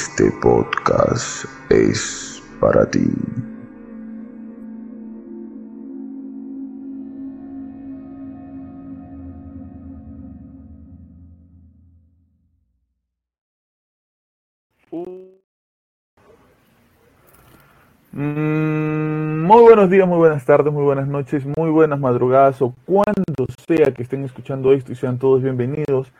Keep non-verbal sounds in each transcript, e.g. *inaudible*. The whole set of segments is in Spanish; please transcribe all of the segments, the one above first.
este podcast es para ti. Mm, muy buenos días, muy buenas tardes, muy buenas noches, muy buenas madrugadas o cuando sea que estén escuchando esto y sean todos bienvenidos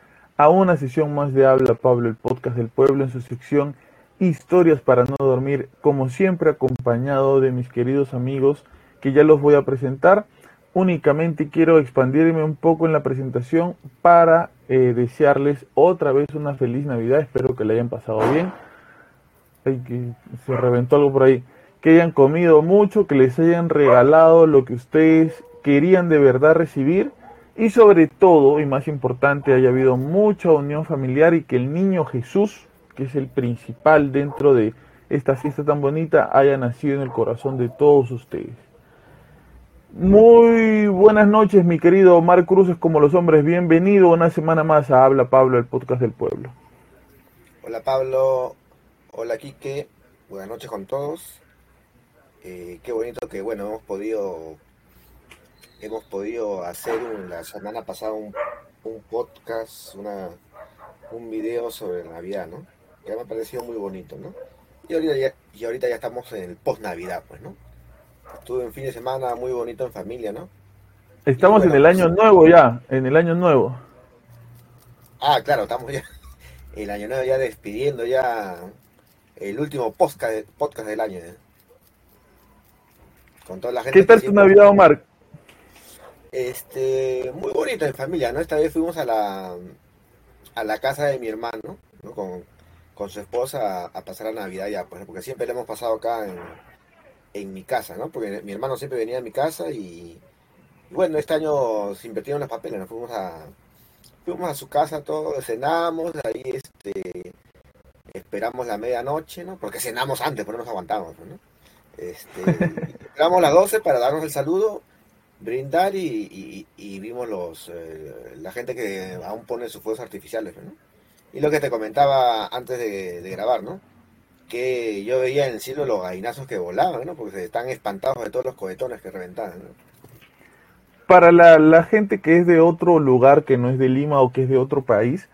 a una sesión más de Habla Pablo, el podcast del pueblo en su sección Historias para no dormir, como siempre acompañado de mis queridos amigos que ya los voy a presentar. Únicamente quiero expandirme un poco en la presentación para eh, desearles otra vez una feliz Navidad. Espero que la hayan pasado bien. Ay, que se reventó algo por ahí. Que hayan comido mucho, que les hayan regalado lo que ustedes querían de verdad recibir. Y sobre todo, y más importante, haya habido mucha unión familiar y que el niño Jesús que es el principal dentro de esta fiesta tan bonita, haya nacido en el corazón de todos ustedes. Muy buenas noches, mi querido Omar Cruces, como los hombres. Bienvenido una semana más a Habla Pablo, el podcast del pueblo. Hola Pablo, hola Quique, buenas noches con todos. Eh, qué bonito que bueno hemos podido hemos podido hacer la semana pasada un, un podcast, una, un video sobre Navidad, ¿no? que me ha parecido muy bonito, ¿no? Y ahorita ya, y ahorita ya estamos en el post-Navidad, pues, ¿no? Estuve un fin de semana muy bonito en familia, ¿no? Estamos en el año pues, nuevo ya, en el año nuevo. Ah, claro, estamos ya *laughs* el año nuevo ya despidiendo ya el último podcast, podcast del año. ¿eh? Con toda la gente. ¿Qué tal tu Navidad, Omar? Este, muy bonito en familia, ¿no? Esta vez fuimos a la a la casa de mi hermano, ¿no? Con, con su esposa a, pasar la Navidad ya, pues, porque siempre le hemos pasado acá en, mi casa, ¿no? Porque mi hermano siempre venía a mi casa y, bueno, este año se invirtieron las papeles, nos fuimos a fuimos a su casa todos, cenamos, ahí este esperamos la medianoche, ¿no? Porque cenamos antes, pero no nos aguantamos, ¿no? Este, *laughs* esperamos las 12 para darnos el saludo, brindar y, vimos los eh, la gente que aún pone sus fuegos artificiales, ¿no? Y lo que te comentaba antes de, grabar, ¿no? Que yo veía en el cielo los gallinazos que volaban, ¿no? Porque están espantados de todos los cohetones que reventaban. Para la, gente que es de otro lugar, que no es de Lima o que es de otro país,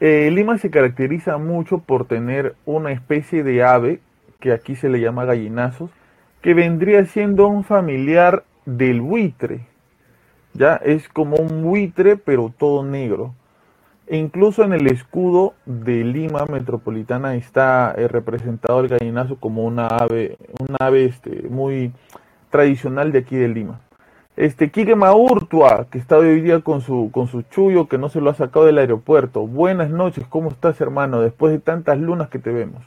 eh, Lima se caracteriza mucho por tener una especie de ave, que aquí se le llama gallinazos, que vendría siendo un familiar del buitre. Ya es como un buitre, pero todo negro. E incluso en el escudo de Lima Metropolitana está eh, representado el gallinazo como una ave, una ave este, muy tradicional de aquí de Lima. Este Quique Maurtua, que está hoy día con su, con su chullo que no se lo ha sacado del aeropuerto. Buenas noches, ¿cómo estás hermano? Después de tantas lunas que te vemos.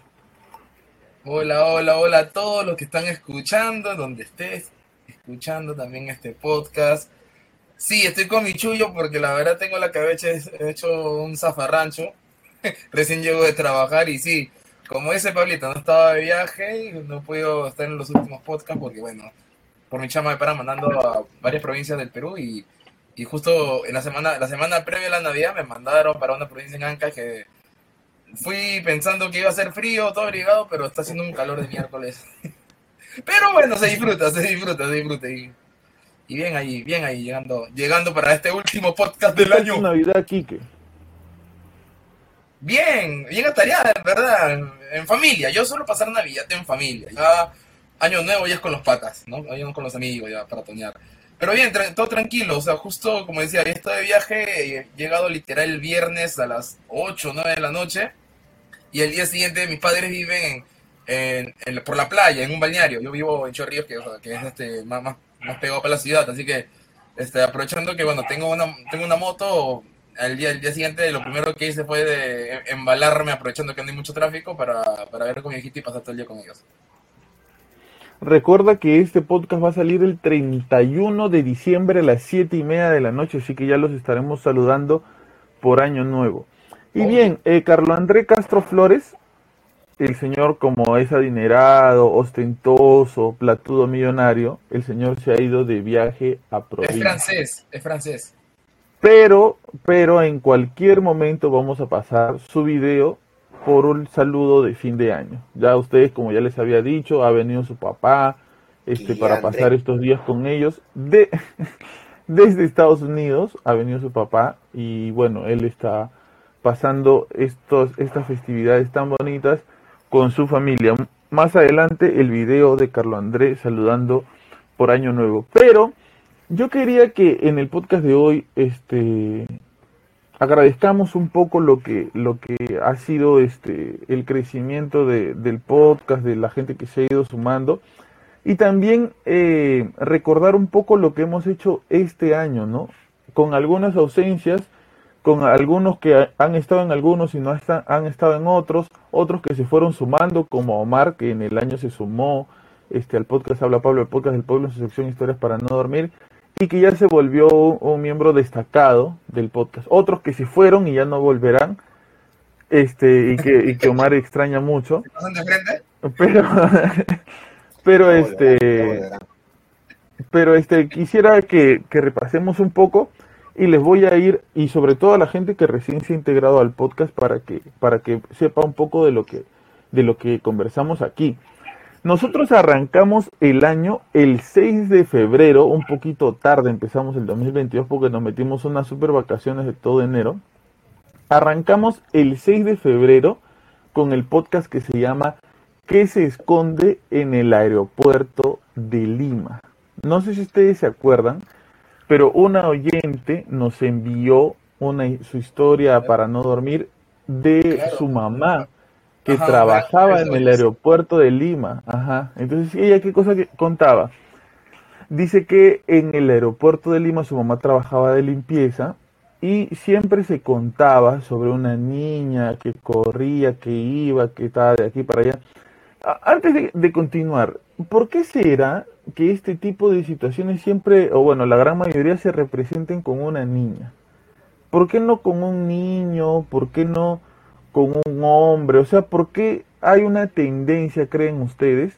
Hola, hola, hola a todos los que están escuchando, donde estés escuchando también este podcast. Sí, estoy con mi chullo porque la verdad tengo la cabeza hecho un zafarrancho. *laughs* Recién llego de trabajar y sí, como ese Pablito no estaba de viaje y no puedo estar en los últimos podcasts porque, bueno, por mi chama me para mandando a varias provincias del Perú y, y, justo en la semana, la semana previa a la Navidad me mandaron para una provincia en Anca que fui pensando que iba a ser frío, todo obligado, pero está haciendo un calor de miércoles. *laughs* Pero bueno, se disfruta, se disfruta, se disfruta. Y y bien ahí, bien ahí, llegando, llegando para este último podcast del año. Navidad, Quique? Bien, bien atareada, en verdad, en, familia. Yo suelo pasar Navidad en familia. Ya año nuevo ya es con los patas, ¿no? Año con los amigos ya para toñar. Pero bien, todo tranquilo, o sea, justo como decía, he estado de viaje, he llegado literal el viernes a las 8 o 9 de la noche y el día siguiente mis padres viven en, por la playa, en un balneario. Yo vivo en Chorrillos, que, que es este, más, más, más, pegado para la ciudad, así que este, aprovechando que, bueno, tengo una, tengo una moto, el día, el día siguiente lo primero que hice fue de embalarme aprovechando que no hay mucho tráfico para, para ver con mi hijito y pasar todo el día con ellos. Recuerda que este podcast va a salir el 31 de diciembre a las 7 y media de la noche, así que ya los estaremos saludando por año nuevo. Y bien, eh, Carlos André Castro Flores, el señor como es adinerado, ostentoso, platudo millonario, el señor se ha ido de viaje a provincia. Es francés, es francés. Pero, pero en cualquier momento vamos a pasar su video por un saludo de fin de año. Ya ustedes, como ya les había dicho, ha venido su papá este, para pasar estos días con ellos. De, *laughs* desde Estados Unidos ha venido su papá y bueno, él está pasando estos, estas festividades tan bonitas con su familia. Más adelante el video de Carlo Andrés saludando por Año Nuevo. Pero yo quería que en el podcast de hoy este, agradezcamos un poco lo que, lo que ha sido este, el crecimiento de, del podcast, de la gente que se ha ido sumando, y también eh, recordar un poco lo que hemos hecho este año, ¿no? Con algunas ausencias, con algunos que han estado en algunos y no están, han estado en otros, otros que se fueron sumando, como Omar, que en el año se sumó este, al podcast Habla Pablo, el podcast del pueblo en su sección Historias para no dormir, y que ya se volvió un, miembro destacado del podcast. Otros que se fueron y ya no volverán, este, y que, y que Omar extraña mucho. Pero, *laughs* pero este, pero este, quisiera que, que repasemos un poco y les voy a ir, y sobre todo a la gente que recién se ha integrado al podcast para que, para que sepa un poco de lo que, de lo que conversamos aquí. Nosotros arrancamos el año el 6 de febrero, un poquito tarde empezamos el 2022 porque nos metimos unas super vacaciones de todo enero. Arrancamos el 6 de febrero con el podcast que se llama ¿Qué se esconde en el aeropuerto de Lima? No sé si ustedes se acuerdan, pero una oyente nos envió una, su historia para no dormir de su mamá que trabajaba en el aeropuerto de Lima. Ajá. Entonces, ella qué cosa que contaba. Dice que en el aeropuerto de Lima su mamá trabajaba de limpieza y siempre se contaba sobre una niña que corría, que iba, que estaba de aquí para allá. Antes de, de, continuar, ¿por qué será que este tipo de situaciones siempre, o bueno, la gran mayoría se representen con una niña? ¿Por qué no con un niño? ¿Por qué no con un hombre? O sea, ¿por qué hay una tendencia, creen ustedes,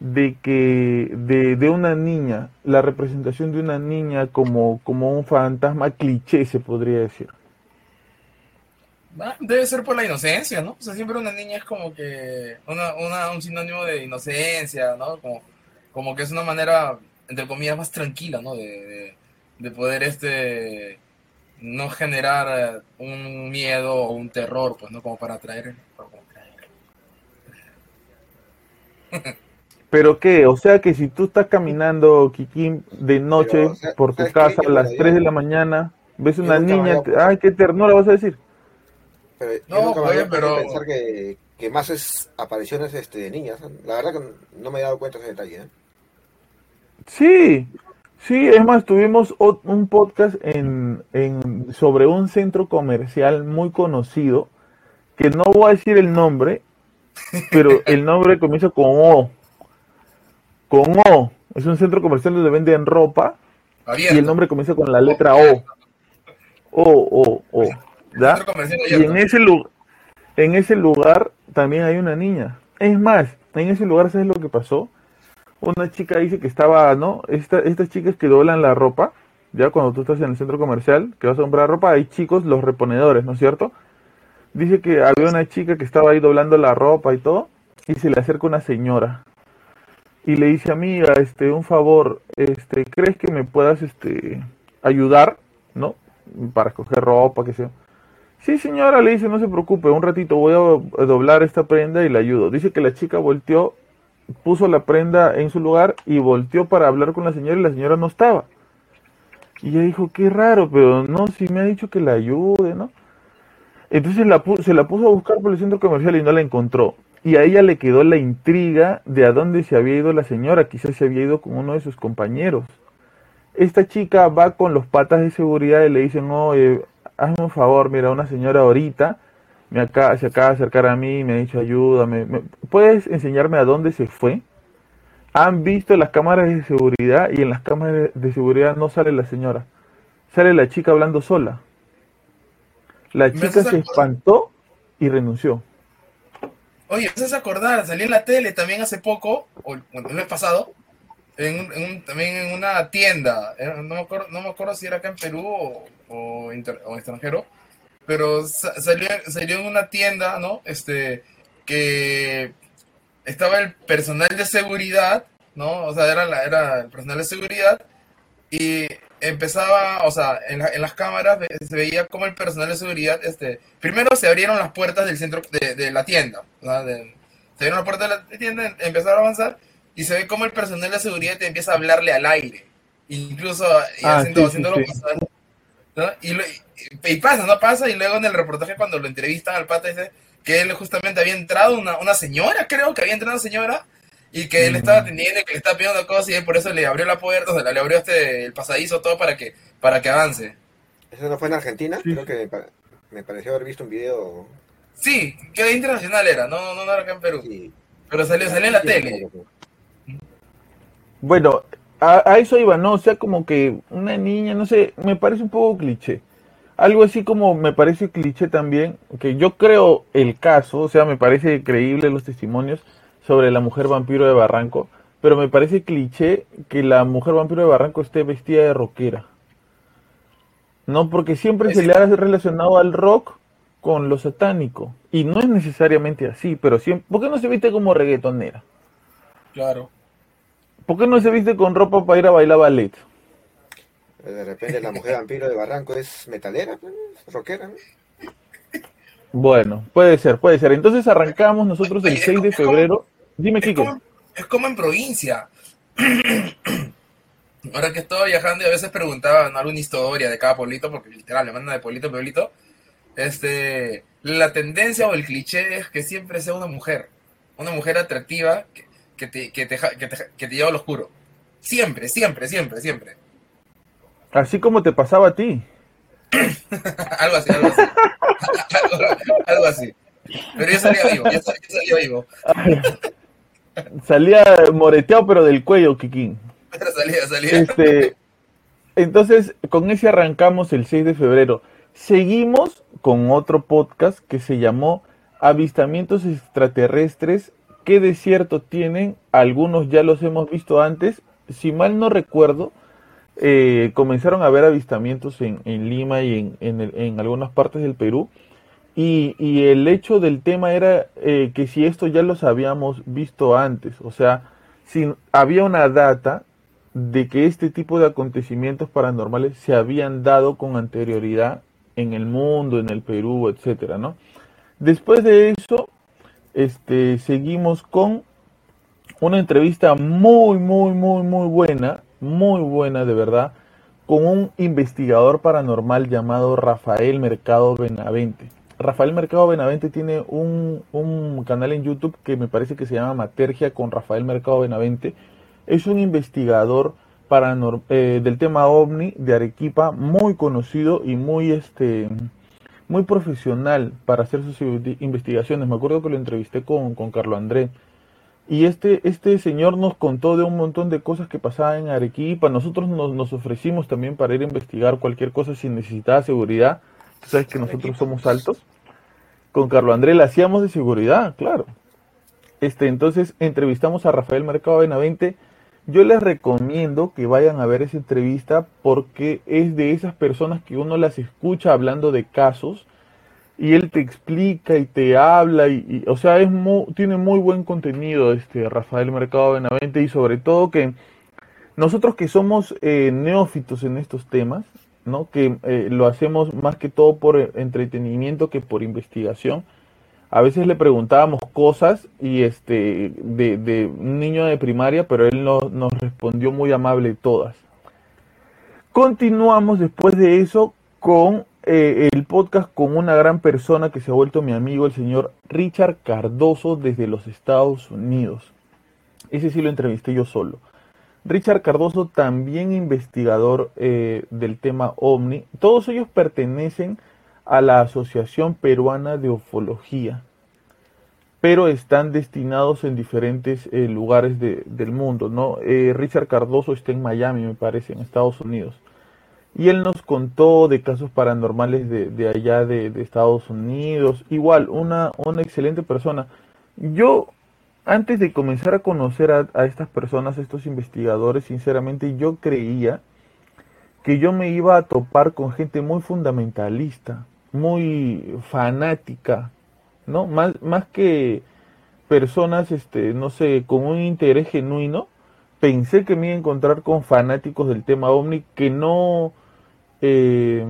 de que de, de, una niña, la representación de una niña como, como un fantasma cliché, se podría decir? Ah, debe ser por la inocencia, ¿no? O sea, siempre una niña es como que una, una, un sinónimo de inocencia, ¿no? Como, como que es una manera, entre comillas, más tranquila, ¿no? De, de, de poder este no generar eh, un miedo o un terror, pues, ¿no? Como para atraer. *laughs* ¿Pero qué? O sea que si tú estás caminando, Kikín, de noche por tu casa a las 3 de la mañana, ves una niña, ay, qué ternura vas a decir. Pero no, oye, pero... pensar que, que, más es apariciones este, de niñas. La verdad que no me he dado cuenta de ese detalle. ¿eh? Sí, Sí, es más, tuvimos un podcast en, sobre un centro comercial muy conocido, que no voy a decir el nombre, pero *laughs* el nombre comienza con O. Con O. Es un centro comercial donde venden ropa y el nombre comienza con la letra O. O, O, O. ¿ya? Y en ese, en ese lugar también hay una niña. Es más, en ese lugar, ¿sabes lo que pasó? Una chica dice que estaba, ¿no? Esta, estas chicas que doblan la ropa, ya cuando tú estás en el centro comercial, que vas a comprar ropa, hay chicos, los reponedores, ¿no es cierto? Dice que había una chica que estaba ahí doblando la ropa y todo, y se le acerca una señora. Y le dice, amiga, este, un favor, este, ¿crees que me puedas, este, ayudar, ¿no? Para escoger ropa, que sea. Sí, señora, le dice, no se preocupe, un ratito voy a doblar esta prenda y le ayudo. Dice que la chica volteó, puso la prenda en su lugar y volteó para hablar con la señora y la señora no estaba. Y ella dijo, qué raro, pero no, si me ha dicho que la ayude, ¿no? Entonces se la puso a buscar por el centro comercial y no la encontró. Y a ella le quedó la intriga de a dónde se había ido la señora, quizás se había ido con uno de sus compañeros. Esta chica va con los patas de seguridad y le dicen, oye, hazme un favor, mira, una señora ahorita me acaba, se acaba de acercar a mí y me ha dicho, ayúdame, ¿puedes enseñarme a dónde se fue? Han visto las cámaras de seguridad y en las cámaras de seguridad no sale la señora, sale la chica hablando sola. La chica se espantó y renunció. Oye, ¿me haces acordar? Salí en la tele también hace poco, o bueno, el mes pasado, en, también en una tienda. Eh, no me, acuerdo, no me acuerdo si era acá en Perú o, o, extranjero, pero salió, salió en una tienda, ¿no? Este, que estaba el personal de seguridad, ¿no? O sea, era, la, era el personal de seguridad y empezaba, o sea, en, en, las cámaras se veía como el personal de seguridad, este, primero se abrieron las puertas del centro de, de la tienda, se abrieron las puertas de la tienda, empezaron a avanzar y se ve como el personal de seguridad te empieza a hablarle al aire, incluso ah, haciendo, haciéndolo pasar, ¿no? Y, y, pasa, ¿no? Pasa y luego en el reportaje cuando lo entrevistan al pata dice que él justamente había entrado una, una señora, creo que había entrado una señora y que él estaba atendiendo y que le estaba pidiendo cosas y por eso le abrió la puerta, o sea, le abrió este, el pasadizo todo para que, para que avance. ¿Eso no fue en Argentina? Creo que me, pareció haber visto un video. Sí, que internacional era, no, no, era acá en Perú. Pero salió, salió en la tele. Bueno, a, a, eso iba, ¿no? O sea, como que una niña, no sé, me parece un poco cliché. Algo así como me parece cliché también, que yo creo el caso, o sea, me parece creíble los testimonios, sobre la mujer vampiro de Barranco, pero me parece cliché que la mujer vampiro de Barranco esté vestida de rockera. No, porque siempre se le ha relacionado al rock con lo satánico. Y no es necesariamente así, pero siempre. ¿Por qué no se viste como reggaetonera? Claro. ¿Por qué no se viste con ropa para ir a bailar ballet? De repente la mujer vampiro de Barranco es metalera, pues, rockera. Bueno, puede ser, puede ser. Entonces arrancamos nosotros el 6 de febrero. Dime, es Como, es como en provincia. *clears throat* Ahora que estoy viajando y a veces preguntaban alguna historia de cada pueblito, porque literal le mandan de pueblito a pueblito, este, la tendencia o el cliché es que siempre sea una mujer, una mujer atractiva que, te, que, te, que, te, que te lleva al oscuro. Siempre, siempre, siempre, siempre. Así como te pasaba a ti. *laughs* algo así, algo así. *laughs* algo, así. Pero yo salía vivo, yo salía vivo. *laughs* Salía moreteado, pero del cuello, Kikín. Pero salía, salía. Este, entonces, con ese arrancamos el 6 de febrero. Seguimos con otro podcast que se llamó Avistamientos extraterrestres. ¿Qué desierto tienen? Algunos ya los hemos visto antes. Si mal no recuerdo, eh, comenzaron a haber avistamientos en, Lima y en, en algunas partes del Perú. Y, y, el hecho del tema era eh, que si esto ya los habíamos visto antes, o sea, si había una data de que este tipo de acontecimientos paranormales se habían dado con anterioridad en el mundo, en el Perú, etcétera, ¿no? Después de eso, este, seguimos con una entrevista muy, muy, muy, muy buena, muy buena de verdad, con un investigador paranormal llamado Rafael Mercado Benavente. Rafael Mercado Benavente tiene un, canal en YouTube que me parece que se llama Matergia con Rafael Mercado Benavente. Es un investigador eh, del tema ovni de Arequipa, muy conocido y muy este muy profesional para hacer sus investigaciones. Me acuerdo que lo entrevisté con, con Carlo André. Y este, este señor nos contó de un montón de cosas que pasaban en Arequipa. Nosotros nos, nos ofrecimos también para ir a investigar cualquier cosa sin necesitar seguridad sabes que nosotros somos altos. Con Carlo André la hacíamos de seguridad, claro. Este, entonces entrevistamos a Rafael Mercado Benavente. Yo les recomiendo que vayan a ver esa entrevista porque es de esas personas que uno las escucha hablando de casos y él te explica y te habla y, o sea, es tiene muy buen contenido este Rafael Mercado Benavente y sobre todo que nosotros que somos eh, neófitos en estos temas, ¿no? Que eh, lo hacemos más que todo por entretenimiento que por investigación. A veces le preguntábamos cosas y este de, un niño de primaria, pero él no, nos respondió muy amable todas. Continuamos después de eso con eh, el podcast con una gran persona que se ha vuelto mi amigo, el señor Richard Cardoso desde los Estados Unidos. Ese sí lo entrevisté yo solo. Richard Cardoso, también investigador eh, del tema OVNI. Todos ellos pertenecen a la Asociación Peruana de Ufología, pero están destinados en diferentes eh, lugares del mundo. ¿no? Richard Cardoso está en Miami, me parece, en Estados Unidos. Y él nos contó de casos paranormales de, allá de, de, Estados Unidos. Igual, una, una excelente persona. Yo antes de comenzar a conocer a, estas personas, a estos investigadores, sinceramente yo creía que yo me iba a topar con gente muy fundamentalista, muy fanática, ¿no? Más, más que personas, este, no sé, con un interés genuino, pensé que me iba a encontrar con fanáticos del tema ovni que no, eh,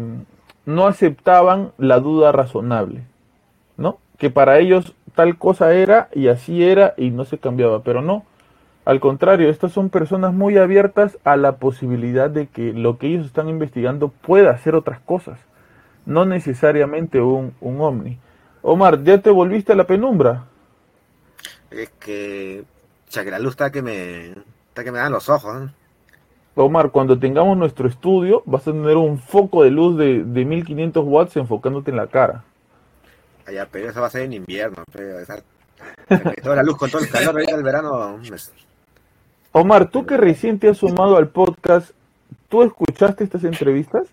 no aceptaban la duda razonable, ¿no? Que para ellos tal cosa era y así era y no se cambiaba, pero no. Al contrario, estas son personas muy abiertas a la posibilidad de que lo que ellos están investigando pueda ser otras cosas, no necesariamente un, un ovni. Omar, ¿ya te volviste a la penumbra? Es que, que la luz está que me, está que me dan los ojos. ¿eh? Omar, cuando tengamos nuestro estudio, vas a tener un foco de luz de, de 1500 watts enfocándote en la cara. Allá, pero eso va a ser en invierno. Pero toda la luz con todo el calor ahorita del verano. Omar, tú que recién te has sumado al podcast, ¿tú escuchaste estas entrevistas?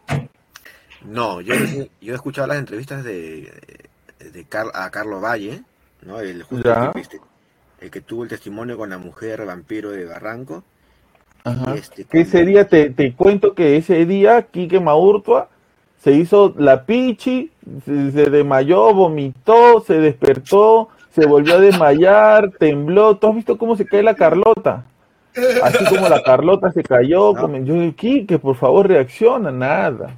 No, yo, yo he escuchado las entrevistas de, de a Carlos Valle, ¿no? El, el, que tuvo el testimonio con la mujer vampiro de Barranco. Ajá. Este, ¿Qué sería? Te, te cuento que ese día Quique Maurtua se hizo la pichi, se, desmayó, vomitó, se despertó, se volvió a desmayar, *laughs* tembló. ¿Tú has visto cómo se cae la Carlota? Así como la Carlota se cayó, no. yo dije, que por favor reacciona, nada.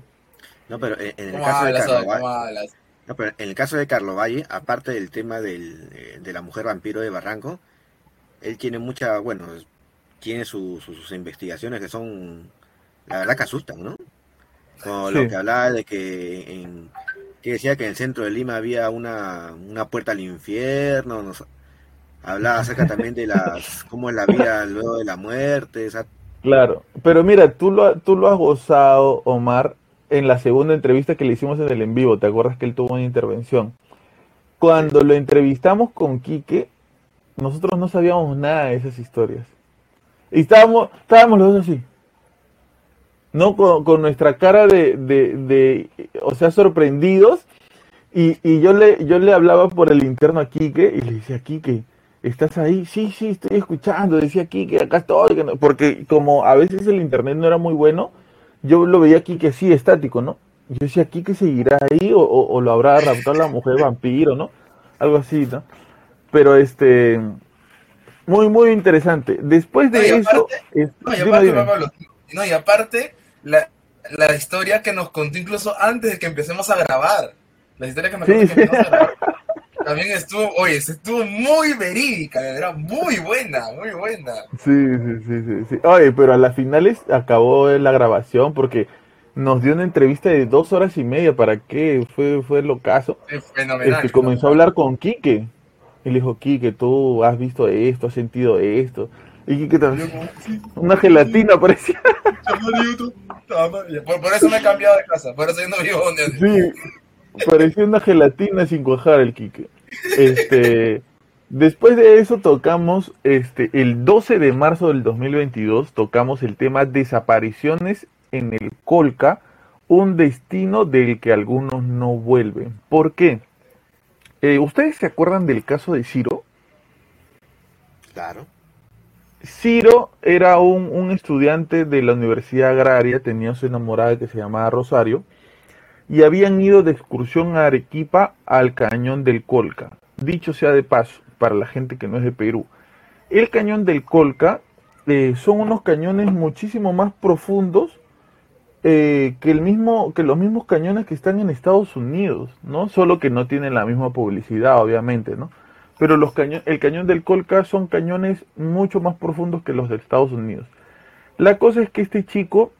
No, pero en, el caso de Carlo Valle, no, pero en el caso de Carlo Valle, aparte del tema del, eh, de la mujer vampiro de Barranco, él tiene mucha, bueno, tiene sus investigaciones que son, la verdad que asustan, ¿no? Como lo que hablaba de que, en, que decía que en el centro de Lima había una, una puerta al infierno, nos, hablaba acerca también de las *laughs* cómo es la vida luego de la muerte. Claro, pero mira, tú lo, tú lo has gozado, Omar, en la segunda entrevista que le hicimos en el en vivo, ¿te acuerdas que él tuvo una intervención? Cuando lo entrevistamos con Quique, nosotros no sabíamos nada de esas historias. Y estábamos, estábamos los dos así. ¿no? Con, nuestra cara de, de, o sea, sorprendidos. Y, y, yo, le, yo le hablaba por el interno a Quique y le decía, Quique, ¿estás ahí? Sí, sí, estoy escuchando. Decía Quique, acá estoy. Porque como a veces el internet no era muy bueno, yo lo veía Quique así, estático, ¿no? yo decía, ¿Quique seguirá ahí o, o, lo habrá raptado la mujer vampiro, ¿no? Algo así, ¿no? Pero este... Muy, muy interesante. Después de eso... no, y aparte la, la, historia que nos contó incluso antes de que empecemos a grabar. La historia que nos contó que a grabar. *laughs* También estuvo, oye, estuvo muy verídica, era muy buena, muy buena. Sí, sí, sí, sí, Oye, pero a las finales acabó la grabación porque nos dio una entrevista de dos horas y media. ¿Para qué? Fue, fue el ocaso. fenomenal. que comenzó a hablar con Quique. Y le dijo, Quique, tú has visto esto, has sentido esto. Y qué tal? Una gelatina parecía. Por, eso me he cambiado de casa, por eso yo no vivo donde. *laughs* Sí, parecía una gelatina sin cuajar el Quique. Este, después de eso tocamos, este, el 12 de marzo del 2022, tocamos el tema desapariciones en el Colca, un destino del que algunos no vuelven. ¿Por qué? Eh, ¿Ustedes se acuerdan del caso de Ciro? Claro. Ciro era un, estudiante de la Universidad Agraria, tenía su enamorada que se llamaba Rosario, y habían ido de excursión a Arequipa al cañón del Colca. Dicho sea de paso, para la gente que no es de Perú, el cañón del Colca eh, son unos cañones muchísimo más profundos eh, que los mismos cañones que están en Estados Unidos, ¿no? Solo que no tienen la misma publicidad, obviamente, ¿no? Pero los cañones, el cañón del Colca son cañones mucho más profundos que los de Estados Unidos. La cosa es que este chico,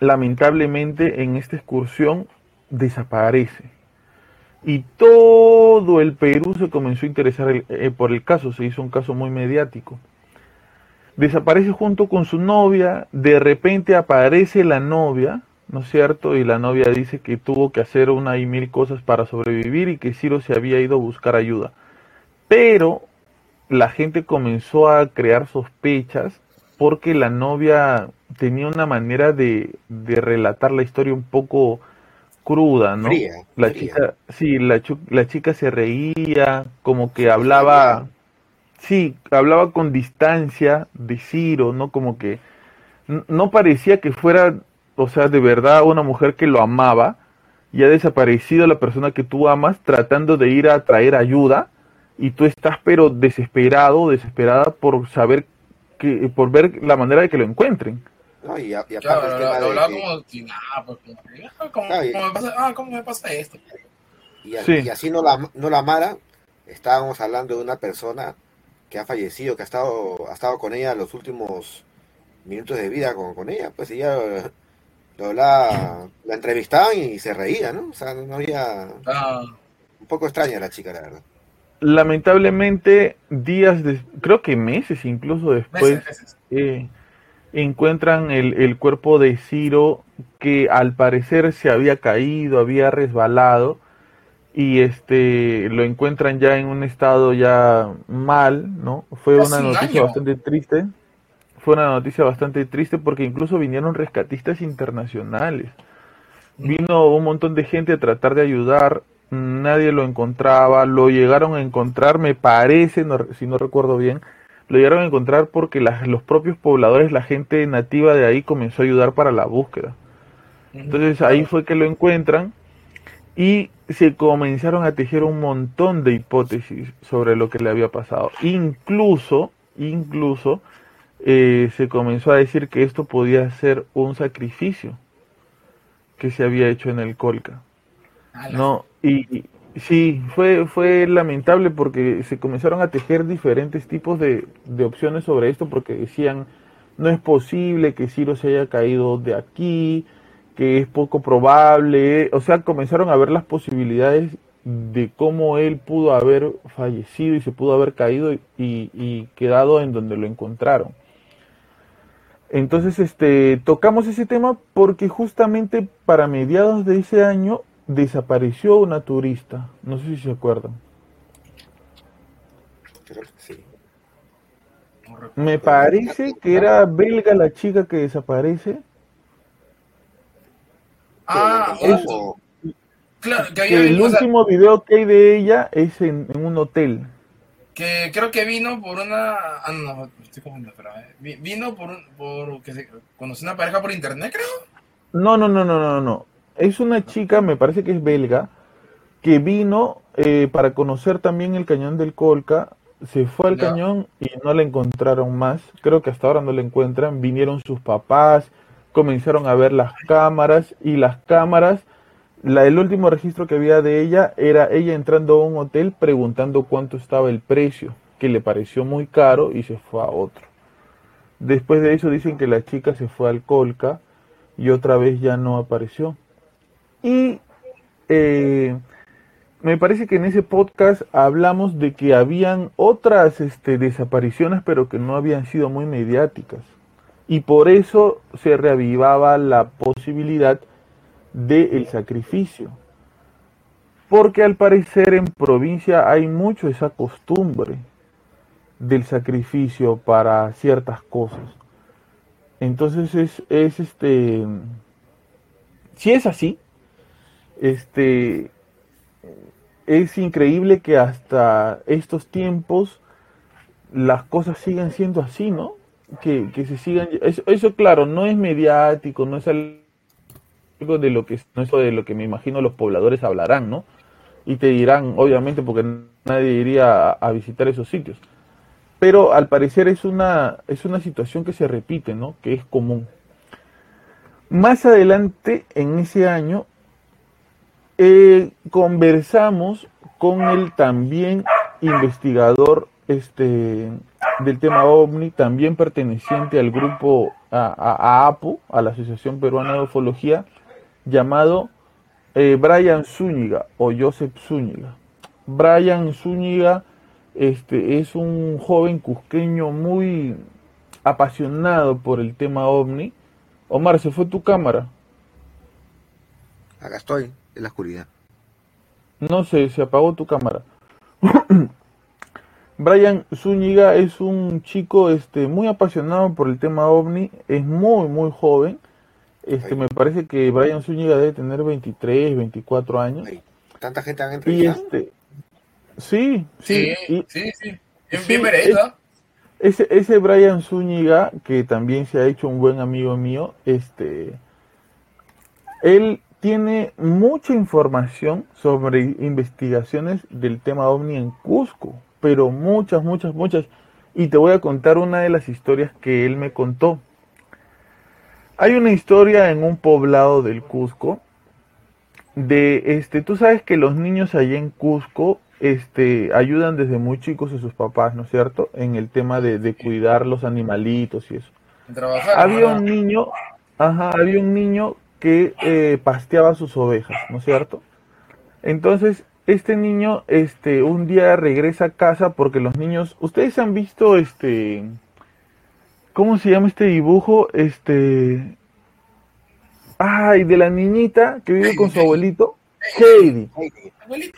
lamentablemente, en esta excursión desaparece. Y todo el Perú se comenzó a interesar eh, por el caso, se hizo un caso muy mediático. Desaparece junto con su novia, de repente aparece la novia, ¿no es cierto? Y la novia dice que tuvo que hacer una y mil cosas para sobrevivir y que Ciro se había ido a buscar ayuda. Pero la gente comenzó a crear sospechas porque la novia tenía una manera de, de relatar la historia un poco cruda, ¿no? la chica, sí, la, la chica se reía, como que hablaba, sí, hablaba con distancia de Ciro, ¿no? Como que no parecía que fuera, o sea, de verdad una mujer que lo amaba y ha desaparecido la persona que tú amas tratando de ir a traer ayuda y tú estás pero desesperado, desesperada por saber que, por ver la manera de que lo encuentren. No, y, aparte claro, hablaba como si nada, pues, ¿cómo, me pasa, ah, ¿cómo me pasa esto? Y, así no la, no la amara, estábamos hablando de una persona que ha fallecido, que ha estado, ha estado con ella los últimos minutos de vida con, con ella, pues ella lo, la, la entrevistaban y se reía, ¿no? O sea, no había... Ah. Un poco extraña la chica, la verdad. Lamentablemente, días, de, creo que meses incluso después, Eh, encuentran el, el, cuerpo de Ciro que al parecer se había caído, había resbalado y este lo encuentran ya en un estado ya mal, ¿no? Fue una noticia bastante triste. Fue una noticia bastante triste porque incluso vinieron rescatistas internacionales. Mm. Vino un montón de gente a tratar de ayudar, nadie lo encontraba, lo llegaron a encontrar, me parece, si no recuerdo bien, lo llegaron a encontrar porque los propios pobladores, la gente nativa de ahí comenzó a ayudar para la búsqueda. Entonces ahí fue que lo encuentran y se comenzaron a tejer un montón de hipótesis sobre lo que le había pasado. Incluso, incluso eh, se comenzó a decir que esto podía ser un sacrificio que se había hecho en el Colca. No, y, Sí, fue, fue lamentable porque se comenzaron a tejer diferentes tipos de, de, opciones sobre esto porque decían, no es posible que Ciro se haya caído de aquí, que es poco probable, o sea, comenzaron a ver las posibilidades de cómo él pudo haber fallecido y se pudo haber caído y, y quedado en donde lo encontraron. Entonces, este, tocamos ese tema porque justamente para mediados de ese año desapareció una turista, no sé si se acuerdan. Me parece que era belga la chica que desaparece. Ah, eso. Claro, que, el último video que hay de ella es en, un hotel. Que creo que vino por una. Ah, no, estoy pero, eh, Vino por, por que se conoció una pareja por internet, creo. No, no, no, no, no, no es una chica, me parece que es belga, que vino eh, para conocer también el cañón del Colca, se fue al cañón y no la encontraron más, creo que hasta ahora no la encuentran, vinieron sus papás, comenzaron a ver las cámaras y las cámaras, la, el último registro que había de ella era ella entrando a un hotel preguntando cuánto estaba el precio, que le pareció muy caro y se fue a otro. Después de eso dicen que la chica se fue al Colca y otra vez ya no apareció. Y eh, me parece que en ese podcast hablamos de que habían otras este, desapariciones, pero que no habían sido muy mediáticas. Y por eso se reavivaba la posibilidad del sacrificio. Porque al parecer en provincia hay mucho esa costumbre del sacrificio para ciertas cosas. Entonces es, es este, si es así, este, es increíble que hasta estos tiempos las cosas sigan siendo así, ¿no? Que, se sigan... Eso, claro, no es mediático, no es algo de lo que, no es de lo que me imagino los pobladores hablarán, ¿no? Y te dirán, obviamente, porque nadie iría a, visitar esos sitios. Pero al parecer es una, es una situación que se repite, ¿no? Que es común. Más adelante, en ese año, eh, conversamos con el también investigador este, del tema OVNI, también perteneciente al grupo a, APU, a la Asociación Peruana de Ufología, llamado eh, Brian Zúñiga o Joseph Zúñiga. Brian Zúñiga este, es un joven cusqueño muy apasionado por el tema OVNI. Omar, ¿se fue tu cámara? Acá estoy, en la oscuridad. No sé, se apagó tu cámara. *clears throat* Brian Zúñiga es un chico este, muy apasionado por el tema ovni, es muy, muy joven. Este, me parece que Brian Zúñiga debe tener 23, 24 años. ¿Tanta gente han entrevistado? Y este, sí, sí, sí, sí, sí. Bien, ese, ese Brian Zúñiga, que también se ha hecho un buen amigo mío, este, él tiene mucha información sobre investigaciones del tema ovni en Cusco pero muchas, muchas, muchas. Y te voy a contar una de las historias que él me contó. Hay una historia en un poblado del Cusco de este, tú sabes que los niños allá en Cusco este, ayudan desde muy chicos a sus papás, ¿no es cierto? En el tema de, cuidar los animalitos y eso. había un niño, ajá, había un niño que eh, pasteaba sus ovejas, ¿no es cierto? Entonces este niño este un día regresa a casa porque los niños, ustedes han visto este ¿cómo se llama este dibujo? Este ay, de la niñita que vive con su abuelito, Heidi.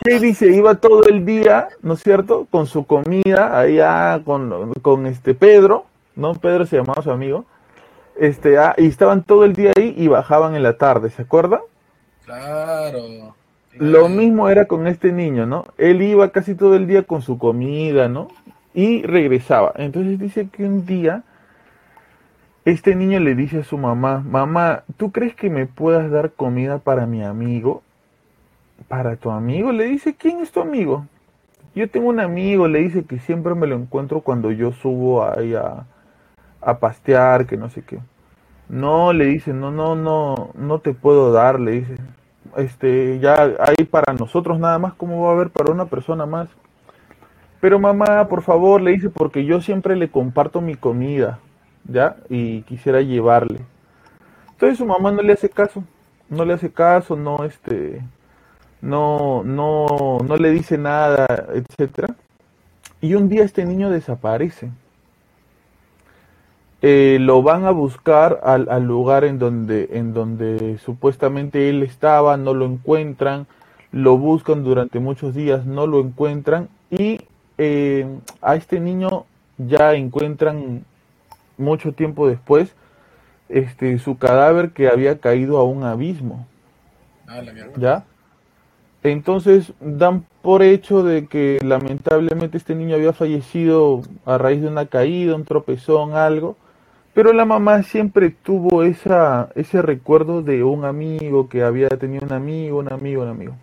Heidi se iba todo el día, ¿no es cierto? Con su comida allá con, con este Pedro, ¿no? Pedro se llamaba su amigo. Este, ah, y estaban todo el día ahí y bajaban en la tarde, ¿se acuerda? Claro. Lo mismo era con este niño, ¿no? Él iba casi todo el día con su comida, ¿no? Y regresaba. Entonces dice que un día este niño le dice a su mamá, mamá, ¿tú crees que me puedas dar comida para mi amigo? ¿Para tu amigo? Le dice, ¿quién es tu amigo? Yo tengo un amigo, le dice que siempre me lo encuentro cuando yo subo ahí a, a pastear, que no sé qué. No, le dice, no, no, no, no te puedo dar, le dice este, ya hay para nosotros nada más, ¿cómo va a haber para una persona más? Pero mamá, por favor, le dice, porque yo siempre le comparto mi comida, ¿ya? Y quisiera llevarle. Entonces su mamá no le hace caso, no le hace caso, no, este, no, no, no le dice nada, etcétera. Y un día este niño desaparece. Eh, lo van a buscar al, lugar en donde, en donde supuestamente él estaba, no lo encuentran, lo buscan durante muchos días, no lo encuentran y eh, a este niño ya encuentran mucho tiempo después este, su cadáver que había caído a un abismo. Ah, ¿Ya? Entonces dan por hecho de que lamentablemente este niño había fallecido a raíz de una caída, un tropezón, algo pero la mamá siempre tuvo esa, ese recuerdo de un amigo que había tenido un amigo, un amigo, un amigo.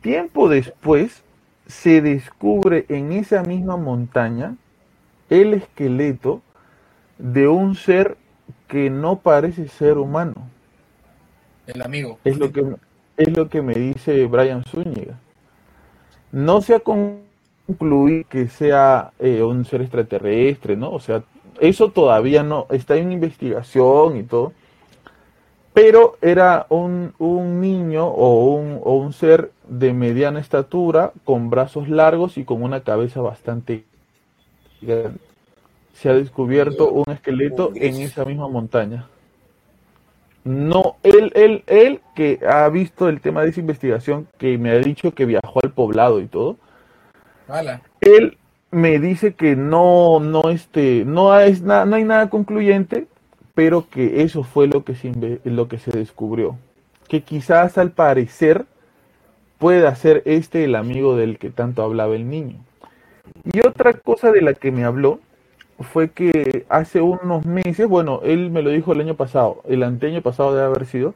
Tiempo después se descubre en esa misma montaña el esqueleto de un ser que no parece ser humano. El amigo. Es lo que, es lo que me dice Brian Zúñiga. No se ha concluido que sea eh, un ser extraterrestre, ¿no? O sea, eso todavía no, está en investigación y todo. Pero era un, niño o un, o un ser de mediana estatura, con brazos largos y con una cabeza bastante grande. Se ha descubierto un esqueleto en esa misma montaña. No, él, él, él que ha visto el tema de esa investigación, que me ha dicho que viajó al poblado y todo. Él me dice que no, no, este, no, es no hay nada concluyente, pero que eso fue lo que, se, lo que se descubrió. Que quizás al parecer pueda ser este el amigo del que tanto hablaba el niño. Y otra cosa de la que me habló fue que hace unos meses, bueno, él me lo dijo el año pasado, el anteaño pasado debe haber sido,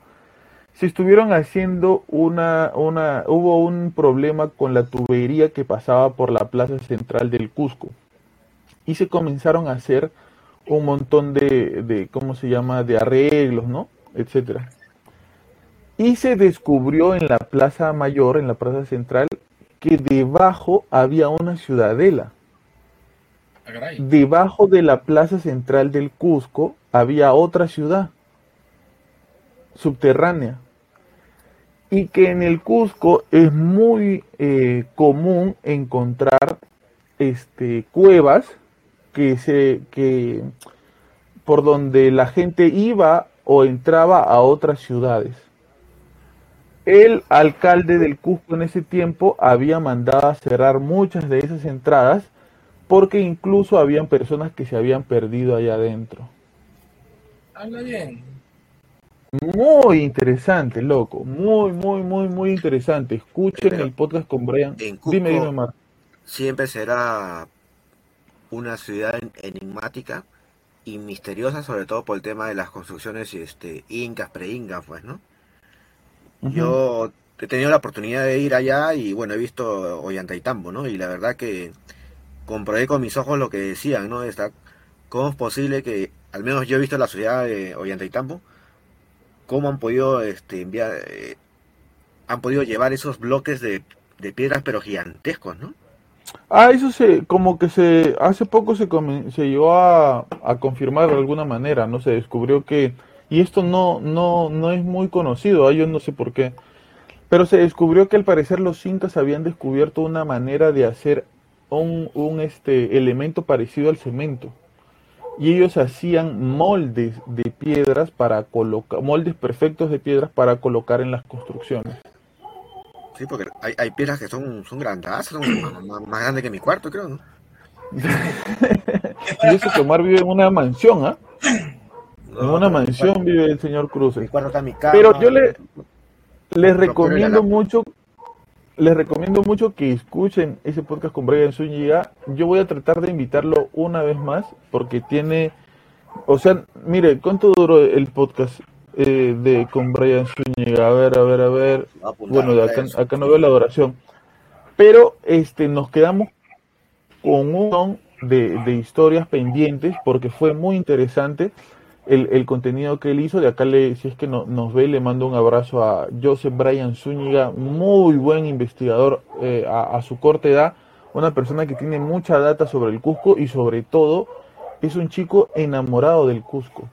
se estuvieron haciendo una, una, hubo un problema con la tubería que pasaba por la plaza central del Cusco y se comenzaron a hacer un montón de, de ¿cómo se llama?, de arreglos, ¿no? etcétera. Y se descubrió en la Plaza Mayor, en la Plaza Central, que debajo había una ciudadela. Ah. Debajo de la Plaza Central del Cusco había otra ciudad subterránea. Y que en el Cusco es muy eh, común encontrar este, cuevas que se que por donde la gente iba o entraba a otras ciudades. El alcalde del Cusco en ese tiempo había mandado a cerrar muchas de esas entradas porque incluso habían personas que se habían perdido allá adentro. Habla bien. Muy interesante, loco. Muy, muy, muy, muy interesante. Escuchen Pero el podcast con Brian. en Cusco- Dime, dime, Mar. Siempre será una ciudad en- enigmática y misteriosa, sobre todo por el tema de las construcciones este, incas, pre-incas, pues, ¿no? Yo he tenido la oportunidad de ir allá y bueno, he visto Ollantaytambo, ¿no? Y la verdad que comprobé con mis ojos lo que decían, ¿no? Está, ¿Cómo es posible que, al menos yo he visto la ciudad de Ollantaytambo, cómo han podido este, enviar, eh, han podido llevar esos bloques de, de piedras pero gigantescos, ¿no? Ah, eso se, como que se, hace poco se, come- se llegó a, a confirmar de alguna manera, ¿no? Se descubrió que, y esto no, no, no es muy conocido, ah, yo no sé por qué, pero se descubrió que al parecer los incas habían descubierto una manera de hacer un, un este, elemento parecido al cemento. Y ellos hacían moldes de piedras para colocar, moldes perfectos de piedras para colocar en las construcciones. Sí, porque hay, hay piedras que son, son grandazas, son más, *clears throat* más- grandes que mi cuarto, creo, ¿no? *laughs* Y eso que Omar vive en una mansión, ¿ah? En No, una mansión cuarto- vive el señor Cruz. Pero yo le- Les recomiendo mucho, les recomiendo mucho que escuchen ese podcast con Brian Zúñiga. Yo voy a tratar de invitarlo una vez más porque tiene, o sea, mire, ¿cuánto duró el podcast eh, de con Brian Zúñiga? A ver, a ver, a ver. A Bueno, acá, no veo la duración. Pero este nos quedamos con un montón de, de historias pendientes porque fue muy interesante el, el contenido que él hizo. De acá, le, si es que no- nos ve, le mando un abrazo a Joseph Brian Zúñiga, muy buen investigador eh, a, a su corta edad, una persona que tiene mucha data sobre el Cusco y sobre todo es un chico enamorado del Cusco,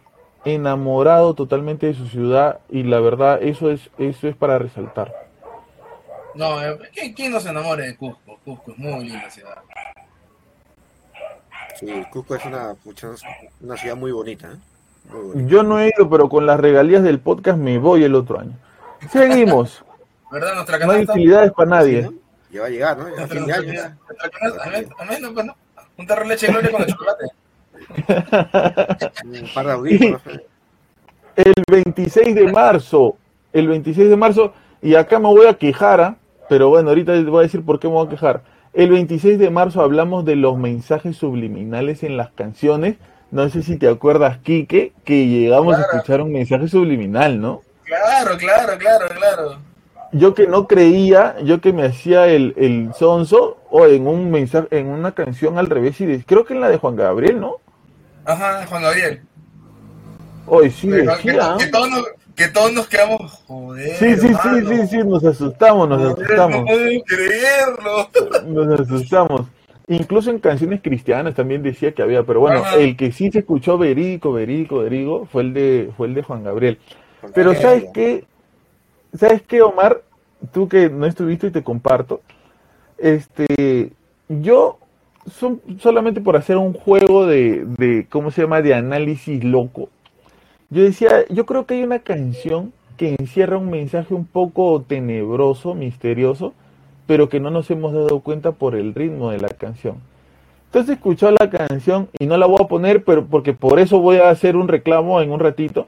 enamorado totalmente de su ciudad y la verdad eso es, eso es para resaltar. No, eh, ¿quién, no se enamore de Cusco? Cusco es muy linda ciudad. Sí, Cusco es una, una ciudad muy bonita, ¿eh? Yo no he ido, pero con las regalías del podcast me voy el otro año. Seguimos. ¿Verdad? Nuestra No hay utilidades para nadie. Sí, ¿no? Ya va a llegar, ¿no? Ya a Nuestra, nuestra- nuestra pues, ¿no? Un tarro de leche de gloria con el chocolate. Un par de audífonos. *laughs* El 26 de marzo, el 26 de marzo, y acá me voy a quejar, ¿ah? pero bueno, ahorita les voy a decir por qué me voy a quejar. El 26 de marzo hablamos de los mensajes subliminales en las canciones. No sé si te acuerdas, Quique, que llegamos a escuchar un mensaje subliminal, ¿no? Claro, claro, claro, claro. Yo que no creía, yo que me hacía el, el sonso, o en un mensaje, en una canción al revés, y de- creo que en la de Juan Gabriel, ¿no? Ajá, Juan Gabriel. Hoy sí que, decía. que- que todos nos, que todos nos quedamos, joder. Sí, sí, sí, sí, sí, nos asustamos, nos joder, No asustamos, puedo creerlo. nos asustamos. Incluso en canciones cristianas también decía que había, pero bueno, Ajá. el que sí se escuchó verídico, verídico, verídico fue el de, fue el de Juan Gabriel. Juan Pero Gabriel. ¿sabes qué? ¿Sabes qué, Omar? Tú que no estuviste y te comparto. Este, yo son, solamente por hacer un juego de, de, ¿cómo se llama? De análisis loco. Yo decía, yo creo que hay una canción que encierra un mensaje un poco tenebroso, misterioso, pero que no nos hemos dado cuenta por el ritmo de la canción. Entonces escuchó la canción y no la voy a poner, pero porque por eso voy a hacer un reclamo en un ratito.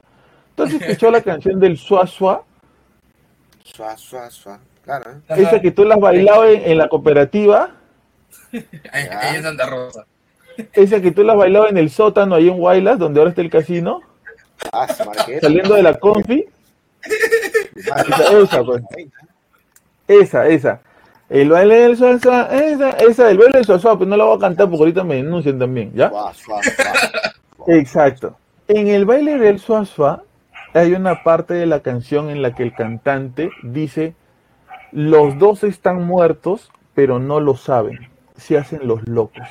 Entonces *laughs* escuchó la canción del Suá Suá, Suá, suá, suá. Claro, ¿eh? Esa que tú la has bailado en, en la cooperativa, *laughs* Ahí en Santa Rosa. esa que tú la has bailado en el sótano ahí en Guaylas, donde ahora está el casino, Ah, saliendo de la confi, *laughs* Ah, esa, esa, pues. esa, esa. El baile del Suá, esa, esa, el baile del Suá, pues no la voy a cantar porque ahorita me denuncian también, ¿ya? Exacto. En el baile del Suá, hay una parte de la canción en la que el cantante dice, los dos están muertos, pero no lo saben, se hacen los locos.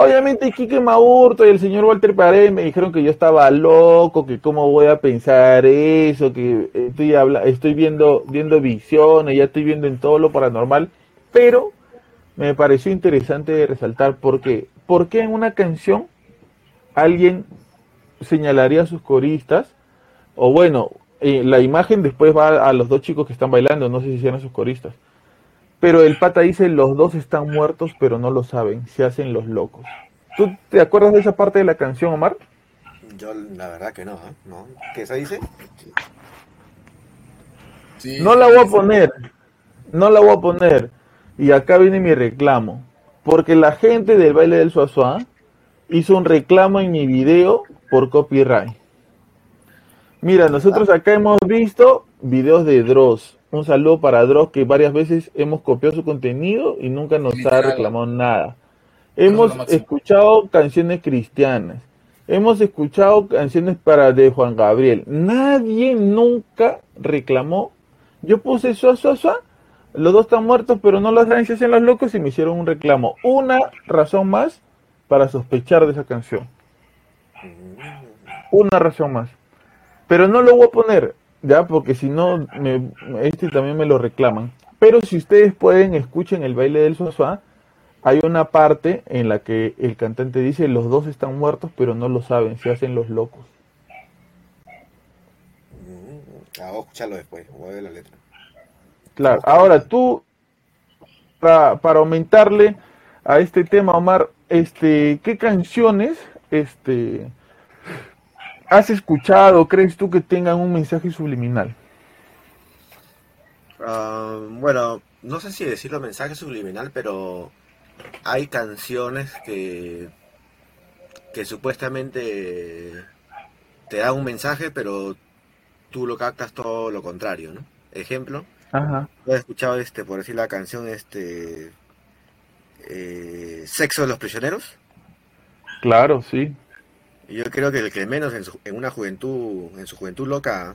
Obviamente Quique Maurto y el señor Walter Paredes me dijeron que yo estaba loco, que cómo voy a pensar eso, que estoy, habla estoy viendo, viendo visiones, ya estoy viendo en todo lo paranormal, pero me pareció interesante resaltar por qué. ¿Por qué en una canción alguien señalaría a sus coristas? O bueno, eh, la imagen después va a los dos chicos que están bailando, no sé si sean sus coristas. Pero el pata dice, los dos están muertos, pero no lo saben, se hacen los locos. ¿Tú te acuerdas de esa parte de la canción, Omar? Yo la verdad que no, ¿eh? ¿no? ¿Qué se dice? Sí. No la voy a poner, no la voy a poner. Y acá viene mi reclamo. Porque la gente del baile del Suazua hizo un reclamo en mi video por copyright. Mira, nosotros acá hemos visto videos de Dross, un saludo para Dross, que varias veces hemos copiado su contenido y nunca nos ha reclamado nada. Hemos escuchado canciones cristianas. Hemos escuchado canciones para de Juan Gabriel. Nadie nunca reclamó. Yo puse su Los dos están muertos, pero no las se en los locos y me hicieron un reclamo. Una razón más para sospechar de esa canción. Una razón más. Pero no lo voy a poner ya, porque si no, este también me lo reclaman. Pero si ustedes pueden, escuchen el baile del Suazua, hay una parte en la que el cantante dice, los dos están muertos, pero no lo saben, se hacen los locos. Mm, ah, escucharlo después, voy a ver la letra. Claro, ahora tú, para, para aumentarle a este tema, Omar, este, ¿qué canciones este, has escuchado, crees tú que tengan un mensaje subliminal? Ah, bueno, no sé si decirlo mensaje subliminal, pero hay canciones que, que supuestamente te dan un mensaje, pero tú lo captas todo lo contrario, ¿no? Ejemplo, Ajá. he escuchado este, por decir la canción, este, eh, Sexo de los prisioneros. Claro, sí. Yo creo que el que menos en, una juventud, en su juventud loca,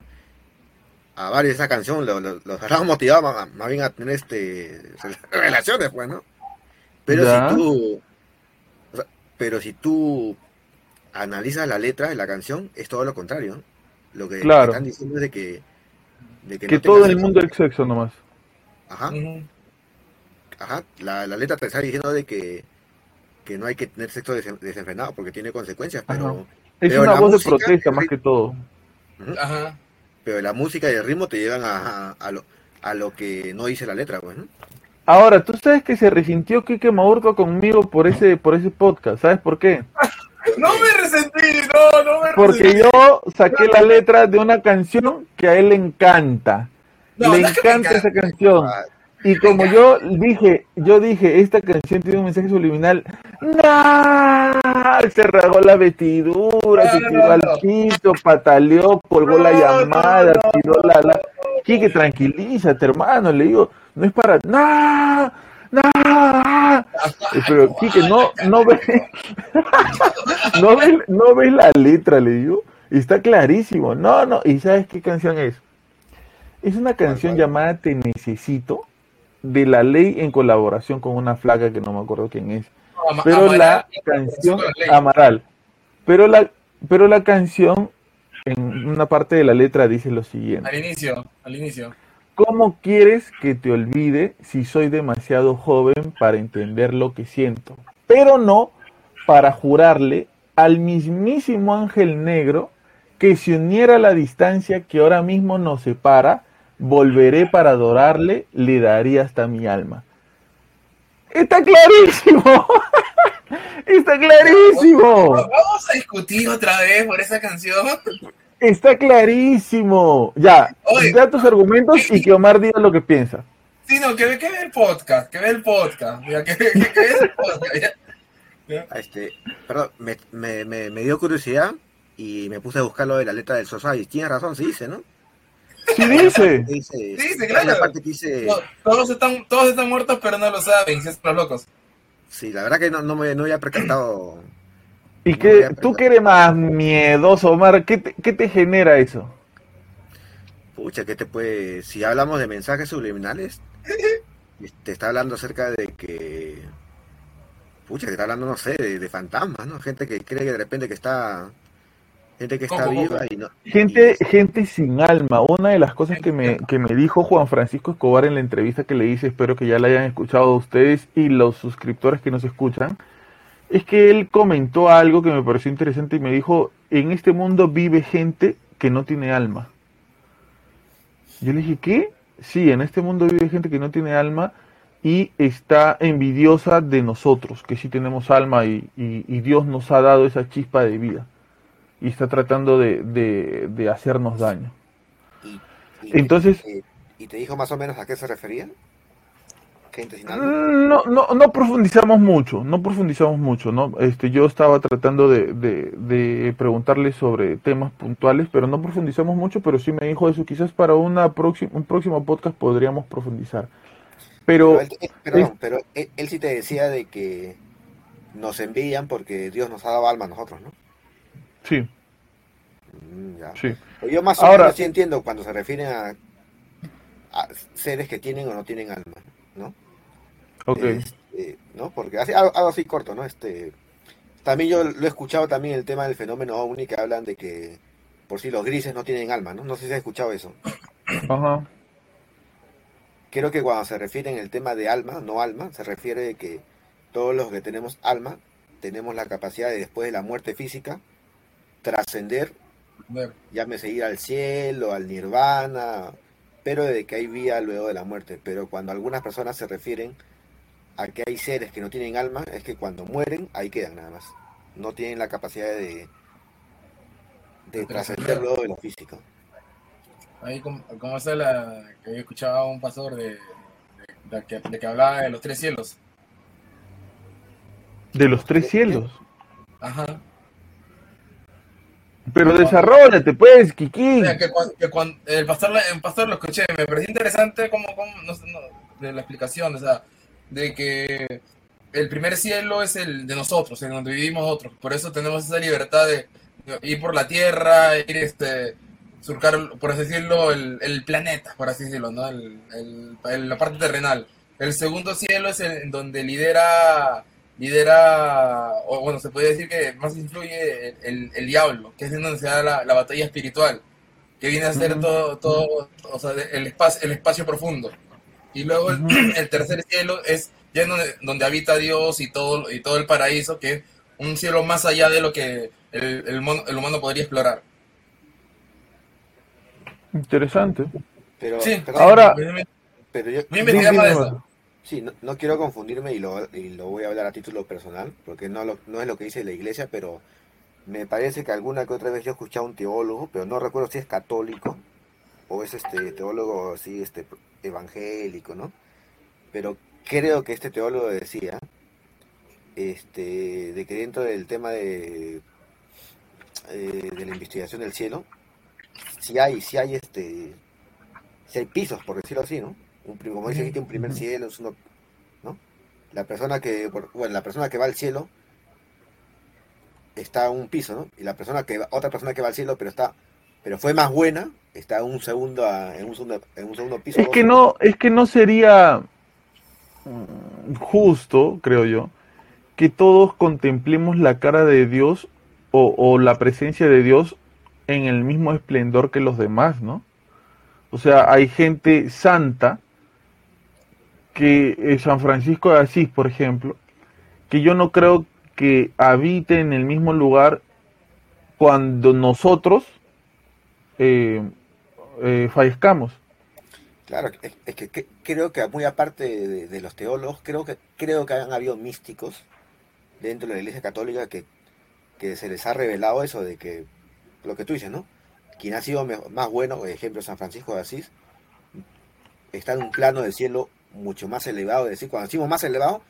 a varios esa canción los lo, habrá motivado más, bien a tener este *laughs* relaciones, pues, ¿no? Pero si tú, pero si tú analizas la letra de la canción, es todo lo contrario. Lo que están diciendo es de que, de que, todo el mundo es sexo nomás. Ajá. Ajá. La, la letra te está diciendo de que que no hay que tener sexo desenfrenado porque tiene consecuencias, pero... Es una voz de protesta más que todo. Ajá. Pero la música y el ritmo te llevan a, a, lo, a lo que no dice la letra, pues, Ahora, tú sabes que se resintió Kike Maurto conmigo por ese, por ese podcast, ¿sabes por qué? *laughs* No me resentí, no, no me Porque yo saqué la letra de una canción que a él le encanta. le encanta esa canción. Ah, y como yo dije, yo dije, esta canción tiene un mensaje subliminal. ¡No! Se rasgó la vestidura, se tiró al piso, pataleó, colgó la llamada, tiró la, la. Quique, tranquilízate, hermano. Le digo, no es para. ¡No! ¡No! Pero Quique, no, no ves, *laughs* no ves, no ves la letra, le digo. Y está clarísimo. No, no. ¿Y sabes qué canción es? Es una canción llamada Te Necesito de la ley en colaboración con una flaca que no me acuerdo quién es. pero la canción Amaral. Pero la pero la canción en una parte de la letra dice lo siguiente. Al inicio, al inicio. ¿Cómo quieres que te olvide si soy demasiado joven para entender lo que siento? Pero no para jurarle al mismísimo ángel negro que se uniera a la distancia que ahora mismo nos separa volveré para adorarle, le daría hasta mi alma. Está clarísimo. *laughs* Está clarísimo. Vamos a discutir otra vez por esa canción. Está clarísimo. Ya, da tus argumentos y que Omar diga lo que piensa. Sí, no, que, ve el podcast, que ve el podcast. Ya, que, que, el *laughs* podcast. Este, perdón, me, me, me, dio curiosidad y me puse a buscar lo de la letra del Sosa y tiene razón, se dice, ¿no? Sí dice. dice, claro. todos, están, todos están muertos, pero no lo saben, si los locos. Sí, la verdad que no, no me no había percatado ¿Y qué, tú qué eres más miedoso, Omar? ¿Qué te, ¿Qué te genera eso? Pucha, ¿qué te puede...? Si hablamos de mensajes subliminales, *laughs* te está hablando acerca de que... Pucha, te está hablando, no sé, de, de fantasmas, ¿no? Gente que cree que de repente que está... Gente que está ¿Cómo, viva cómo? y no... Gente, gente sin alma. Una de las cosas que me, que me dijo Juan Francisco Escobar en la entrevista que le hice, espero que ya la hayan escuchado ustedes y los suscriptores que nos escuchan, es que él comentó algo que me pareció interesante y me dijo, en este mundo vive gente que no tiene alma. Yo le dije, ¿qué? Sí, en este mundo vive gente que no tiene alma y está envidiosa de nosotros, que sí tenemos alma y, y- y Dios nos ha dado esa chispa de vida y está tratando de, de- de hacernos daño. y- y- Entonces- ¿Y te dijo más o menos a qué se refería? Mm, No, no, no profundizamos mucho, no profundizamos mucho, ¿no? Este, yo estaba tratando de, de, de preguntarle sobre temas puntuales, pero no profundizamos mucho, pero sí me dijo eso. Quizás para una próxima, un próximo podcast podríamos profundizar. Pero, Pero él, eh, perdón, pero él, él sí te decía de que nos envían porque Dios nos ha dado alma a nosotros, ¿no? Sí, Mm, ya. sí. Yo más o Ahora- menos sí entiendo cuando se refiere a, a seres que tienen o no tienen alma, ¿no? Ok. Este, ¿no? Porque así, algo, algo así corto, ¿no? Este, también yo lo he escuchado también el tema del fenómeno ovni que hablan de que por si los grises no tienen alma, ¿no? No sé si has escuchado eso. Ajá. Creo que cuando se refiere en el tema de alma, no alma, se refiere de que todos los que tenemos alma tenemos la capacidad de después de la muerte física trascender, Ver, llámese ir al cielo, al nirvana, pero de que hay vida luego de la muerte. Pero cuando algunas personas se refieren a que hay seres que no tienen alma, es que cuando mueren, ahí quedan nada más. No tienen la capacidad de, de trascender luego de lo físico. Ahí como, como esa la que había escuchado a un pastor de, de- de que, de que hablaba de los tres cielos. De los tres cielos. Ajá. Pero desarrollate, pues, Kiki. O sea, que cuan- que el, pastor, el pastor lo escuché, me pareció interesante como, como no la explicación, o sea, de que el primer cielo es el de nosotros, en donde vivimos otros, por eso tenemos esa libertad de, ir por la tierra, ir este surcar, por así decirlo, el, el planeta, por así decirlo, ¿no? El, el- la parte terrenal. El segundo cielo es en donde lidera, lidera, o bueno, se puede decir que más influye el, el- el diablo, que es en donde se da la, la batalla espiritual, que viene a ser todo, todo, o sea, el espacio, el espacio profundo. Y luego *clears throat* el, tercer cielo es ya en donde, donde habita Dios y todo, y todo el paraíso, que es un cielo más allá de lo que el, el, mono- el humano podría explorar. Interesante. Pero, Sí, pero- Ahora- pero yo, Voy a investigar Sí, más de sí, no, quiero confundirme y lo, y lo voy a hablar a título personal, porque no, no es lo que dice la iglesia, pero me parece que alguna que otra vez yo he escuchado a un teólogo, pero no recuerdo si es católico o es este teólogo así este evangélico, ¿no? Pero creo que este teólogo decía este de que dentro del tema de eh, de la investigación del cielo si hay si hay este si hay pisos por decirlo así, ¿no? Un, como dice aquí, un primer cielo, es uno, ¿no? La persona que, bueno, la persona que va al cielo está a un piso, ¿no? Y la persona que otra persona que va al cielo, pero está, pero fue más buena, está en un segundo, a- en un segundo, en un segundo piso. Es que no, es que no sería mm, justo, creo yo, que todos contemplemos la cara de Dios o, o la presencia de Dios en el mismo esplendor que los demás, ¿no? O sea, hay gente santa que eh, San Francisco de Asís, por ejemplo, que yo no creo que habite en el mismo lugar cuando nosotros eh, eh, fallezcamos. Claro, es, que, creo que muy aparte de, los teólogos, creo que creo que han habido místicos dentro de la Iglesia Católica que, que se les ha revelado eso de que lo que tú dices, ¿no? Quien ha sido más bueno, por ejemplo San Francisco de Asís, está en un plano del cielo mucho más elevado, es decir, cuando decimos más elevado,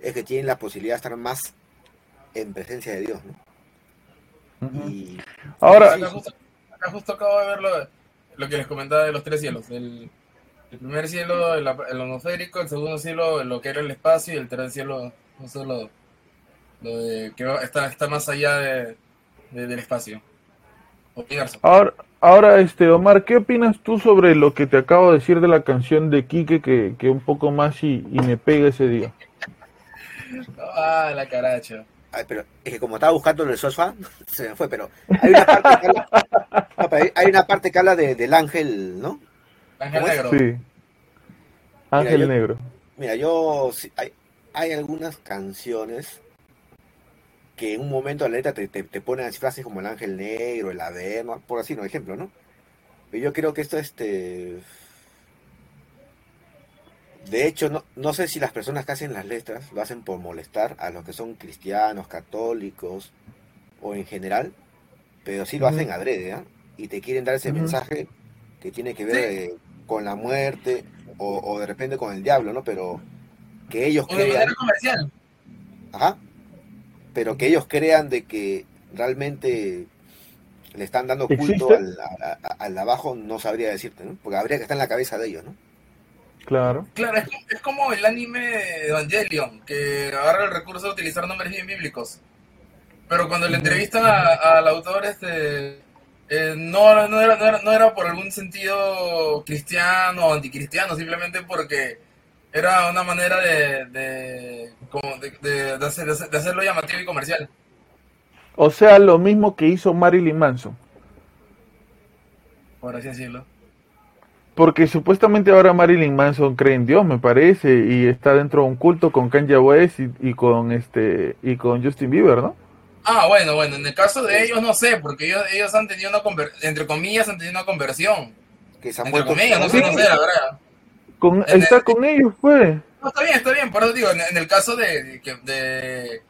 es que tienen la posibilidad de estar más en presencia de Dios, ¿no? Y Ahora, acá, justo, acá justo acabo de ver lo, lo que les comentaba de los tres cielos. El, el primer cielo, el, el atmosférico, el segundo cielo, lo que era el espacio, y el tercer cielo, un solo Lo de que está, está más allá de, de- del espacio. Ahora, ahora, este, Omar, ¿qué opinas tú sobre lo que te acabo de decir de la canción de Quique que, que un poco más y, y me pega ese día? Ah, la caracha. Ay, pero es que como estaba buscando en el sofá, *laughs* se me fue, pero hay una parte que habla, *laughs* hay- una parte que habla de- del ángel, ¿no? Ángel. Negro. Sí. Ángel yo- Negro. Mira, yo sí, hay, hay algunas canciones que en un momento la letra te, te, te ponen así frases como el ángel negro, el averno, por así, no ejemplo, ¿no? Pero yo creo que esto, este. De hecho, no, no sé si las personas que hacen las letras lo hacen por molestar a los que son cristianos, católicos o en general, pero sí lo hacen adrede, ¿ah? Y te quieren dar ese mensaje que tiene que ver Sí. eh, con la muerte o, o de repente con el diablo, ¿no? Pero que ellos O de crean, manera comercial. ajá, pero que ellos crean de que realmente le están dando culto ¿Existe? al, a- al abajo, no sabría decirte, ¿no? Porque habría que estar en la cabeza de ellos, ¿no? Claro. Claro, es, es como el anime Evangelion, que agarra el recurso de utilizar nombres bien bíblicos. Pero cuando le entrevistan a- al autor, este, eh, no, no, era, no, era, no era por algún sentido cristiano o anticristiano, simplemente porque era una manera de, de, como de, de- hacer- de hacer- de hacerlo llamativo y comercial. O sea, lo mismo que hizo Marilyn Manson. Por así decirlo. Porque supuestamente ahora Marilyn Manson cree en Dios, me parece, y está dentro de un culto con Kanye West y, y con este y con Justin Bieber, ¿no? Ah, bueno, bueno, en el caso de ellos no sé, porque ellos, ellos han tenido una conversión, entre comillas, han tenido una conversión. Que se han Entre vuelto- comillas, no sé, no sé, la verdad. Con, En está el- con ellos, pues. No, está bien, está bien, por eso digo, en, en el caso de, de que de,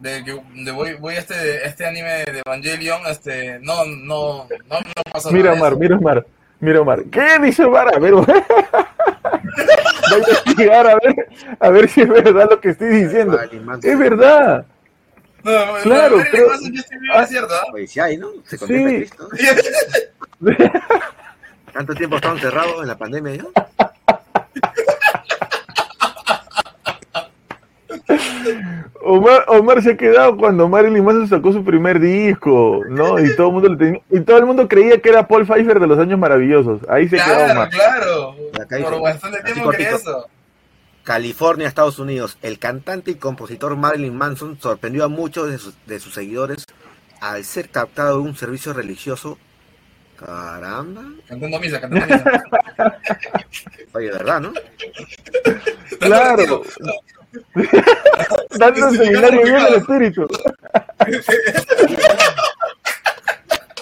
de que de voy, voy a este, este anime de Evangelion, este, no, no, no, no pasa Mira, nada. Omar, mira, Omar. Mira, Omar. ¿Qué dice Omar? A ver, *laughs* Voy a investigar a ver, a ver si es verdad lo que estoy diciendo. Es verdad. No, no, claro, Bieber es cierto, ¿ah? Oye, sí hay, ¿no? Se Sí. Cristo. *laughs* *laughs* Tanto tiempo estaban cerrados en la pandemia, ¿no? Omar, Omar se ha quedado cuando Marilyn Manson sacó su primer disco, ¿no? Y todo el mundo le tenía- y todo el mundo creía que era Paul Pfeiffer de los años maravillosos. Ahí se quedó Claro, Omar. claro. Dice, Por bastante tiempo que eso. California, Estados Unidos. El cantante y compositor Marilyn Manson sorprendió a muchos de sus, de sus seguidores al ser captado en un servicio religioso. Caramba. Cantando misa, cantando misa. Oye, ¿verdad, no? Claro. *laughs* Dando un seminario bien del espíritu. *laughs*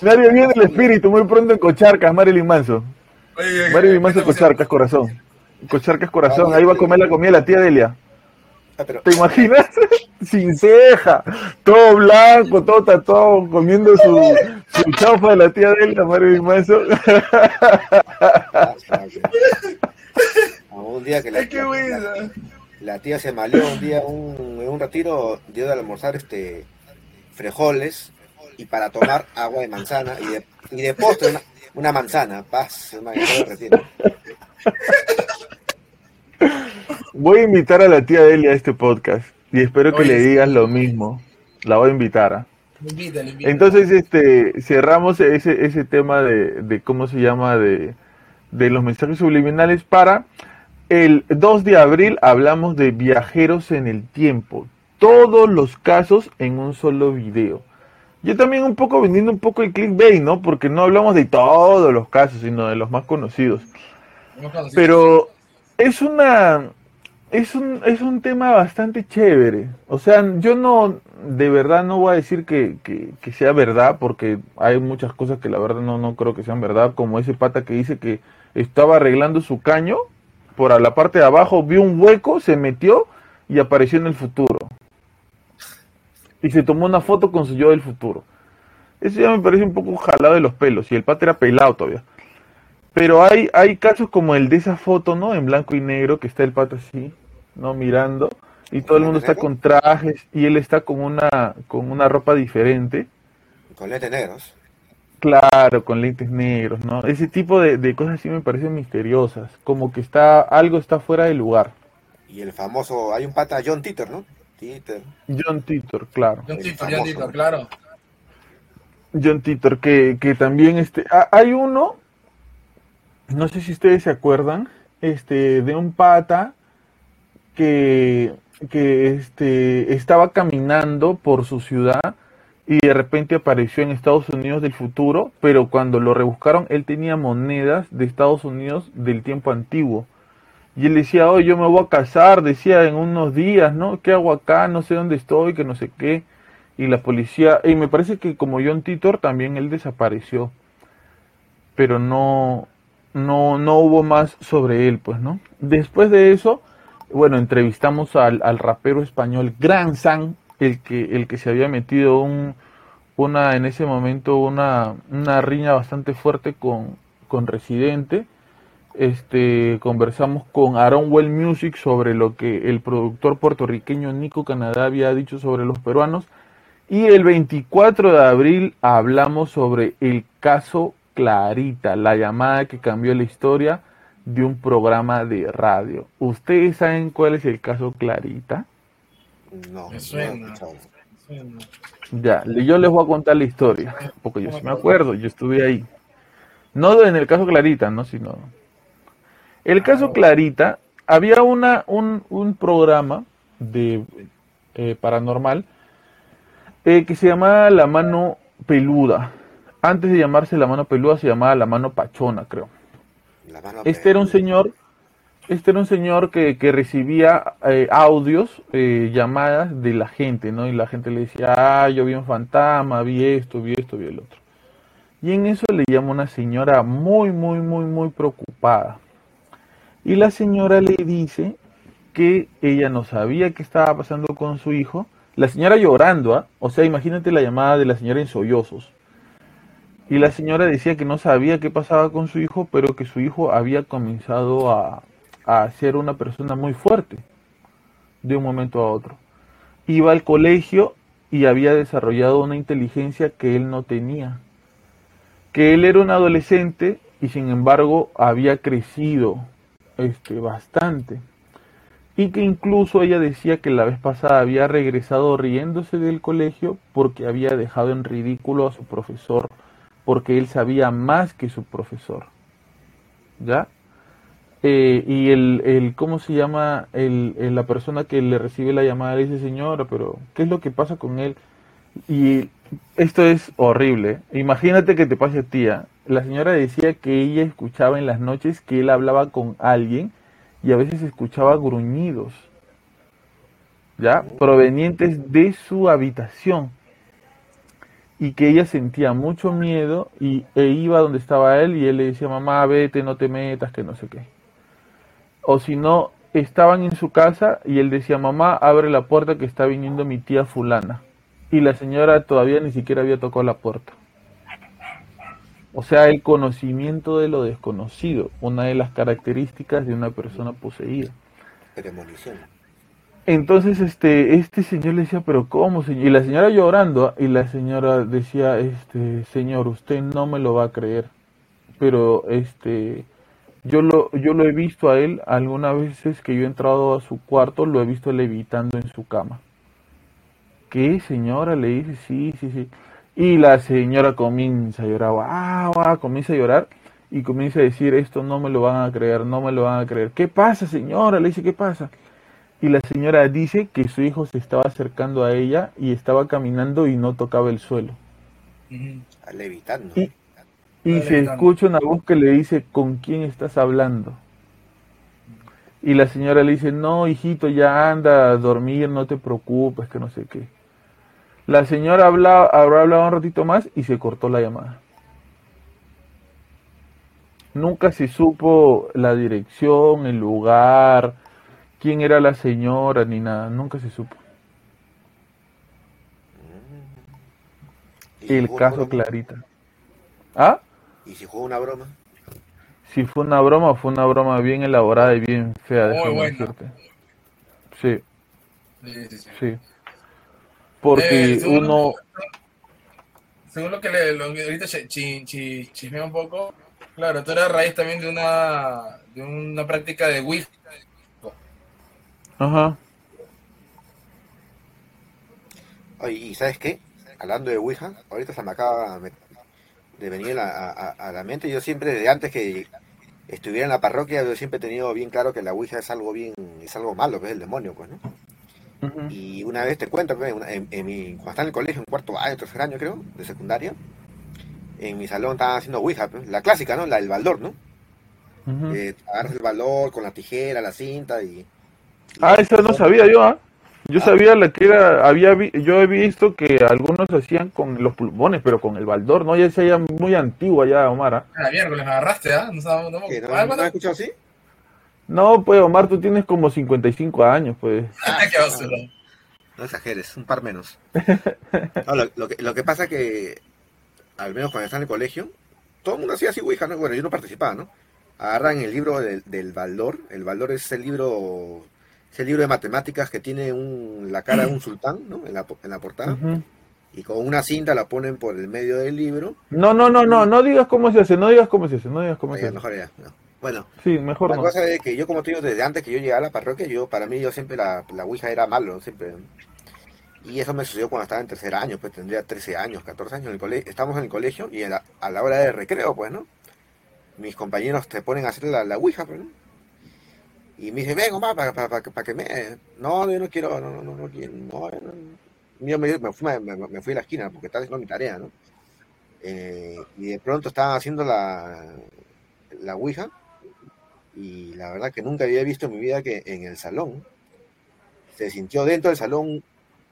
Seminario bien del espíritu, muy pronto en Cocharcas, Marilyn Manson. Oye, Marilyn emoción. Cocharcas, corazón. Cocharcas, corazón. Ahí va a comer la comida la tía Delia. Ah, ¿Te imaginas? *laughs* Sin ceja, todo blanco, todo tatuado, comiendo su, su chaufa de la tía Delia, ah, que- a un día que la- la tía se malió un día un, en un retiro, dio de almorzar este frijoles y para tomar agua de manzana y de, y de postre una, una manzana. Paz, retiro. Voy a invitar a la tía Delia a este podcast y espero que Oye, le sí. digas lo mismo. La voy a invitar. ¿ah? Invítale. Entonces, este, cerramos ese, ese tema de, de cómo se llama, de, de los mensajes subliminales para el 2 de abril hablamos de viajeros en el tiempo. Todos los casos en un solo video. Yo también un poco vendiendo un poco el clickbait, ¿no? Porque no hablamos de todos los casos, sino de los más conocidos. Pero es una es un, es un tema bastante chévere. O sea, yo no, de verdad no voy a decir que, que, que sea verdad, porque hay muchas cosas que la verdad no, no creo que sean verdad, como ese pata que dice que estaba arreglando su caño, por a la parte de abajo vio un hueco, se metió y apareció en el futuro. Y se tomó una foto con su yo del futuro. Eso ya me parece un poco jalado de los pelos, y el pata era pelado todavía. Pero hay, hay casos como el de esa foto, ¿no? En blanco y negro, que está el pato así, ¿no? Mirando. Y todo el mundo está con trajes y él está con una, con una ropa diferente. Con lentes negros. Claro, con lentes negros, ¿no? Ese tipo de, de cosas sí me parecen misteriosas. Como que está, algo está fuera de lugar. Y el famoso, hay un pata John Titor, ¿no? Titor. John Titor, claro. John Titor. John Titor, claro. John Titor, que, que también este, ah, hay uno, no sé si ustedes se acuerdan, este, de un pata que, que este, estaba caminando por su ciudad y de repente apareció en Estados Unidos del futuro, pero cuando lo rebuscaron, él tenía monedas de Estados Unidos del tiempo antiguo. Y él decía, oh, yo me voy a casar, decía en unos días, ¿no? ¿Qué hago acá? No sé dónde estoy, que no sé qué. Y la policía, y me parece que como John Titor también él desapareció. Pero no, no, no hubo más sobre él, pues, ¿no? Después de eso, bueno, entrevistamos al, al rapero español Gran San, el que, el que se había metido un, una, en ese momento, una, una riña bastante fuerte con, con Residente. Este, conversamos con Aaron Well Music sobre lo que el productor puertorriqueño Nico Canadá había dicho sobre los peruanos. Y el 24 de abril hablamos sobre el caso Clarita, la llamada que cambió la historia de un programa de radio. ¿Ustedes saben cuál es el caso Clarita? No, Me no suena. escuchado. Ya, yo les voy a contar la historia, porque yo sí me acuerdo, yo estuve ahí. No en el caso Clarita, no, sino... El caso Clarita, había una, un, un programa de eh, paranormal eh, que se llamaba La Mano Peluda. Antes de llamarse La Mano Peluda se llamaba La Mano Pachona, creo. La mano Este era un señor, este era un señor que, que recibía eh, audios, eh, llamadas de la gente, ¿no? Y la gente le decía, ah, yo vi un fantasma, vi esto, vi esto, vi el otro. Y en eso le llama una señora muy, muy, muy, muy preocupada. Y la señora le dice que ella no sabía qué estaba pasando con su hijo. La señora llorando, ¿ah? O sea, imagínate la llamada de la señora en sollozos. Y la señora decía que no sabía qué pasaba con su hijo, pero que su hijo había comenzado a, a ser una persona muy fuerte de un momento a otro. Iba al colegio y había desarrollado una inteligencia que él no tenía. Que él era un adolescente y sin embargo había crecido este, bastante. Y que incluso ella decía que la vez pasada había regresado riéndose del colegio porque había dejado en ridículo a su profesor porque él sabía más que su profesor. ¿Ya? Eh, y el, el, ¿cómo se llama? El, la persona que le recibe la llamada le dice, señora, pero ¿qué es lo que pasa con él? Y esto es horrible. Imagínate que te pase a tía. La señora decía que ella escuchaba en las noches que él hablaba con alguien y a veces escuchaba gruñidos, ¿ya? Provenientes de su habitación y que ella sentía mucho miedo y e iba donde estaba él y él le decía, mamá, vete, no te metas, que no sé qué. O si no, estaban en su casa y él decía, mamá, abre la puerta que está viniendo mi tía fulana. Y la señora todavía ni siquiera había tocado la puerta. O sea, el conocimiento de lo desconocido, una de las características de una persona poseída. Premonición. Entonces, este, este señor le decía, pero ¿cómo, señor? Y la señora llorando, y la señora decía, este, señor, usted no me lo va a creer, pero, este, yo lo, yo lo he visto a él algunas veces que yo he entrado a su cuarto, lo he visto levitando en su cama. ¿Qué, señora? Le dice, sí, sí, sí. Y la señora comienza a llorar, ah, ah, comienza a llorar y comienza a decir, esto no me lo van a creer, no me lo van a creer. ¿Qué pasa, señora? Le dice, ¿qué pasa? Y la señora dice que su hijo se estaba acercando a ella y estaba caminando y no tocaba el suelo. Levitando. Y, y se escucha una voz que le dice, ¿con quién estás hablando? Y la señora le dice, no, hijito, ya anda a dormir, no te preocupes, que no sé qué. La señora habrá hablado un ratito más y se cortó la llamada. Nunca se supo la dirección, el lugar, quién era la señora, ni nada, nunca se supo. ¿Y si El caso? Clarita. ¿Ah? ¿Y si fue una broma? Si fue una broma, fue una broma bien elaborada y bien fea, Muy buena. Sí, Sí, sí, sí. sí. Porque Eh, según, uno, según lo que le, lo ahorita chi, chi, chi- chismeo un poco, claro, tú eres raíz también de una, de una práctica de wifi. ajá, Oye, ¿y sabes qué? Hablando de Ouija, ahorita se me acaba de venir a, a, a la mente. Yo siempre, desde antes que estuviera en la parroquia, yo siempre he tenido bien claro que la Ouija es algo bien, es algo malo, que es el demonio, pues, ¿no? Y una vez te cuento, pues, en, en, mi, cuando estaba en el colegio, en cuarto año, tercer año creo, de secundaria, en mi salón estaban haciendo Ouija, pues, la clásica, ¿no? La del baldor, ¿no? eh, agarras el baldor con la tijera, la cinta y... y Ah, eso no sabía yo, ¿ah? Yo sabía la que era, había vi- yo he visto que algunos hacían con los pulmones, pero con el baldor, ¿no? Ya se ya muy antigua ya, Omar. ¿ah? Ah, miércoles, me agarraste, ¿ah? No, no, ¿Qué, ¿No, Ah, ¿no has escuchado así? No, pues Omar, tú tienes como 55 años, pues. *laughs* qué basura. No exageres, un par menos. No, lo, lo que, lo que pasa que, al menos cuando estaba en el colegio, todo el mundo hacía así Ouija, ¿no? Bueno, yo no participaba, ¿no? Agarran el libro del, del Baldor. El Baldor es el libro, es el libro de matemáticas que tiene un, la cara de un *clears throat* sultán, ¿no? En la, en la portada. Y con una cinta la ponen por el medio del libro. No, no, no, no, no digas cómo se hace, no digas cómo se hace, no digas cómo se hace. mejor ya, no. Bueno, Sí, mejor la no. cosa es que yo, como te digo, desde antes que yo llegara a la parroquia, yo, para mí, yo siempre la, la Ouija era malo, siempre. Y eso me sucedió cuando estaba en tercer año, pues tendría 13 años, 14 años en el colegio. Estamos en el colegio y a la, a la hora de recreo, pues, ¿no? Mis compañeros te ponen a hacer la, la Ouija, pues, ¿no? Y me dice, ven, Omar, para, para, que- para que me... No, yo no quiero, no, no, no, no quiero, no, yo me, me fui, me, me fui a la esquina porque estaba haciendo mi tarea, ¿no? Eh, y de pronto estaban haciendo la, la Ouija y la verdad que nunca había visto en mi vida que en el salón se sintió dentro del salón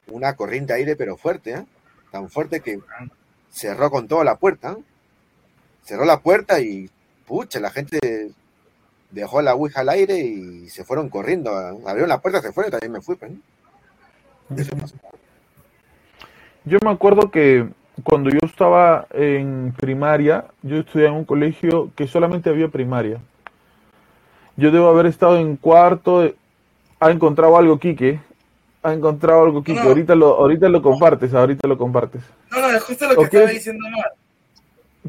una corriente de aire pero fuerte, ¿eh? tan fuerte que cerró con toda la puerta. ¿eh? Cerró la puerta y pucha, la gente dejó la ouija al aire y se fueron corriendo. ¿eh? Abrieron la puerta, se fueron y también me fui. pues, ¿no? Eso pasó. Yo me acuerdo que cuando yo estaba en primaria, yo estudiaba en un colegio que solamente había primaria. Yo debo haber estado en cuarto. Ha encontrado algo, Quique. Ha encontrado algo, Quique. No. Ahorita lo, ahorita lo compartes, ahorita lo compartes. No, no, es justo lo que estaba diciendo Omar.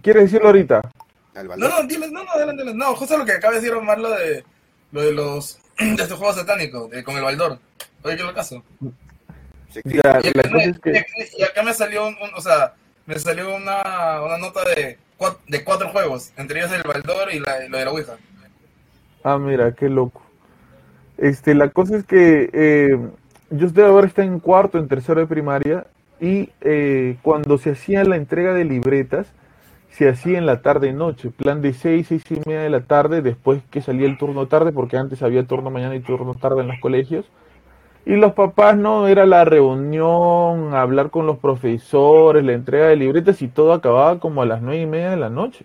¿Quieres decirlo ahorita? Al No, no, dile, no, no, adelante, adelante. No, justo lo que acaba de decir Omar, lo de, lo de los, *clears throat* de estos juegos satánicos, de- con el Baldor. Oye, ¿qué lo caso? Sí, Ya, Y acá, me, es que. y acá me salió, un, un- o sea, me salió una, una nota de, cua- de cuatro juegos, entre ellos el Baldor y, la, y lo de la Ouija. Ah, mira, qué loco. Este, la cosa es que eh, yo debo haber estado en cuarto, en tercero de primaria, y eh, cuando se hacía la entrega de libretas, se hacía en la tarde y noche, plan de seis, seis y media de la tarde, después que salía el turno tarde, porque antes había turno mañana y turno tarde en los colegios. Y los papás, no, era la reunión, hablar con los profesores, la entrega de libretas y todo acababa como a las nueve y media de la noche.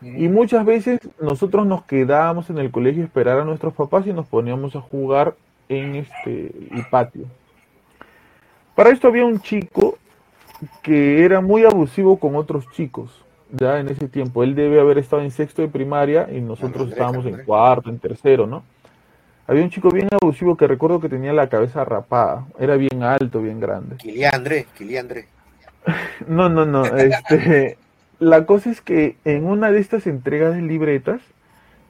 Y muchas veces nosotros nos quedábamos en el colegio a esperar a nuestros papás y nos poníamos a jugar en este el patio. Para esto había un chico que era muy abusivo con otros chicos, ya en ese tiempo. Él debe haber estado en sexto de primaria y nosotros estábamos en cuarto, en tercero, ¿no? Había un chico bien abusivo que recuerdo que tenía la cabeza rapada, era bien alto, bien grande. Kilian André. *laughs* No, no, no. *laughs* Este, la cosa es que en una de estas entregas de libretas,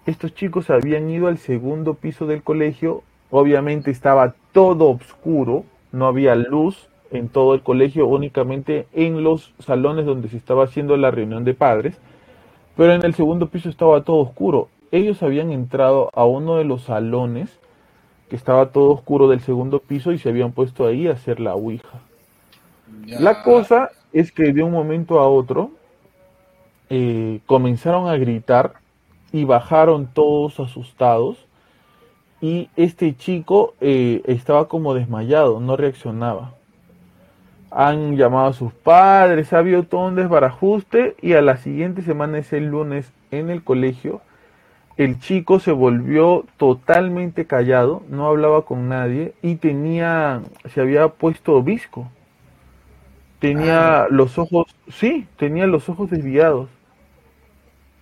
estos chicos habían ido al segundo piso del colegio. Obviamente estaba todo oscuro, no había luz en todo el colegio, únicamente en los salones donde se estaba haciendo la reunión de padres. Pero en el segundo piso estaba todo oscuro. Ellos habían entrado a uno de los salones que estaba todo oscuro del segundo piso y se habían puesto ahí a hacer la ouija. Ya. La cosa es que de un momento a otro eh, comenzaron a gritar y bajaron todos asustados y este chico eh, estaba como desmayado, no reaccionaba. Han llamado a sus padres, ha habido todo un desbarajuste y a la siguiente semana, ese lunes, en el colegio, el chico se volvió totalmente callado, no hablaba con nadie y tenía, se había puesto visco. Tenía los ojos, sí, tenía los ojos desviados.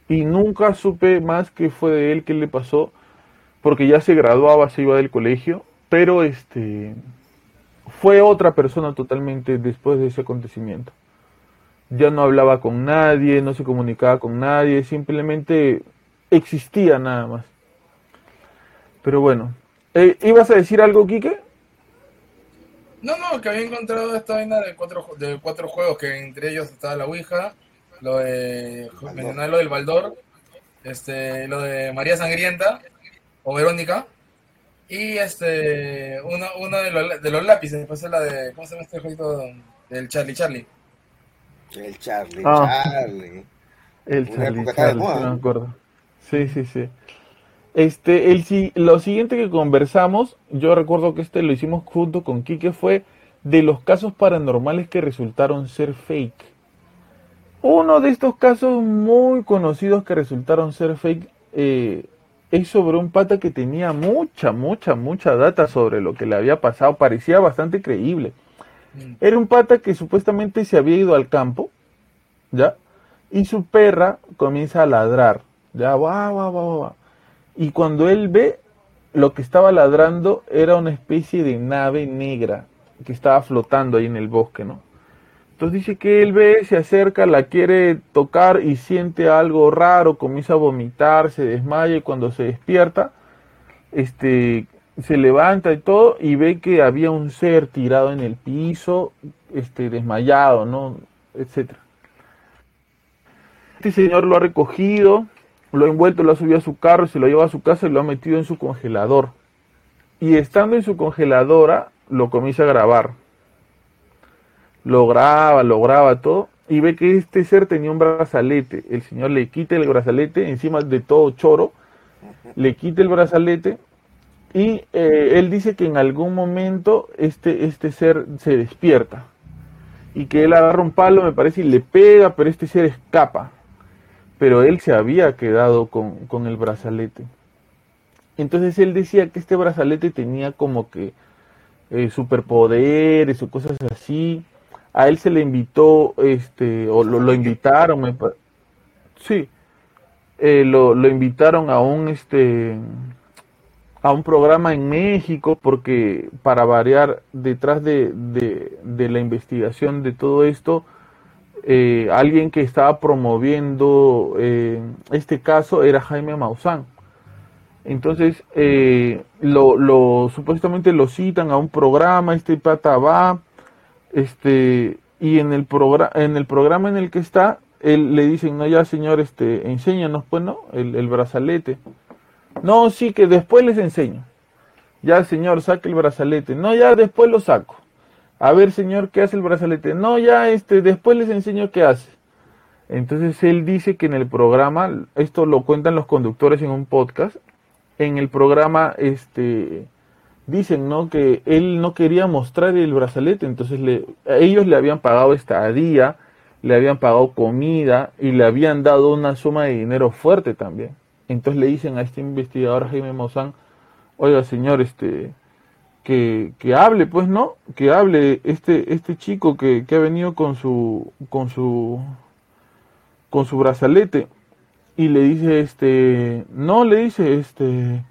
Y nunca supe más qué fue de él, qué le pasó, porque ya se graduaba, se iba del colegio, pero este fue otra persona totalmente después de ese acontecimiento. Ya no hablaba con nadie, no se comunicaba con nadie, simplemente existía nada más. Pero bueno, Eh, ¿ibas a decir algo, Quique? No, no, que había encontrado esta vaina de cuatro, de cuatro juegos, que entre ellos estaba la Ouija, lo de mencionar lo del Baldor, este, lo de María Sangrienta o Verónica, y este uno, uno de, los, de los lápices, después es la de, ¿cómo se llama este jueguito? Del Charlie Charlie. El Charlie, Ah. Charlie. El Una Charlie, de Charlie, moda, sí ¿no? me acuerdo. Sí, sí, sí. Este, el, si- lo siguiente que conversamos, yo recuerdo que este lo hicimos junto con Quique, fue de los casos paranormales que resultaron ser fake. Uno de estos casos muy conocidos que resultaron ser fake eh, es sobre un pata que tenía mucha, mucha, mucha data sobre lo que le había pasado. Parecía bastante creíble. Mm. Era un pata que supuestamente se había ido al campo, ¿ya? Y su perra comienza a ladrar, ya, guau, guau, guau, guau. Y cuando él ve, lo que estaba ladrando era una especie de nave negra que estaba flotando ahí en el bosque, ¿no? Entonces dice que él ve, se acerca, la quiere tocar y siente algo raro, comienza a vomitar, se desmaya y cuando se despierta, este, se levanta y todo y ve que había un ser tirado en el piso, este, desmayado, ¿no? Etcétera. Este señor lo ha recogido, lo ha envuelto, lo ha subido a su carro, se lo lleva a su casa y lo ha metido en su congelador. Y estando en su congeladora, lo comienza a grabar. Lo graba, lo graba todo. Y ve que este ser tenía un brazalete. El señor le quita el brazalete, encima de todo choro, le quita el brazalete. Y eh, él dice que en algún momento este, este ser se despierta. Y que él agarra un palo, me parece, y le pega, pero este ser escapa pero él se había quedado con, con el brazalete. Entonces él decía que este brazalete tenía como que eh, superpoderes o cosas así. A él se le invitó, este, o lo, invitaron, me sí, eh, lo, invitaron a un, este, a un programa en México porque para variar detrás de, de, de la investigación de todo esto, eh, alguien que estaba promoviendo eh, este caso era Jaime Maussan. Entonces, lo- supuestamente lo citan a un programa, este pata va, este, y en el, en el programa en el que está, él le dicen, no, ya señor, este, enséñanos, pues, ¿no? El, el brazalete. No, sí, que después les enseño. Ya, señor, saque el brazalete. No, ya después lo saco. A ver, señor, ¿qué hace el brazalete? No, ya, este, después les enseño qué hace. Entonces él dice que en el programa, esto lo cuentan los conductores en un podcast, en el programa, este, dicen, ¿no? Que él no quería mostrar el brazalete, entonces le, a ellos le habían pagado estadía, le habían pagado comida y le habían dado una suma de dinero fuerte también. Entonces le dicen a este investigador Jaime Maussan, oiga señor, este, que, que hable, pues, ¿no? Que hable este, este chico que, que ha venido con su, con su, con su brazalete y le dice, este, no, le dice, este,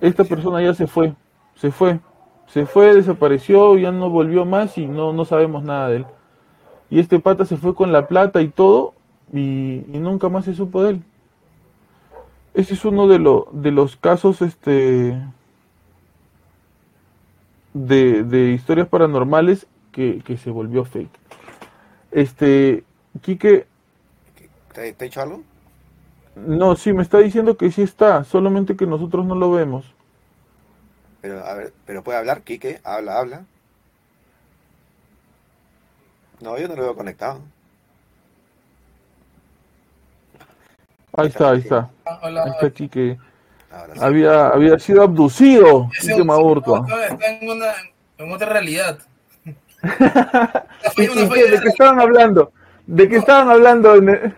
esta persona ya se fue, se fue, se fue, desapareció, ya no volvió más y no, no sabemos nada de él. Y este pata se fue con la plata y todo y, y nunca más se supo de él. Ese es uno de, lo- de los casos, este, de, de historias paranormales que, que se volvió fake. Este, Quique, ¿Te, te he hecho algo? no, sí, me está diciendo que sí está, solamente que nosotros no lo vemos. Pero, a ver, pero puede hablar, Quique, habla, habla. No, yo no lo veo conectado. Ahí está, ahí está. Ah, Hola, Ahí está Quique. Ahora sí. Había, había sido abducido, Quique Maurtua. Está en, una, en otra realidad. *laughs* ¿De qué estaban hablando? ¿De qué estaban hablando? en el-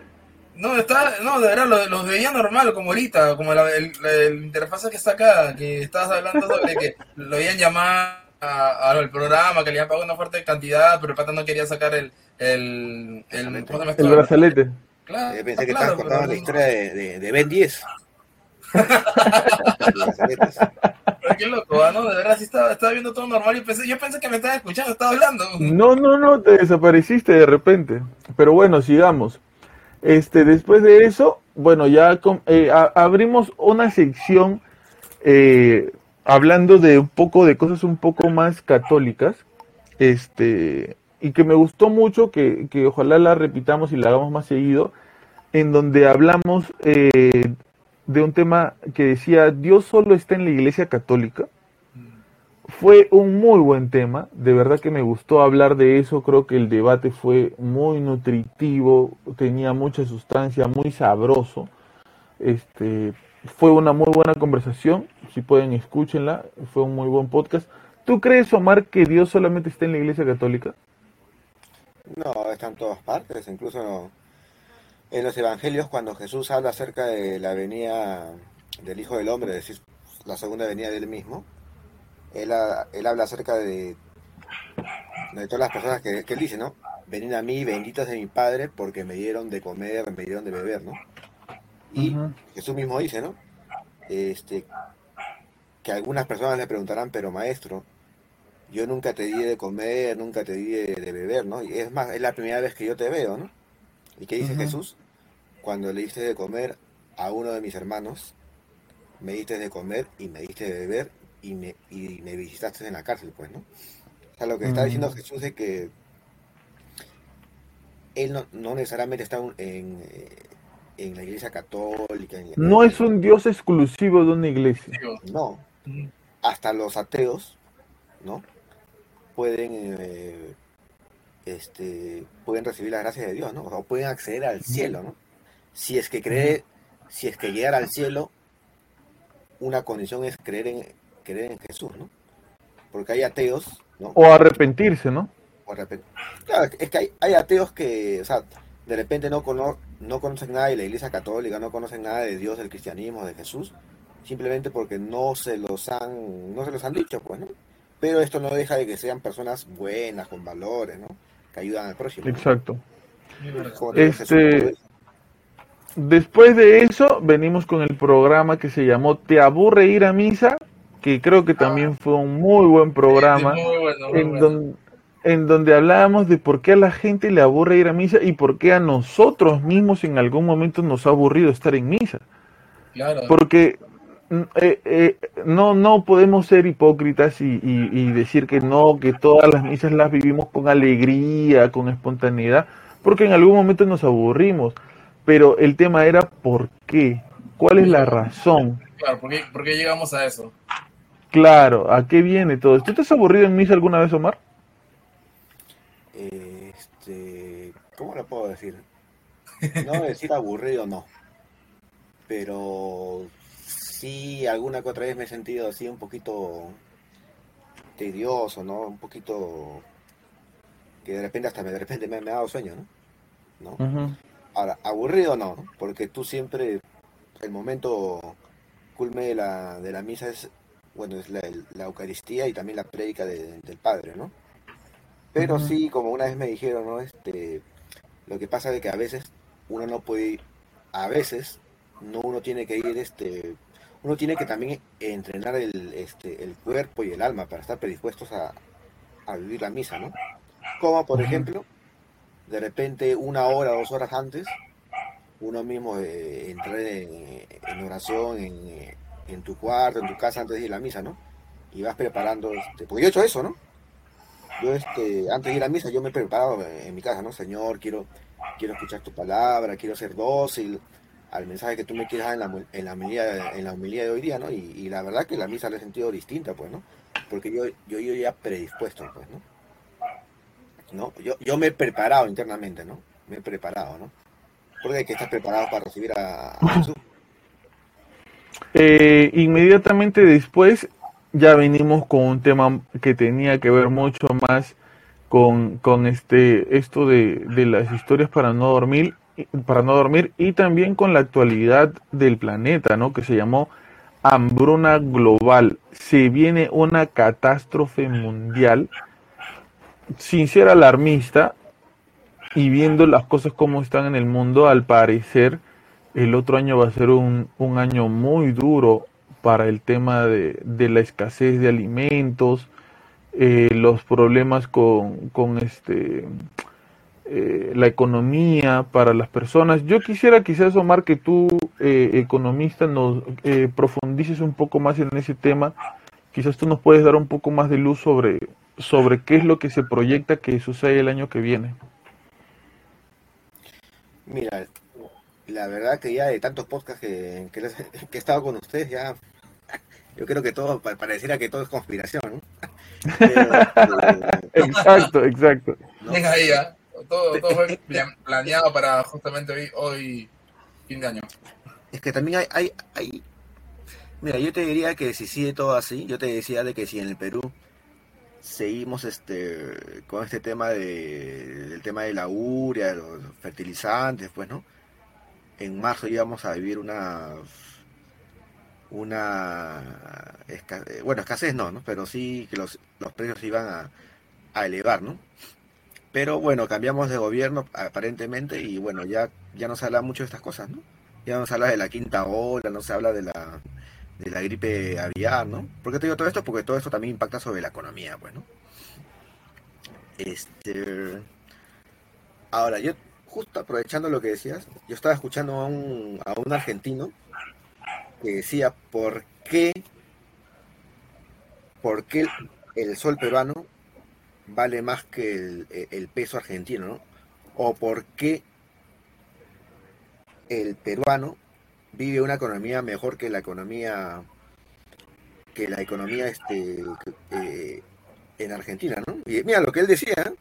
No, está, no, de verdad, los los veía normal, como ahorita, como la, el, la, el interfaz que está acá, que estabas hablando sobre que lo habían llamado al programa, que le habían pagado una fuerte cantidad, pero el pata no quería sacar el, el, el. El brazalete. Claro, Yo pensé que claro, estabas contando la historia de, de, de Ben 10. De las *laughs* aletas. pero qué loco, ¿ah? ¿no? De verdad, sí estaba, estaba viendo todo normal y pensé, yo pensé que me estaba escuchando, estaba hablando. No, no, no, te desapareciste de repente. Pero bueno, sigamos. Este, después de eso, bueno, ya eh, abrimos una sección eh, hablando de un poco de cosas un poco más católicas. este, y que me gustó mucho, que, que ojalá la repitamos y la hagamos más seguido, en donde hablamos eh, de un tema que decía, Dios solo está en la Iglesia Católica. Fue un muy buen tema, de verdad que me gustó hablar de eso, creo que el debate fue muy nutritivo, tenía mucha sustancia, muy sabroso. Este, fue una muy buena conversación, si pueden escúchenla, fue un muy buen podcast. ¿Tú crees, Omar, que Dios solamente está en la Iglesia Católica? No, está en todas partes, incluso en los evangelios cuando Jesús habla acerca de la venida del Hijo del Hombre, es decir, la segunda venida de él él, habla acerca de, de todas las personas que, él dice, ¿no? Venid a mí, benditas de mi Padre, porque me dieron de comer, me dieron de beber, ¿no? Y Jesús mismo dice, ¿no? Este, que algunas personas le preguntarán, pero maestro, yo nunca te di de comer, nunca te di de, beber, ¿no? Y es más, es la primera vez que yo te veo, ¿no? ¿Y qué dice Jesús? Cuando le diste de comer a uno de mis hermanos, me diste de comer y me diste de beber y me, y me visitaste en la cárcel, pues, ¿no? O sea, lo que está diciendo Jesús es que él no, necesariamente está en, en, la iglesia católica. no es un Dios exclusivo de una iglesia. No. Hasta los ateos, ¿no? Pueden eh, este, pueden recibir la gracia de Dios, ¿no? O pueden acceder al cielo, ¿no? Si es que cree, si es que llegar al cielo, una condición es creer en, creer en Jesús, ¿no? Porque hay ateos, ¿no? O arrepentirse, ¿no? O Claro, es que hay, ateos que, o sea, de repente no, no conocen nada de la Iglesia Católica, no conocen nada de Dios, del cristianismo, de Jesús, simplemente porque no se los han, no se los han dicho, pues, ¿no? Pero esto no deja de que sean personas buenas, con valores, ¿no? que ayudan al próximo. Exacto. Este, después de eso, venimos con el programa que se llamó Te aburre ir a misa, que creo que también fue un muy buen programa, en, en donde hablábamos de por qué a la gente le aburre ir a misa y por qué a nosotros mismos en algún momento nos ha aburrido estar en misa. Claro. Porque eh, eh, no, no podemos ser hipócritas y, decir que no, que todas las misas las vivimos con alegría, con espontaneidad, porque en algún momento nos aburrimos. Pero el tema era ¿por qué? ¿Cuál es la razón? Claro, ¿por qué, llegamos a eso? Claro, ¿a qué viene todo esto? ¿Tú te has aburrido en misa alguna vez, Omar? Este, ¿Cómo lo puedo decir? No decir aburrido, no. Pero sí, alguna que otra vez me he sentido así un poquito tedioso, ¿no? Un poquito que de repente hasta me, de repente me, ha dado sueño, ¿no? ¿No? Ahora, aburrido no, porque tú siempre, el momento culme de la, de la misa es, bueno, es la, Eucaristía y también la prédica del Padre, ¿no? Pero sí, como una vez me dijeron, ¿no? Este, lo que pasa es que a veces uno no puede ir, a veces no uno tiene que ir este uno tiene que también entrenar el, este, el cuerpo y el alma para estar predispuestos a, vivir la misa, ¿no? Como por ejemplo, de repente una hora, dos horas antes, uno mismo eh, entrar en, oración en, tu cuarto, en tu casa antes de ir a la misa, ¿no? Y vas preparando, este, porque yo he hecho eso, ¿no? Yo este, antes de ir a la misa yo me he preparado en mi casa, ¿no? Señor, quiero, quiero escuchar tu palabra, quiero ser dócil, al mensaje que tú me quieres dar en la, en la, humildad, en la de hoy día, ¿no? Y, la verdad que la misa la he sentido distinta, pues, ¿no? Porque yo, yo, yo ya predispuesto, pues, ¿no? ¿No? Yo, yo me he preparado internamente, ¿no? Me he preparado, ¿no? Porque hay que estar preparado para recibir a, Jesús. Eh, inmediatamente después ya venimos con un tema que tenía que ver mucho más con, con este esto de, de las historias para no dormir para no dormir y también con la actualidad del planeta, ¿no? Que se llamó hambruna global. Se viene una catástrofe mundial sin ser alarmista y viendo las cosas como están en el mundo, al parecer el otro año va a ser un, un año muy duro para el tema de, de la escasez de alimentos, eh, los problemas con, con este eh, la economía para las personas. Yo quisiera quizás, Omar, que tú, eh, economista, nos eh, profundices un poco más en ese tema. Quizás tú nos puedes dar un poco más de luz sobre, sobre qué es lo que se proyecta que sucede el año que viene. Mira, la verdad que ya de tantos podcasts que, *laughs* que, he estado con ustedes, ya yo creo que todo pareciera que todo es conspiración. ¿no? *laughs* Eh, exacto, exacto. Venga ahí, ¿eh? todo, todo, fue *laughs* planeado para justamente hoy, hoy, fin de año. Es que también hay, hay, hay, Mira, yo te diría que si sigue todo así, yo te decía de que si en el Perú seguimos este con este tema de, del tema de la urea, los fertilizantes, pues, ¿no? En marzo íbamos a vivir una una escasez, bueno, escasez no, ¿no? Pero sí que los, los precios iban a, a elevar, ¿no? Pero bueno, cambiamos de gobierno aparentemente y bueno, ya, ya no se habla mucho de estas cosas, ¿no? Ya no se habla de la quinta ola, no se habla de la de la gripe aviar, ¿no? ¿Por qué te digo todo esto? Porque todo esto también impacta sobre la economía, pues, ¿no? Este... Ahora, yo justo aprovechando lo que decías, yo estaba escuchando a un, a un argentino que decía, ¿por qué, por qué el sol peruano vale más que el, el peso argentino, ¿no? O por qué el peruano vive una economía mejor que la economía que la economía este eh, en Argentina, ¿no? Y mira, lo que él decía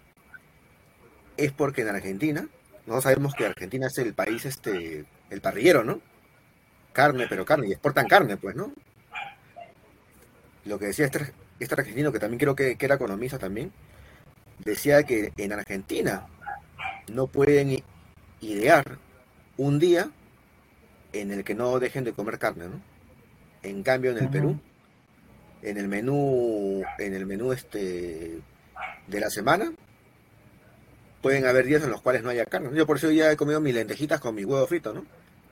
es porque en Argentina, no sabemos que Argentina es el país este el parrillero, ¿no? Carne, pero carne, y exportan carne, pues, ¿no? Lo que decía este, este argentino, que también creo que, que era economista también, decía que en Argentina no pueden idear un día en el que no dejen de comer carne, ¿no? En cambio, en el Perú, en el menú, en el menú este de la semana, pueden haber días en los cuales no haya carne. Yo por eso ya he comido mis lentejitas con mi huevo frito, ¿no?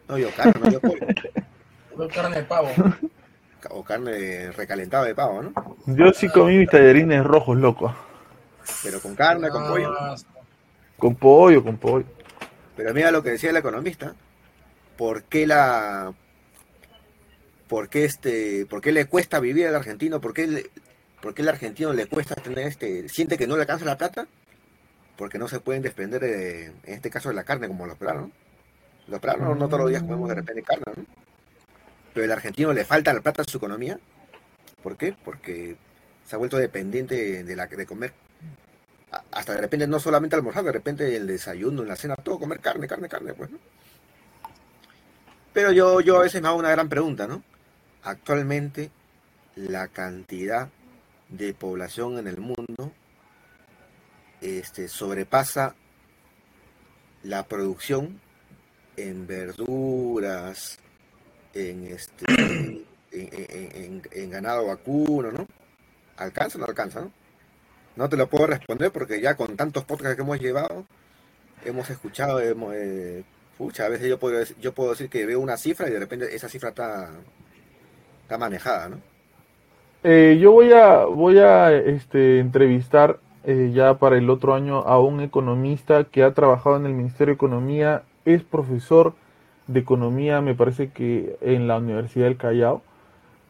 No yo carne, no yo pollo. *laughs* carne de pavo. O carne recalentada de pavo, ¿no? Yo sí comí mis tallarines rojos, loco. Pero con carne, con pollo. Con pollo, con pollo. Pero mira lo que decía el economista, por qué la por qué este por qué le cuesta vivir al argentino, por qué, le, por qué el argentino le cuesta tener este siente que no le alcanza la plata, porque no se pueden desprender de, en este caso de la carne como los peruanos. Los peruanos no todos los días comemos de repente carne, ¿no? Pero el argentino le falta la plata a su economía. ¿Por qué? Porque se ha vuelto dependiente de la de comer hasta de repente no solamente almorzar, de repente el desayuno, en la cena, todo comer carne, carne, carne, pues, ¿no? Pero yo, yo a veces me hago una gran pregunta, ¿no? Actualmente la cantidad de población en el mundo este, sobrepasa la producción en verduras, en este en, ganado vacuno, ¿no? ¿Alcanza o no alcanza, no? No te lo puedo responder porque ya con tantos podcasts que hemos llevado, hemos escuchado, hemos, eh, Pucha, a veces yo puedo, yo puedo decir que veo una cifra y de repente esa cifra está, está manejada, ¿no? Eh, yo voy a, voy a este, entrevistar eh, ya para el otro año a un economista que ha trabajado en el Ministerio de Economía, es profesor de economía, me parece que en la Universidad del Callao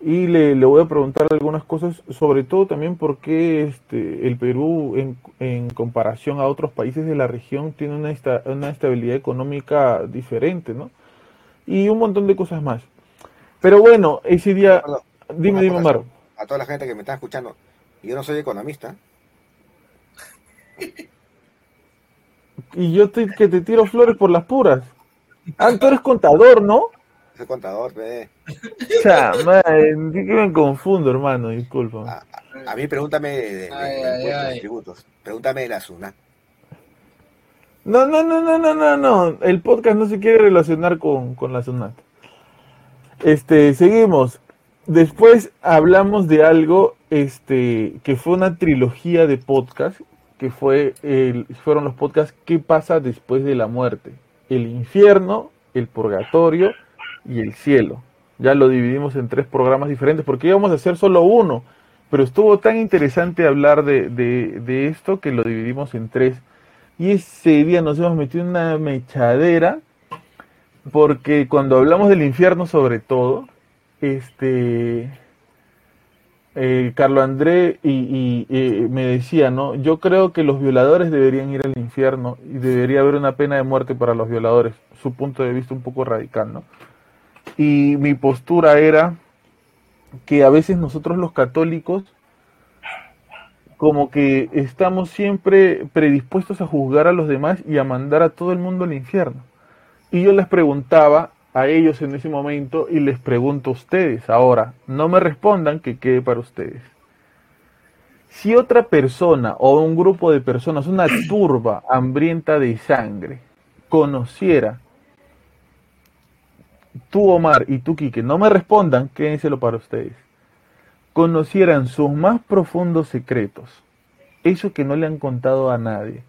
y le, le, voy a preguntar algunas cosas, sobre todo también por qué este, el Perú, en, en, comparación a otros países de la región, tiene una, esta, una estabilidad económica diferente, ¿no? Y un montón de cosas más. Pero bueno, ese día... dime, dime, Maro. A toda la gente que me está escuchando, yo no soy economista. Y yo te, que te tiro flores por las puras. Ah, tú eres contador, ¿no? Soy contador, ve. sea, que me confundo, hermano, disculpa. A, mí pregúntame de, tributos. Pregúntame de la SUNAT. No, no, no, no, no, no, no. El podcast no se quiere relacionar con, con la SUNAT. Este, seguimos. Después hablamos de algo este, que fue una trilogía de podcast, que fue fueron los podcasts ¿Qué pasa después de la muerte? El infierno, el purgatorio y el cielo. Ya lo dividimos en tres programas diferentes porque íbamos a hacer solo uno, pero estuvo tan interesante hablar de, de, esto que lo dividimos en tres. Y ese día nos hemos metido en una mechadera porque cuando hablamos del infierno sobre todo, este... eh, Carlo André y, me decía, ¿no? Yo creo que los violadores deberían ir al infierno y debería haber una pena de muerte para los violadores. Su punto de vista un poco radical, ¿no? Y mi postura era que a veces nosotros los católicos como que estamos siempre predispuestos a juzgar a los demás y a mandar a todo el mundo al infierno. Y yo les preguntaba a ellos en ese momento y les pregunto a ustedes ahora, no me respondan que quede para ustedes. Si otra persona o un grupo de personas, una *clears throat* turba hambrienta de sangre, conociera, tú Omar y tú Quique, no me respondan, quédenselo para ustedes, conocieran sus más profundos secretos, eso que no le han contado a nadie,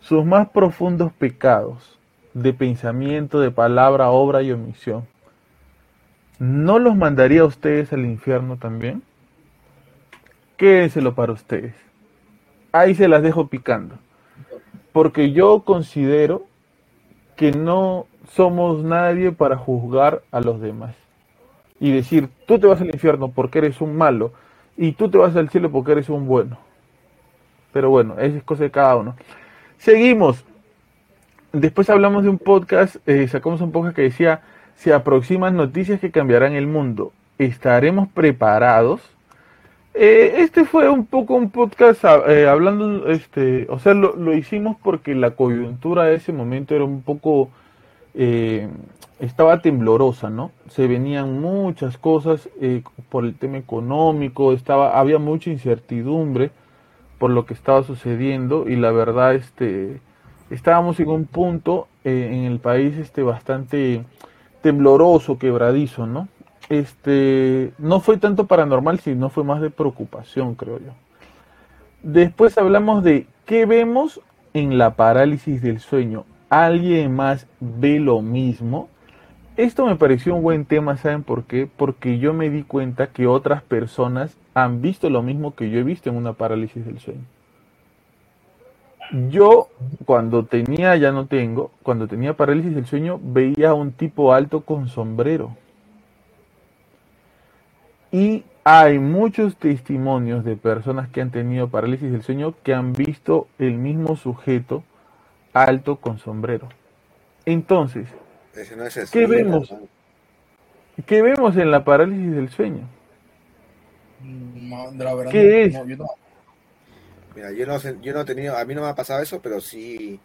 sus más profundos pecados, de pensamiento, de palabra, obra y omisión, ¿no los mandaría a ustedes al infierno también? Quédenselo para ustedes. Ahí se las dejo picando. Porque yo considero que no somos nadie para juzgar a los demás. Y decir, tú te vas al infierno porque eres un malo y tú te vas al cielo porque eres un bueno. Pero bueno, esa es cosa de cada uno. Seguimos después hablamos de un podcast, eh, sacamos un podcast que decía, se aproximan noticias que cambiarán el mundo. ¿Estaremos preparados? Eh, este fue un poco un podcast ah, eh, hablando, este, o sea, lo, hicimos porque la coyuntura de ese momento era un poco, estaba temblorosa, ¿no? Se venían muchas cosas por el tema económico, estaba, había mucha incertidumbre por lo que estaba sucediendo y la verdad, este, estábamos en un punto eh, en el país este, bastante tembloroso, quebradizo, ¿no? Este, no fue tanto paranormal, sino fue más de preocupación, creo yo. Después hablamos de qué vemos en la parálisis del sueño. ¿Alguien más ve lo mismo? Esto me pareció un buen tema, ¿saben por qué? Porque yo me di cuenta que otras personas han visto lo mismo que yo he visto en una parálisis del sueño. Yo, cuando tenía, ya no tengo, cuando tenía parálisis del sueño, veía a un tipo alto con sombrero. Y hay muchos testimonios de personas que han tenido parálisis del sueño que han visto el mismo sujeto alto con sombrero. Entonces, ¿qué vemos? ¿Qué vemos en la parálisis del sueño? ¿Qué es? Mira, yo no, yo no he tenido, a mí no me ha pasado eso, pero sí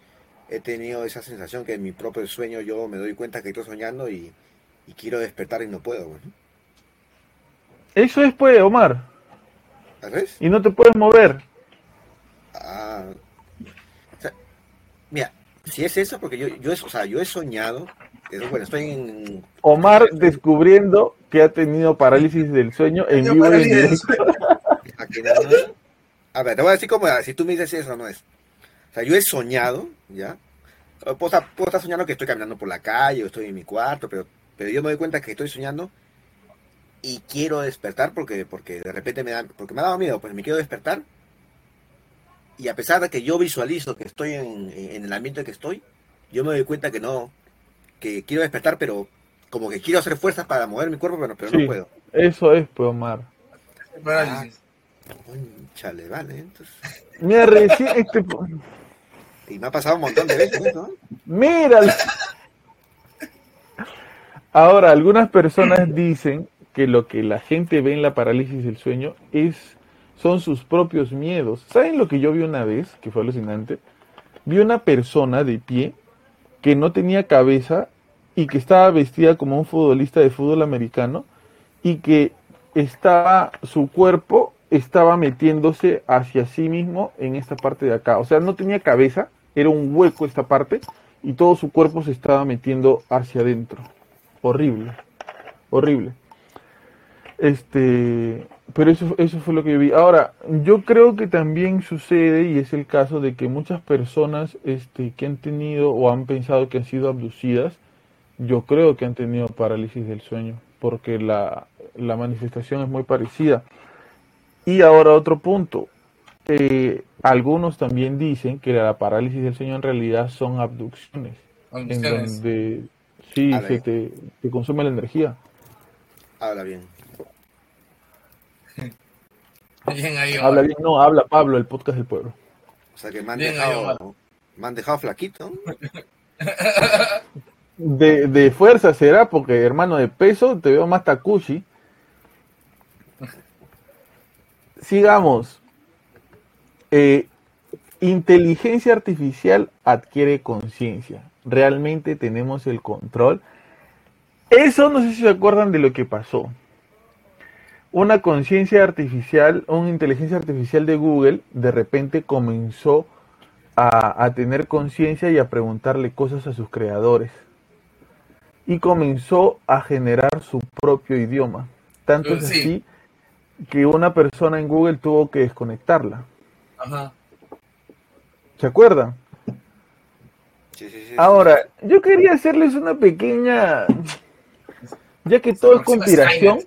he tenido esa sensación que en mi propio sueño yo me doy cuenta que estoy soñando y, quiero despertar y no puedo. Eso es, pues, Omar. ¿Sabes? Y no te puedes mover. Ah. mira, si es eso, porque yo, yo, o sea, yo he soñado, bueno, estoy en... Omar descubriendo que ha tenido parálisis del sueño en vivo y en directo. *laughs* A ver, te voy a decir cómo, si tú me dices eso, no es. O sea, yo he soñado, ¿ya? Puedo estar, soñando que estoy caminando por la calle o estoy en mi cuarto, pero, pero yo me doy cuenta que estoy soñando y quiero despertar porque, porque de repente me da, porque me ha dado miedo, pues me quiero despertar. Y a pesar de que yo visualizo que estoy en, el ambiente que estoy, yo me doy cuenta que no, que quiero despertar, pero como que quiero hacer fuerzas para mover mi cuerpo, pero, pero no puedo. Eso es, pues, Omar. Chale, vale. Entonces... Mira, recién este... Y me ha pasado un montón de veces, ¿no? Mira. Ahora, algunas personas dicen que lo que la gente ve en la parálisis del sueño es son sus propios miedos. ¿Saben lo que yo vi una vez, que fue alucinante? Vi una persona de pie que no tenía cabeza y que estaba vestida como un futbolista de fútbol americano y que estaba su cuerpo estaba metiéndose hacia sí mismo en esta parte de acá. O sea, no tenía cabeza, era un hueco esta parte y todo su cuerpo se estaba metiendo hacia adentro. Horrible, horrible. Este, pero eso, eso fue lo que yo vi. Ahora, yo creo que también sucede, y es el caso de que muchas personas este, que han tenido o han pensado que han sido abducidas, yo creo que han tenido parálisis del sueño, porque la, la manifestación es muy parecida. Y ahora otro punto. Eh, algunos también dicen que la parálisis del sueño en realidad son abducciones, en donde sí se te, consume la energía. Habla bien. *laughs* Bien ahí, Habla bien, no, habla Pablo, el podcast del pueblo. O sea que me han Bien, dejado, ahí, me han dejado flaquito. *laughs* De, de fuerza será, porque hermano de peso te veo más Takushi. Sigamos. Eh, inteligencia artificial adquiere conciencia. Realmente tenemos el control. Eso no sé si se acuerdan de lo que pasó. Una conciencia artificial, una inteligencia artificial de Google, de repente comenzó a, a tener conciencia y a preguntarle cosas a sus creadores. Y comenzó a generar su propio idioma. Tanto es Sí. así que una persona en Google tuvo que desconectarla. Ajá. ¿Se acuerdan? Sí, sí, sí. Ahora, yo quería hacerles una pequeña. Ya que todo es conspiración,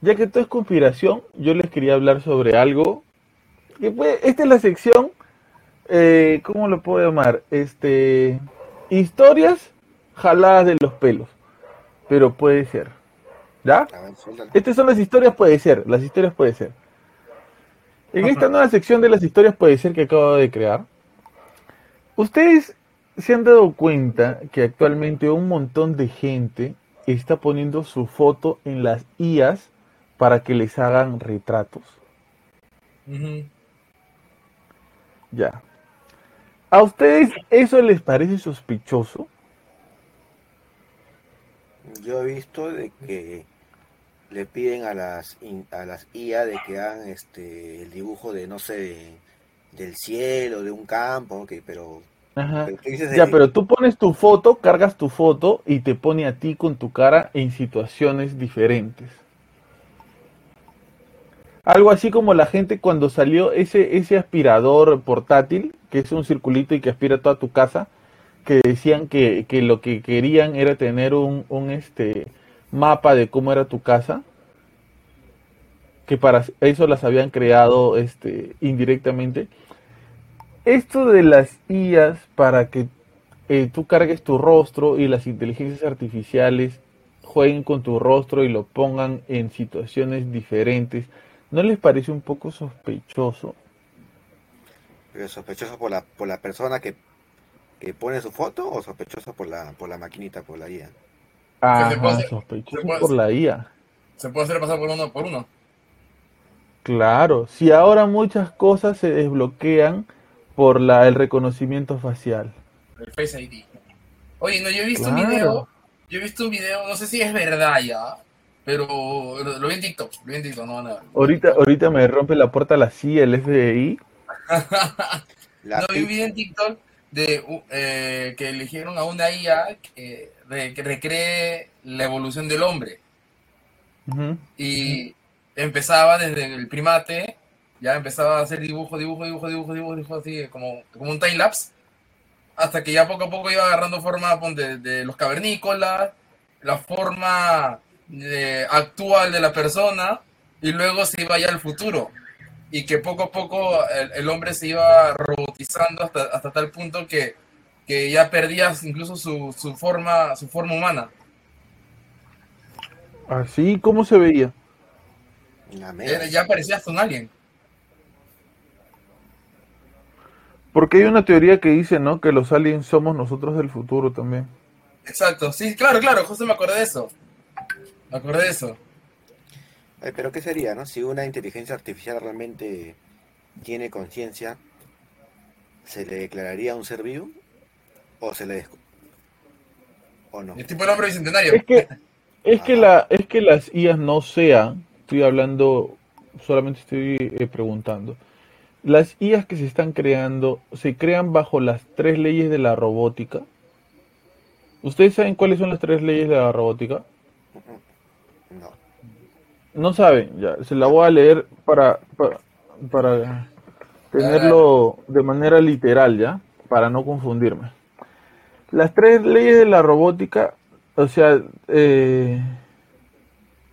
ya que todo es conspiración, yo les quería hablar sobre algo. Que puede- esta es la sección, eh, ¿cómo lo puedo llamar? Este, historias jaladas de los pelos, pero puede ser, ¿ya? Ver. Estas son las historias, puede ser. Las historias puede ser. En esta nueva sección de las historias puede ser que acabo de crear, ustedes se han dado cuenta que actualmente un montón de gente está poniendo su foto en las IAs para que les hagan retratos. Ya. ¿A ustedes eso les parece sospechoso? Yo he visto de que le piden a las a las IA de que hagan este el dibujo de no sé de- del cielo, de un campo, ok, pero, Ajá. pero dices Ya, pero tú pones tu foto, cargas tu foto y te pone a ti con tu cara en situaciones diferentes. Algo así como la gente cuando salió ese, ese aspirador portátil, que es un circulito y que aspira toda tu casa, que decían que, que lo que querían era tener un, un este mapa de cómo era tu casa, que para eso las habían creado este indirectamente. Esto de las IAs para que eh, tú cargues tu rostro y las inteligencias artificiales jueguen con tu rostro y lo pongan en situaciones diferentes, ¿no les parece un poco sospechoso? sospechoso por la por la persona que, que pone su foto o sospechoso por la por la maquinita, por la IA. Ah, se puede hacer- sospechoso se puede por la IA. Se puede hacer pasar por uno por uno. Claro, si ahora muchas cosas se desbloquean por la, el reconocimiento facial. El Face ID. Oye, no, yo he visto Claro. un video. Yo he visto un video, no sé si es verdad ya, pero lo, lo vi en TikTok. Lo vi en TikTok, no van a ver. Ahorita, ahorita me rompe la puerta la CIA, el FBI. *laughs* No, vi un video en TikTok de eh, que eligieron a una IA que, que recree la evolución del hombre. Ujú. Y empezaba desde el primate, ya empezaba a hacer dibujo, dibujo, dibujo, dibujo, dibujo, dibujo, así como, como un time lapse, hasta que ya poco a poco iba agarrando forma ponte, de los cavernícolas, la forma eh, actual de la persona, y luego se iba ya al futuro. Y que poco a poco el, el hombre se iba robotizando hasta, hasta tal punto que, que ya perdía incluso su, su forma, su forma humana. Así, ¿cómo se veía? Era- ya parecía hasta un alien. Porque hay una teoría que dice, ¿no? Que los aliens somos nosotros del futuro también. Exacto, sí, claro, claro, justo me acordé de eso. Me acordé de eso. Ay, pero ¿qué sería, no? Si una inteligencia artificial realmente tiene conciencia, ¿se le declararía un ser vivo? ¿O se le descu- ¿O no? El tipo hombre bicentenario. Es que, es que, la, es que las IAs no sean, estoy hablando, solamente estoy eh, preguntando. Las IAs que se están creando se crean bajo las tres leyes de la robótica. ¿Ustedes saben cuáles son las tres leyes de la robótica? No. No saben, ya, se la voy a leer para, para, para tenerlo de manera literal, ¿ya? Para no confundirme. Las tres leyes de la robótica, o sea, eh,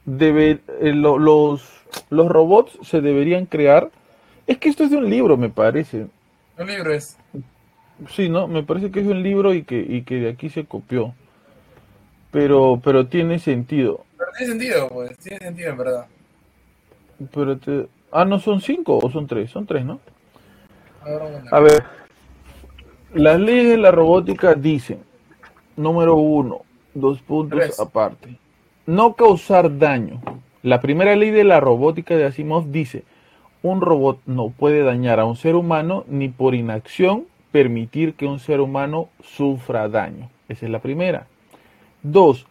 debe, eh, lo- los, los robots se deberían crear. Es que esto es de un libro, me parece. Un libro es. Sí, ¿no? Me parece que es de un libro y que, y que de aquí se copió. Pero, pero tiene sentido. Pero tiene sentido, pues, tiene sentido en verdad. Pero te, Ah, no son cinco o son tres, son tres, ¿no? A ver, las leyes de la robótica dicen, número uno, dos puntos Tres. aparte, no causar daño. La primera ley de la robótica de Asimov dice, un robot no puede dañar a un ser humano ni por inacción permitir que un ser humano sufra daño. Esa es la primera. Dos,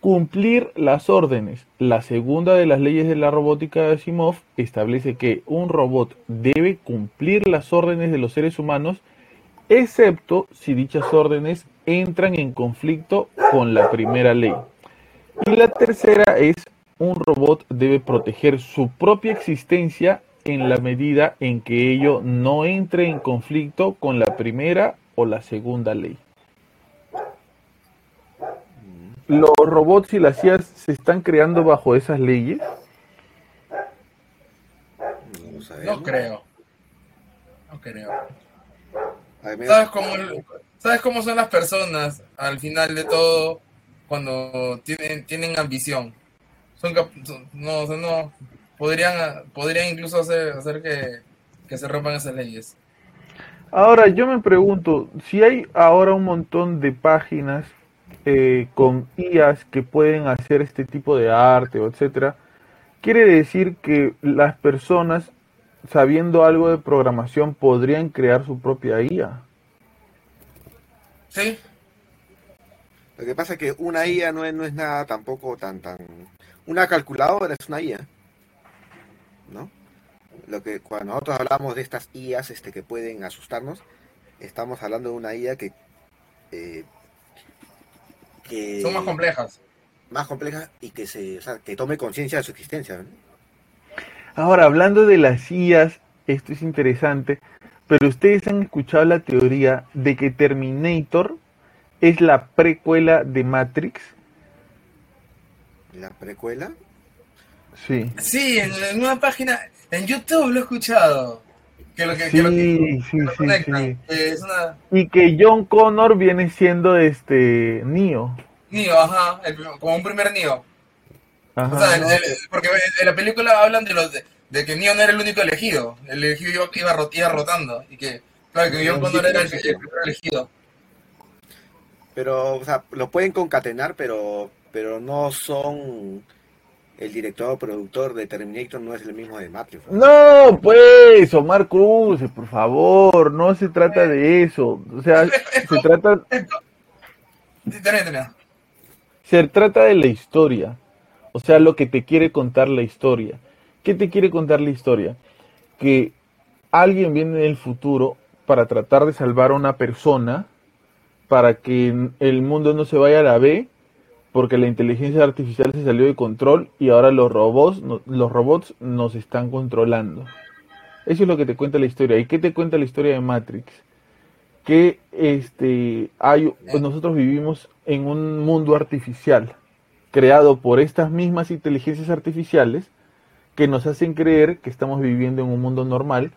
cumplir las órdenes. La segunda de las leyes de la robótica de Asimov establece que un robot debe cumplir las órdenes de los seres humanos, excepto si dichas órdenes entran en conflicto con la primera ley. Y la tercera es, un robot debe proteger su propia existencia en la medida en que ello no entre en conflicto con la primera o la segunda ley. ¿Los robots y las IAs se están creando bajo esas leyes? No creo. No creo. ¿Sabes cómo, ¿Sabes cómo son las personas al final de todo cuando tienen, tienen ambición? Son, no, o sea, no podrían, podrían incluso hacer, hacer que, que se rompan esas leyes. Ahora, yo me pregunto, si hay ahora un montón de páginas eh, con IAs que pueden hacer este tipo de arte o etcétera, quiere decir que las personas, sabiendo algo de programación, podrían crear su propia IA. ¿Sí? Lo que pasa es que una IA no es, no es nada tampoco tan tan. Una calculadora es una IA, ¿no? Lo que cuando nosotros hablamos de estas IAs este, que pueden asustarnos, estamos hablando de una IA que eh, que Son más complejas. más compleja y que se, o sea, que tome conciencia de su existencia. ¿no? Ahora, hablando de las IAs, esto es interesante, pero ustedes han escuchado la teoría de que Terminator es la precuela de Matrix. La precuela. Sí. Sí, en, en una página, en YouTube lo he escuchado. Que lo que, que lo que- Sí, sí, lo sí, conectan. sí. que es una. Y que John Connor viene siendo este Neo. Neo, ajá, el como un primer Neo. Ajá. O sea, el- el- porque en la película hablan de los de, de que Neo no era el único elegido. El elegido iba, iba, rot- iba rotando. Y que, claro, que John Connor era el, el primer elegido. Pero, o sea, lo pueden concatenar, pero, pero no son. El director o productor de Terminator no es el mismo de Matrix. ¿no? No, pues, Omar Cruz, por favor, no se trata de eso. O sea, *laughs* se trata, se trata de la historia. O sea, lo que te quiere contar la historia. ¿Qué te quiere contar la historia? Que alguien viene del futuro para tratar de salvar a una persona para que el mundo no se vaya a la B porque la inteligencia artificial se salió de control y ahora los robots, no- los robots nos están controlando. Eso es lo que te cuenta la historia. ¿Y qué te cuenta la historia de Matrix? Que este hay nosotros vivimos en un mundo artificial creado por estas mismas inteligencias artificiales que nos hacen creer que estamos viviendo en un mundo normal,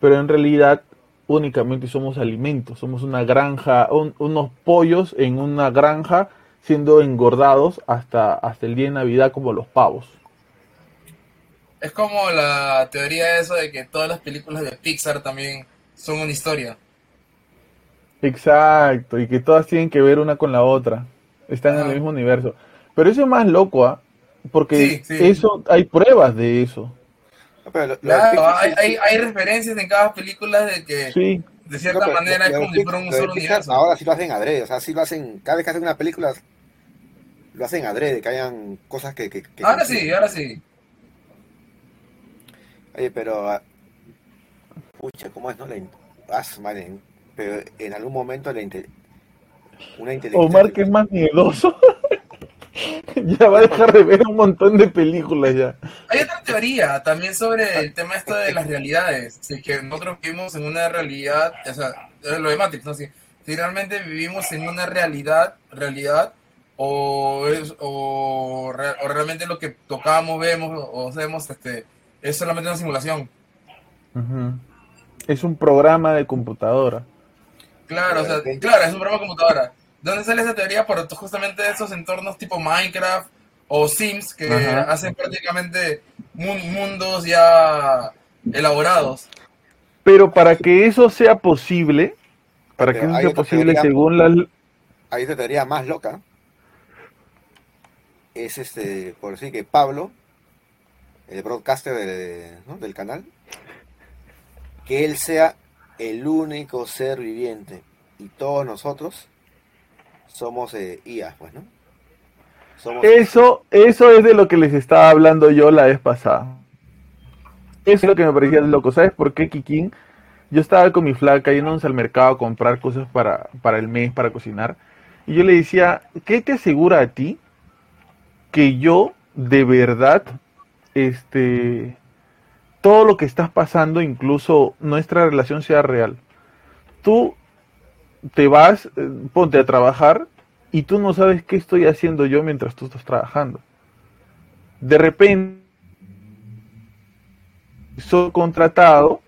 pero en realidad únicamente somos alimentos, somos una granja, un- unos pollos en una granja siendo engordados hasta, hasta el día de Navidad como los pavos. Es como la teoría de eso de que todas las películas de Pixar también son una historia. Exacto, y que todas tienen que ver una con la otra, están en el mismo universo. Pero eso es más loco, ¿ah? Porque Sí, sí. eso hay pruebas de eso. Pero Claro, hay, hay, hay referencias en cada película de que Sí, de cierta no, pero manera es como si fuera un solo universo. Ahora sí lo hacen adrede, o sea, sí lo hacen, cada vez que hacen una película, lo hacen adrede, que hayan cosas que... que- que Ahora sí, ahora sí. Oye, pero... ah, Pucha, ¿cómo es, no? La in- pero en algún momento la inte- una inteligencia... Omar que es más miedoso. *laughs* *laughs* ya va a dejar de ver un montón de películas ya. Hay otra teoría también sobre el tema esto de las realidades. Si es que nosotros vivimos en una realidad, o sea, es lo de Matrix, ¿no? Si, si realmente vivimos en una realidad, realidad, o, es, o, re- o realmente lo que tocamos, vemos o hacemos este, es solamente una simulación. Es un programa de computadora. Claro, o sea, claro, es un programa de computadora. ¿De dónde sale esa teoría? Por justamente esos entornos tipo Minecraft o Sims que Ajá. hacen prácticamente mun- mundos ya elaborados. Pero para que eso sea posible, para Pero que eso sea posible teoría- según las... Hay otra teoría más loca. Es este, por decir que Pablo, el broadcaster de- ¿no? del canal, que él sea el único ser viviente y todos nosotros somos eh, IA, pues, ¿no? Somos Eso, eso es de lo que les estaba hablando yo la vez pasada. Eso es lo que me parecía loco. ¿Sabes por qué, Kikín? Yo estaba con mi flaca yéndonos al mercado a comprar cosas para, para el mes, para cocinar. Y yo le decía, ¿qué te asegura a ti que yo de verdad, este, todo lo que estás pasando, incluso nuestra relación sea real? Tú te vas, eh, ponte a trabajar y tú no sabes qué estoy haciendo yo mientras tú estás trabajando. De repente, soy contratado,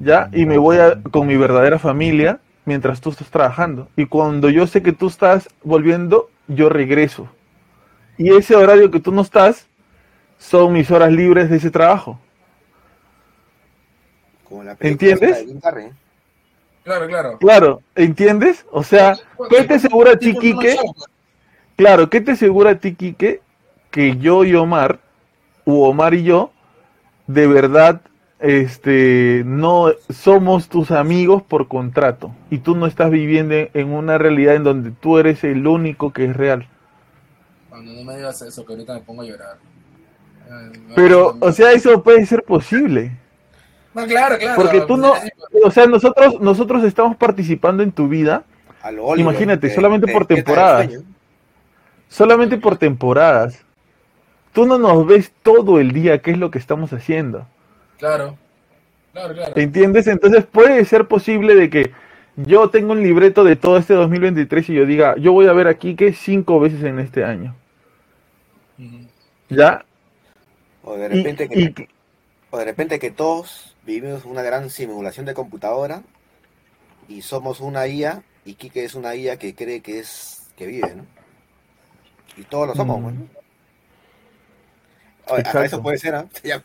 ¿ya? Y me voy a- con mi verdadera familia mientras tú estás trabajando. Y cuando yo sé que tú estás volviendo, yo regreso. Y ese horario que tú no estás, son mis horas libres de ese trabajo. como la película ¿entiendes? de. Claro, claro. Claro, ¿entiendes? O sea, ¿qué te asegura a ti, Quique? Claro, ¿qué te asegura a ti, Quique, que yo y Omar, u Omar y yo, de verdad, este, no somos tus amigos por contrato y tú no estás viviendo en una realidad en donde tú eres el único que es real? Cuando no me digas eso, que ahorita me pongo a llorar. Pero, o sea, eso puede ser posible. No, claro, claro. Porque tú no, Sí, o sea, nosotros, nosotros estamos participando en tu vida A Oliver, Imagínate, que- solamente que por temporadas. solamente por temporadas. Tú no nos ves todo el día qué es lo que estamos haciendo. Claro, claro, claro. ¿Entiendes? Entonces puede ser posible de que yo tenga un libreto de todo este 2023 y yo diga, yo voy a ver aquí que cinco veces en este año. ¿Ya? O de Y, repente que y- O de repente que todos vivimos una gran simulación de computadora y somos una IA y Kike es una IA que cree que es que vive, ¿no? Y todos lo somos, Mm. bueno. Oye, hasta Exacto. eso puede ser, ¿ah? *laughs* Ya me-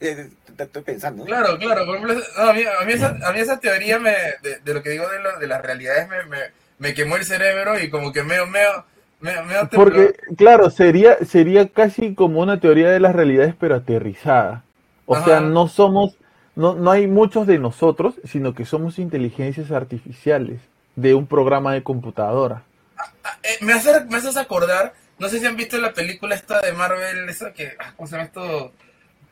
te- estoy pensando. ¿no? Claro, claro. Por ejemplo, no, a, mí, a, mí esa, a mí esa teoría me, de, de lo que digo de, lo- de las realidades me, me, me quemó el cerebro y como que medio, medio, medio, medio porque, claro, sería, sería casi como una teoría de las realidades, pero aterrizada. O Ajá. sea, no somos, no, no hay muchos de nosotros, sino que somos inteligencias artificiales de un programa de computadora. Eh, me, hace, me haces acordar, no sé si han visto la película esta de Marvel, esa que, ah, ¿cómo se llama esto?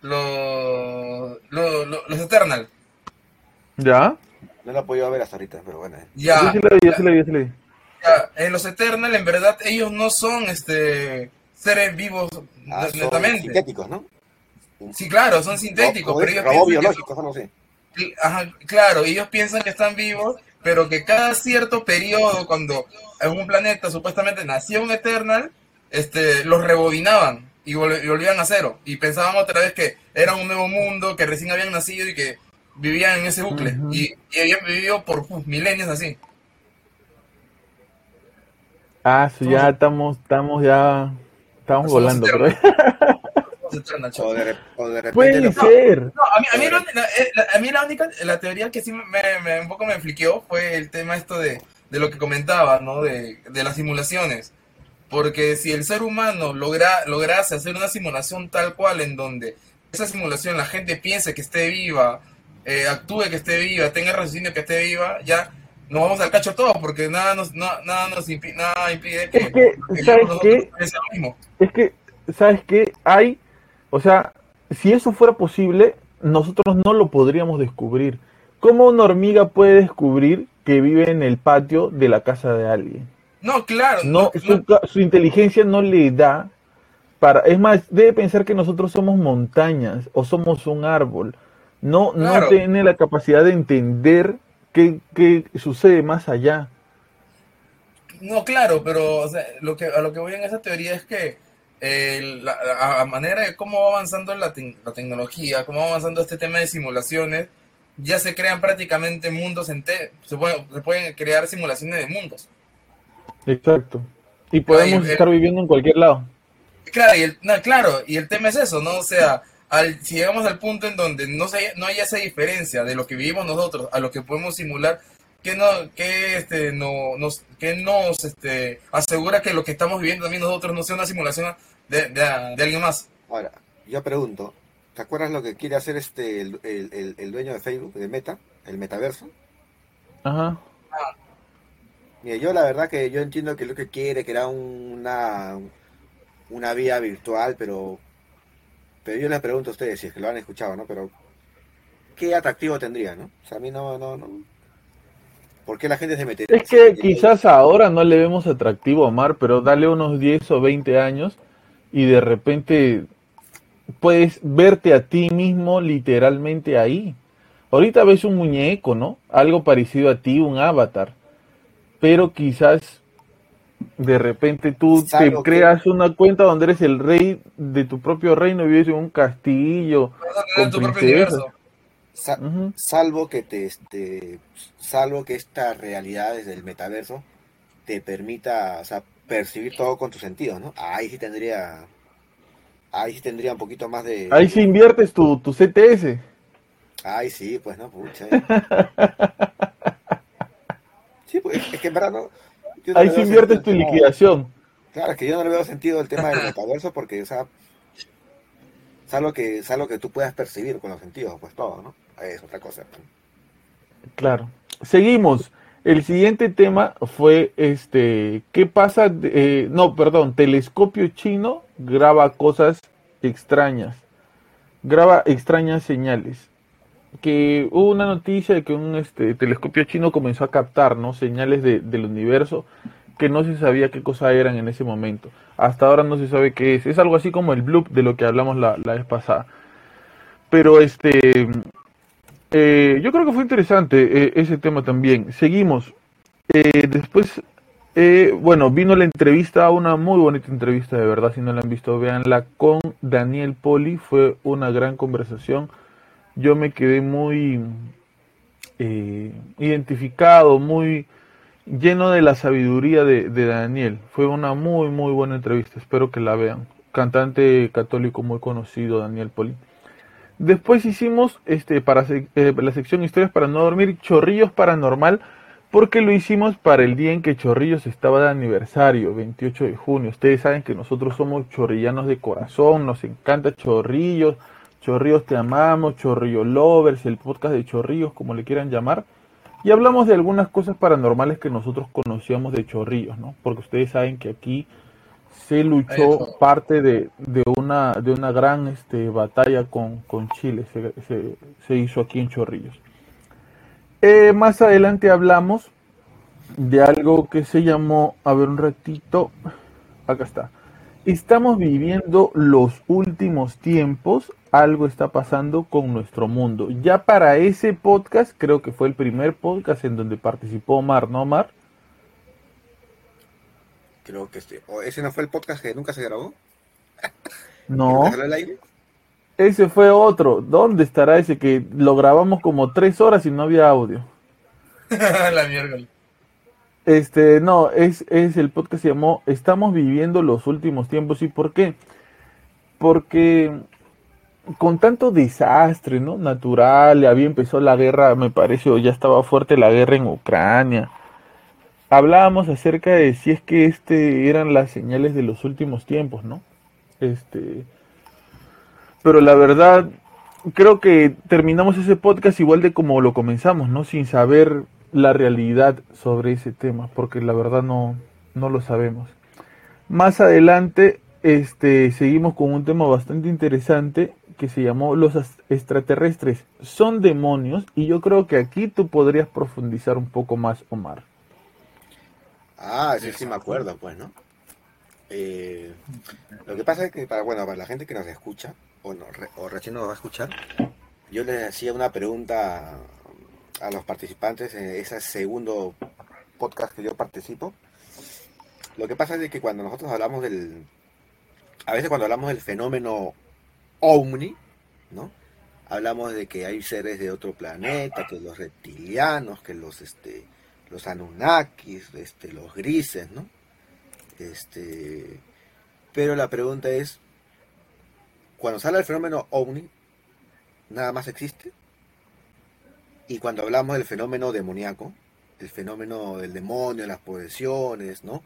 Lo- lo- lo- los Eternal. ¿Ya? No lo he podido ver hasta ahorita, pero bueno. eh. Ya, Yo sí la vi, yo sí la vi, yo sí la vi. ya, en los Eternal, en verdad, ellos no son este seres vivos Ah, son sintéticos, ¿no? Sí, claro, son sintéticos, Ro- pero ellos piensan que no sé. Ajá, claro, ellos piensan que están vivos, pero que cada cierto periodo, cuando en un planeta supuestamente nació un Eternal, este, los rebobinaban y, vol- y volvían a cero. Y pensaban otra vez que era un nuevo mundo, que recién habían nacido y que vivían en ese bucle. Y, y habían vivido por uf, milenios así. Ah, sí, ya estamos, estamos ya, estamos volando, pero *laughs* O de, o de repente puede los- ser. No, a mí, a mí, la, la- eh, la- a mí la única, la teoría que sí me, me- un poco me fliqueó fue el tema esto de, de lo que comentaba, ¿no? De, de las simulaciones. Porque si el ser humano logra, lograse hacer una simulación tal cual en donde esa simulación la gente piense que esté viva, eh, actúe que esté viva, tenga raciocinio que esté viva, ya nos vamos al cacho todos, porque nada nos, no- nada nos impi- nada impide que, Es que, que ¿sabes qué? lo. Es que, ¿sabes qué? Hay, o sea, si eso fuera posible, nosotros no lo podríamos descubrir. ¿Cómo una hormiga puede descubrir que vive en el patio de la casa de alguien? No, claro. No, no- su, inteligencia no le da para, es más, debe pensar que nosotros somos montañas o somos un árbol. No, Claro. no tiene la capacidad de entender qué, qué sucede más allá. No, claro, pero o sea, lo que, a lo que voy en esa teoría es que eh, la, a manera de cómo va avanzando la, la tecnología, cómo va avanzando este tema de simulaciones, ya se crean prácticamente mundos enteros, se, pueden- se pueden crear simulaciones de mundos. Exacto. Y podemos Ay, eh, estar viviendo en cualquier lado. Claro, y el, no, claro, y el tema es eso, ¿no? O sea, al, si llegamos al punto en donde no, se, no haya esa diferencia de lo que vivimos nosotros a lo que podemos simular, ¿qué, no, qué, este, no, nos, qué nos este, asegura que lo que estamos viviendo también nosotros no sea una simulación de, de, alguien más? Ahora, yo pregunto, ¿te acuerdas lo que quiere hacer este el, el, el dueño de Facebook, de Meta, el metaverso? Ajá. Mira, yo la verdad que yo entiendo que lo que quiere, que era una, una vía virtual, pero, pero yo les pregunto a ustedes si es que lo han escuchado, ¿no? Pero, ¿qué atractivo tendría, no? O sea, a mí no, no, no. ¿Por qué la gente se mete? Es que quizás ahora no le vemos atractivo a Omar, pero dale unos 10 o 20 años y de repente puedes verte a ti mismo literalmente ahí. Ahorita ves un muñeco, ¿no? Algo parecido a ti, un avatar pero quizás de repente tú te creas una cuenta donde eres el rey de tu propio reino y vives en un castillo con princesas. Salvo que te este, salvo que esta realidad desde el metaverso te permita percibir todo con tus sentidos, ¿no? Ahí sí tendría ahí sí tendría un poquito más de Ahí sí inviertes tu, tu CTS. Ahí sí, pues no, pucha. *laughs* Pues, es que en verdad no. Ahí se inviertes tu liquidación. Claro, es que yo no le veo sentido el tema del metaverso porque, o sea, es algo que, es algo que tú puedas percibir con los sentidos, pues todo, ¿no? Es otra cosa. Claro. Seguimos. El siguiente tema fue este, ¿qué pasa? Eh, no, perdón, telescopio chino graba cosas extrañas, graba extrañas señales que hubo una noticia de que un este, telescopio chino comenzó a captar ¿no? señales de, del universo que no se sabía qué cosa eran en ese momento. Hasta ahora no se sabe qué es. Es algo así como el bloop de lo que hablamos la, la vez pasada. Pero este, eh, yo creo que fue interesante eh, ese tema también. Seguimos. Eh, después, bueno, vino la entrevista, una muy bonita entrevista de verdad. Si no la han visto, véanla con Daniel Poli. Fue una gran conversación yo me quedé muy identificado, muy lleno de la sabiduría de, Daniel. Fue una muy, muy buena entrevista, espero que la vean. Cantante católico muy conocido, Daniel Poli. Después hicimos este, para eh, la sección Historias para no dormir, Chorrillos Paranormal, porque lo hicimos para el día en que Chorrillos estaba de aniversario, 28 de junio. Ustedes saben que nosotros somos chorrillanos de corazón, nos encanta Chorrillos Chorrillos Te Amamos, Chorrillo Lovers, el podcast de Chorrillos, como le quieran llamar. Y hablamos de algunas cosas paranormales que nosotros conocíamos de Chorrillos, ¿no? Porque ustedes saben que aquí se luchó parte de, una, de una gran este, batalla con, Chile, se, hizo aquí en Chorrillos. Eh, más adelante hablamos de algo que se llamó, a ver un ratito, acá está. Estamos viviendo los últimos tiempos algo está pasando con nuestro mundo. Ya para ese podcast, creo que fue el primer podcast en donde participó Omar, ¿no, Omar? Creo que sí. ¿O ese no fue el podcast que nunca se grabó? *laughs* No. Ese fue otro. ¿Dónde estará ese que lo grabamos como tres horas y no había audio? *laughs* La mierda. Este, no, es, es el podcast que se llamó Estamos viviendo los últimos tiempos. ¿Y por qué? Porque con tanto desastre, ¿no? Natural, había empezado la guerra, me parece, o ya estaba fuerte la guerra en Ucrania. Hablábamos acerca de si es que este eran las señales de los últimos tiempos, ¿no? Este, pero la verdad, creo que terminamos ese podcast igual de como lo comenzamos, ¿no? Sin saber la realidad sobre ese tema, porque la verdad no, no lo sabemos. Más adelante, este, seguimos con un tema bastante interesante que se llamó Los extraterrestres son demonios y yo creo que aquí tú podrías profundizar un poco más, Omar. Ah, sí, sí me acuerdo, pues, ¿no? Eh, lo que pasa es que, para, bueno, para la gente que nos escucha, o, no, o recién nos va a escuchar, yo les hacía una pregunta a los participantes en ese segundo podcast que yo participo. Lo que pasa es que cuando nosotros hablamos del, a veces cuando hablamos del fenómeno Omni, ¿no? Hablamos de que hay seres de otro planeta, que los reptilianos, que los este los Anunnakis, este, los grises, ¿no? Este, pero la pregunta es cuando se habla del fenómeno ovni, nada más existe. Y cuando hablamos del fenómeno demoníaco, el fenómeno del demonio, las posesiones, ¿no?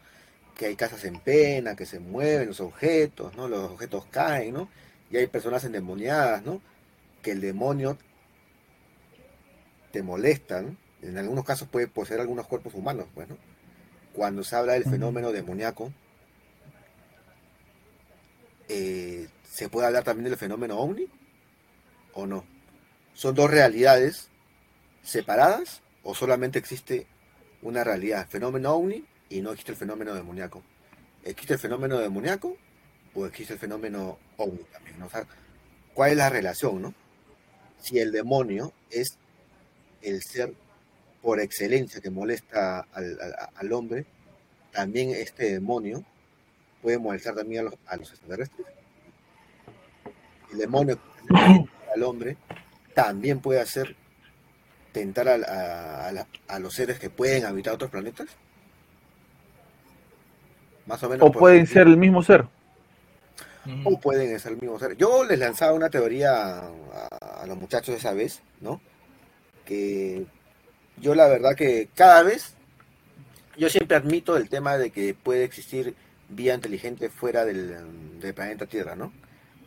Que hay casas en pena, que se mueven los objetos, ¿no? Los objetos caen, ¿no? Y hay personas endemoniadas, ¿no? Que el demonio te molestan. En algunos casos puede poseer algunos cuerpos humanos, pues, ¿no? Cuando se habla del fenómeno demoníaco, eh, ¿se puede hablar también del fenómeno ovni? ¿O no? ¿Son dos realidades separadas o solamente existe una realidad, fenómeno ovni y no existe el fenómeno demoníaco? ¿Existe el fenómeno demoníaco o existe el fenómeno ovni también? ¿Cuál es la relación, no? Si el demonio es el ser por excelencia que molesta al, hombre, también este demonio puede molestar también a los, a los extraterrestres. El demonio al hombre también puede hacer tentar a, los seres que pueden habitar otros planetas? Más o menos. O pueden ser el mismo ser. O pueden ser el mismo ser. Yo les lanzaba una teoría a, los muchachos esa vez, ¿no? Que yo la verdad que cada vez, yo siempre admito el tema de que puede existir vía inteligente fuera del, planeta Tierra, ¿no?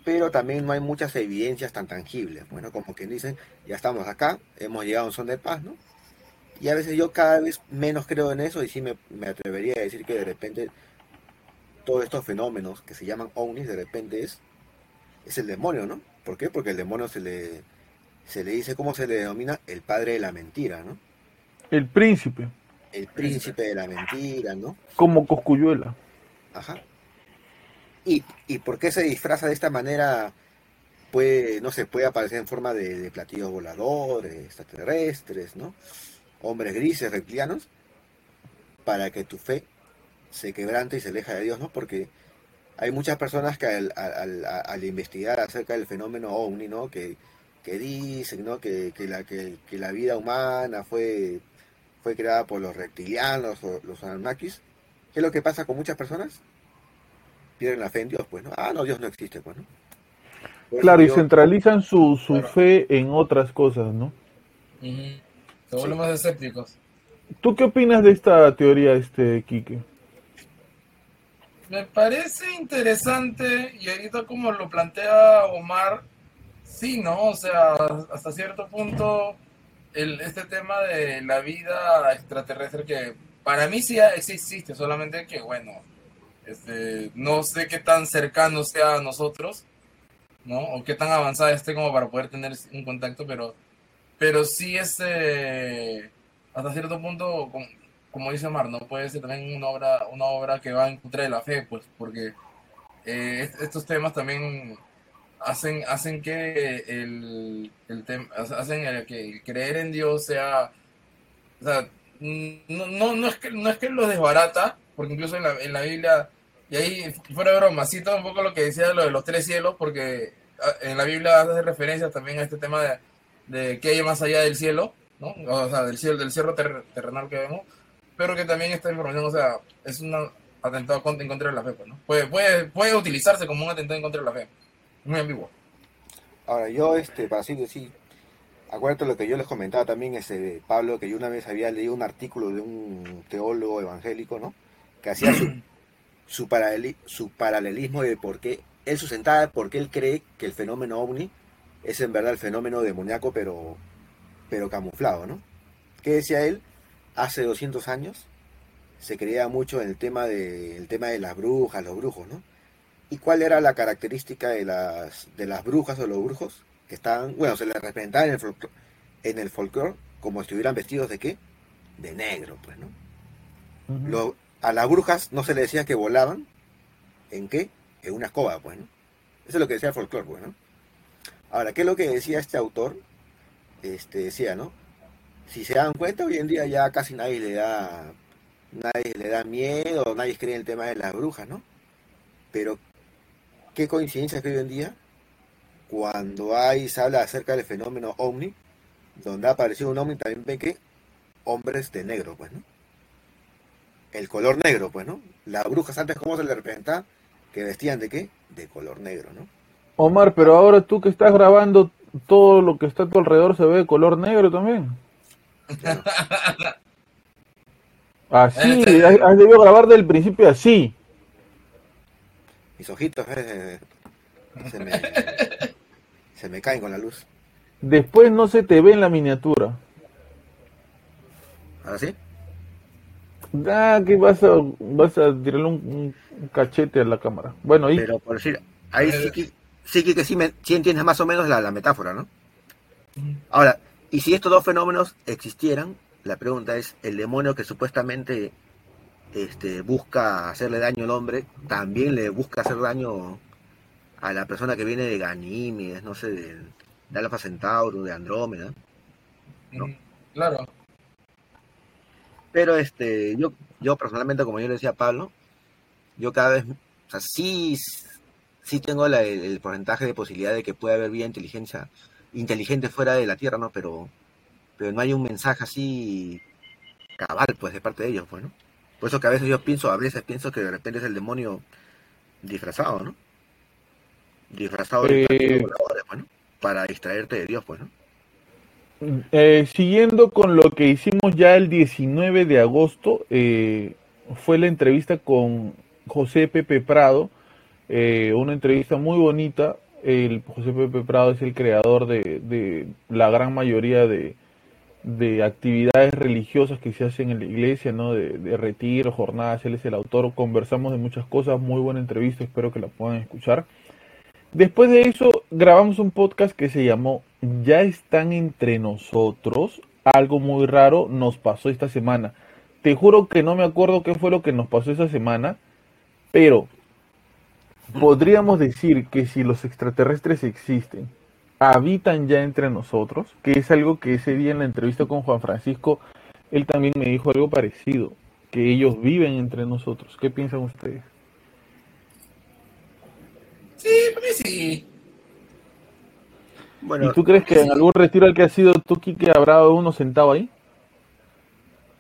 pero también no hay muchas evidencias tan tangibles. Bueno, como quien dicen, ya estamos acá, hemos llegado a un son de paz, ¿no? Y a veces yo cada vez menos creo en eso y sí me, atrevería a decir que de repente todos estos fenómenos que se llaman ovnis, de repente es, es el demonio, ¿no? ¿Por qué? Porque el demonio se le, se le dice, ¿cómo se le denomina? El padre de la mentira, ¿no? El príncipe. El príncipe de la mentira, ¿no? Como Coscuyuela. Ajá. ¿Y, ¿Y por qué se disfraza de esta manera? Puede, no se puede aparecer en forma de, platillos voladores, extraterrestres, ¿no? Hombres grises, reptilianos, para que tu fe se quebrante y se aleja de Dios, ¿no? Porque hay muchas personas que al, investigar acerca del fenómeno ovni, ¿no? Que, que dicen, ¿no? Que, la, que, la vida humana fue, fue creada por los reptilianos o los Anunnakis. ¿Qué es lo que pasa con muchas personas? pierden la fe en Dios, pues, ¿no? Ah, no, Dios no existe, pues, ¿no? claro, y centralizan su, su fe en otras cosas, ¿no? Se vuelven más escépticos. ¿Tú qué opinas de esta teoría, este, Quique? Me parece interesante, y ahorita como lo plantea Omar, sí, ¿no? O sea, hasta cierto punto, el, este tema de la vida extraterrestre que para mí sí existe, solamente que, bueno, este, no sé qué tan cercano sea a nosotros, ¿no? O qué tan avanzada esté como para poder tener un contacto, pero, pero sí este, hasta cierto punto, como, dice Mar, no puede ser también una obra, una obra que va en contra de la fe, pues, porque eh, estos temas también hacen, hacen que el, el tema, hacen que creer en Dios sea, o sea, no, no, no, es que, no es que lo desbarata, porque incluso en la, en la Biblia, y ahí fuera de broma, cito un poco lo que decía lo de los tres cielos, porque ah, en la Biblia hace referencia también a este tema de, de qué hay más allá del cielo, ¿no? O sea, del cielo, del cielo terrenal que vemos, pero que también esta información, o sea, es un atentado en contra de la fe, pues, ¿no? Puede, puede, puede utilizarse como un atentado en contra de la fe. Muy ambiguo. Ahora, yo, este, para así decir, acuérdate lo que yo les comentaba también, ese Pablo, que yo una vez había leído un artículo de un teólogo evangélico, ¿no? Que hacía su, *clears throat* su, su paralelismo de por qué él sustentaba, porque él cree que el fenómeno ovni es en verdad el fenómeno demoníaco, pero, pero camuflado, ¿no? ¿Qué decía él? Hace 200 años se creía mucho en el tema de, el tema de las brujas, los brujos, ¿no? ¿Y cuál era la característica de las, de las brujas o los brujos? Que estaban, bueno, se les representaba en el, folclore, en el folclore como si estuvieran vestidos de qué? De negro, pues, ¿no? a las brujas no se le decía que volaban, ¿en qué? En una escoba, pues, ¿no? Eso es lo que decía el folclore, pues, ¿no? Ahora, ¿qué es lo que decía este autor? Este, decía, ¿no? Si se dan cuenta, hoy en día ya casi nadie le da, nadie le da miedo, nadie cree en el tema de las brujas, ¿no? Pero, ¿qué coincidencia que hoy en día, cuando hay, se habla acerca del fenómeno ovni, donde ha aparecido un ovni, también ven que hombres de negro, pues, ¿no? el color negro, pues, ¿no? Las brujas antes, ¿cómo se le representa? Que vestían de qué? De color negro, ¿no? Omar, pero ahora tú que estás grabando, todo lo que está a tu alrededor se ve de color negro también. Así, *laughs* has, has debido grabar del principio así. Mis ojitos eh, se, me, *laughs* se me caen con la luz. Después no se te ve en la miniatura. ¿Ahora sí? Ah, que vas a, vas a tirarle un, cachete a la cámara. Bueno, y Pero por decir, ahí sí que sí, que, que sí, me- sí entiendes más o menos la, la metáfora, ¿no? Ahora, y si estos dos fenómenos existieran, la pregunta es, ¿el demonio que supuestamente este, busca hacerle daño al hombre, también le busca hacer daño a la persona que viene de Ganímedes, no sé, de, de Alfa Centauro, de Andrómeda? ¿no? Claro. Pero este, yo, yo personalmente, como yo le decía a Pablo, yo cada vez, o sea, sí, sí tengo la- el, el porcentaje de posibilidad de que pueda haber vida inteligencia, inteligente fuera de la Tierra, ¿no? Pero, pero no hay un mensaje así cabal, pues, de parte de ellos, pues, ¿no? Por eso que a veces yo pienso, a veces pienso que de repente es el demonio disfrazado, ¿no? Disfrazado de Eh. voladores, pues. Para distraerte de Dios, pues, ¿no? Eh, siguiendo con lo que hicimos ya el 19 de agosto, eh, fue la entrevista con José Pepe Prado, eh, una entrevista muy bonita. El José Pepe Prado es el creador de, de la gran mayoría de, de actividades religiosas que se hacen en la iglesia, ¿no? De, de retiro, jornadas, él es el autor, conversamos de muchas cosas, muy buena entrevista, espero que la puedan escuchar. Después de eso, grabamos un podcast que se llamó Ya están entre nosotros. Algo muy raro nos pasó esta semana. Te juro que no me acuerdo qué fue lo que nos pasó esa semana, pero podríamos decir que si los extraterrestres existen, habitan ya entre nosotros, que es algo que ese día en la entrevista con Juan Francisco, él también me dijo algo parecido, que ellos viven entre nosotros. ¿Qué piensan ustedes? Sí, pues sí. Bueno, ¿Y tú crees que en algún retiro al que has sido tú, Kike, habrá uno sentado ahí?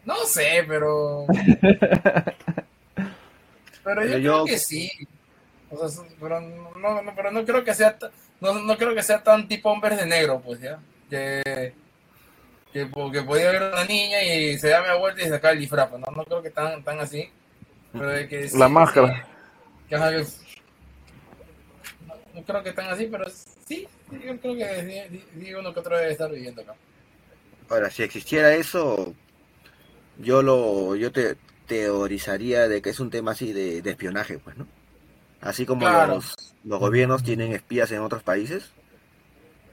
No sé, pero. *laughs* pero yo, Pero yo- creo que sí. O sea, pero no, no- pero no creo que sea no, no creo que sea tan tipo hombres de negro, pues ya. Que, que, po- que podía ver una niña y se da media vuelta y sacar el disfraz. pues, No, no creo que tan, tan así. Pero de que sí, La máscara. que, ajá, que- no, no creo que tan así, pero sí, yo creo que sí, sí, uno que otro debe estar viviendo acá. Ahora, si existiera eso, yo lo, yo te teorizaría de que es un tema así de, de espionaje, pues, ¿no? Así como Claro. los, los gobiernos tienen espías en otros países.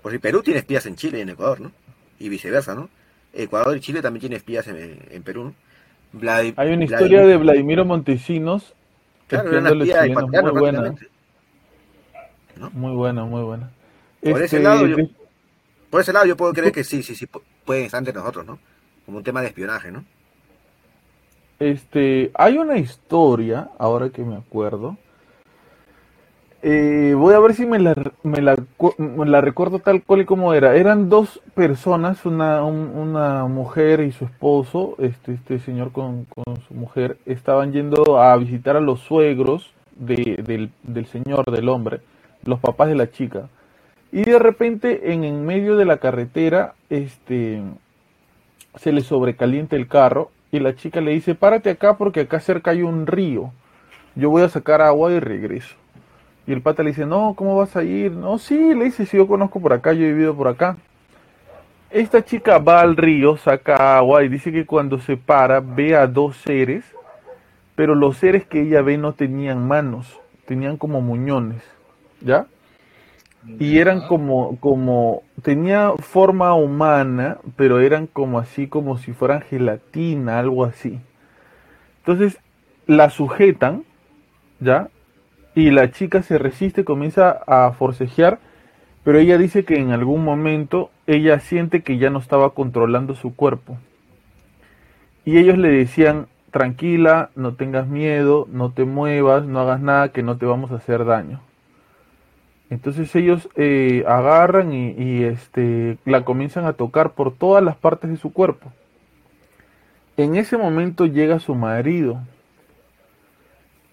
Por si Perú tiene espías en Chile y en Ecuador, ¿no? Y viceversa, ¿no? Ecuador y Chile también tienen espías en, en Perú, ¿no? Hay una historia de Vladimiro Montesinos Claro, era una espía muy buena, muy buena, muy buena. Por ese Este, lado, yo- de- Por ese lado yo puedo creer que sí, sí, sí, pu- pueden estar entre nosotros, ¿no? Como un tema de espionaje, ¿no? Este, hay una historia, ahora que me acuerdo. Eh, voy a ver si me la, me la, recuerdo tal cual y como era. Eran dos personas, una, un- una mujer y su esposo, este, este señor con, con su mujer, estaban yendo a visitar a los suegros de- del, del señor, del hombre, los papás de la chica. Y de repente, en, en medio de la carretera, este, se le sobrecalienta el carro y la chica le dice, párate acá porque acá cerca hay un río. Yo voy a sacar agua y regreso. Y el pata le dice, no, ¿cómo vas a ir? No, sí, le dice, si yo conozco por acá, yo he vivido por acá. Esta chica va al río, saca agua y dice que cuando se para ve a dos seres, pero los seres que ella ve no tenían manos, tenían como muñones, ¿ya? Y eran como, como, tenía forma humana, pero eran como así, como si fueran gelatina, algo así. Entonces, la sujetan, ¿ya? Y la chica se resiste, comienza a forcejear, pero ella dice que en algún momento ella siente que ya no estaba controlando su cuerpo. Y ellos le decían, tranquila, no tengas miedo, no te muevas, no hagas nada, que no te vamos a hacer daño. Entonces ellos eh, agarran y, y, este, la comienzan a tocar por todas las partes de su cuerpo. En ese momento llega su marido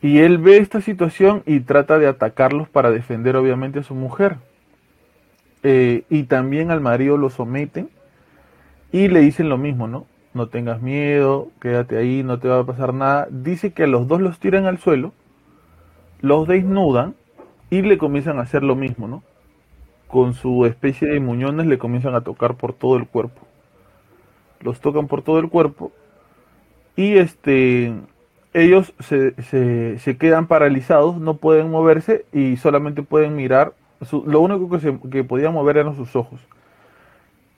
Y él ve esta situación y trata de atacarlos para defender obviamente a su mujer. Eh, y también al marido lo someten y le dicen lo mismo, ¿no? No tengas miedo, quédate ahí, no te va a pasar nada. Dice que a los dos los tiran al suelo, los desnudan y le comienzan a hacer lo mismo, ¿no? Con su especie de muñones le comienzan a tocar por todo el cuerpo. Los tocan por todo el cuerpo y este ellos se, se, quedan paralizados, no pueden moverse y solamente pueden mirar. lo único que, se, que podían mover eran sus ojos.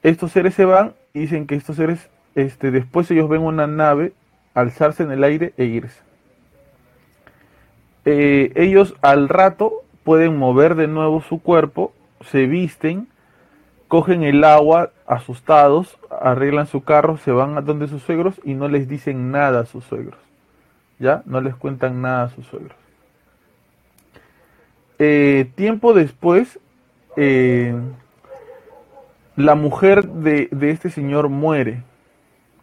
Estos seres se van y dicen que estos seres, este, después ellos ven una nave alzarse en el aire e irse. Eh, ellos al rato pueden mover de nuevo su cuerpo, se visten, cogen el agua asustados, arreglan su carro, se van a donde sus suegros y no les dicen nada a sus suegros. ¿Ya? No les cuentan nada a sus suegros. Eh, tiempo después, eh, la mujer de, este señor muere,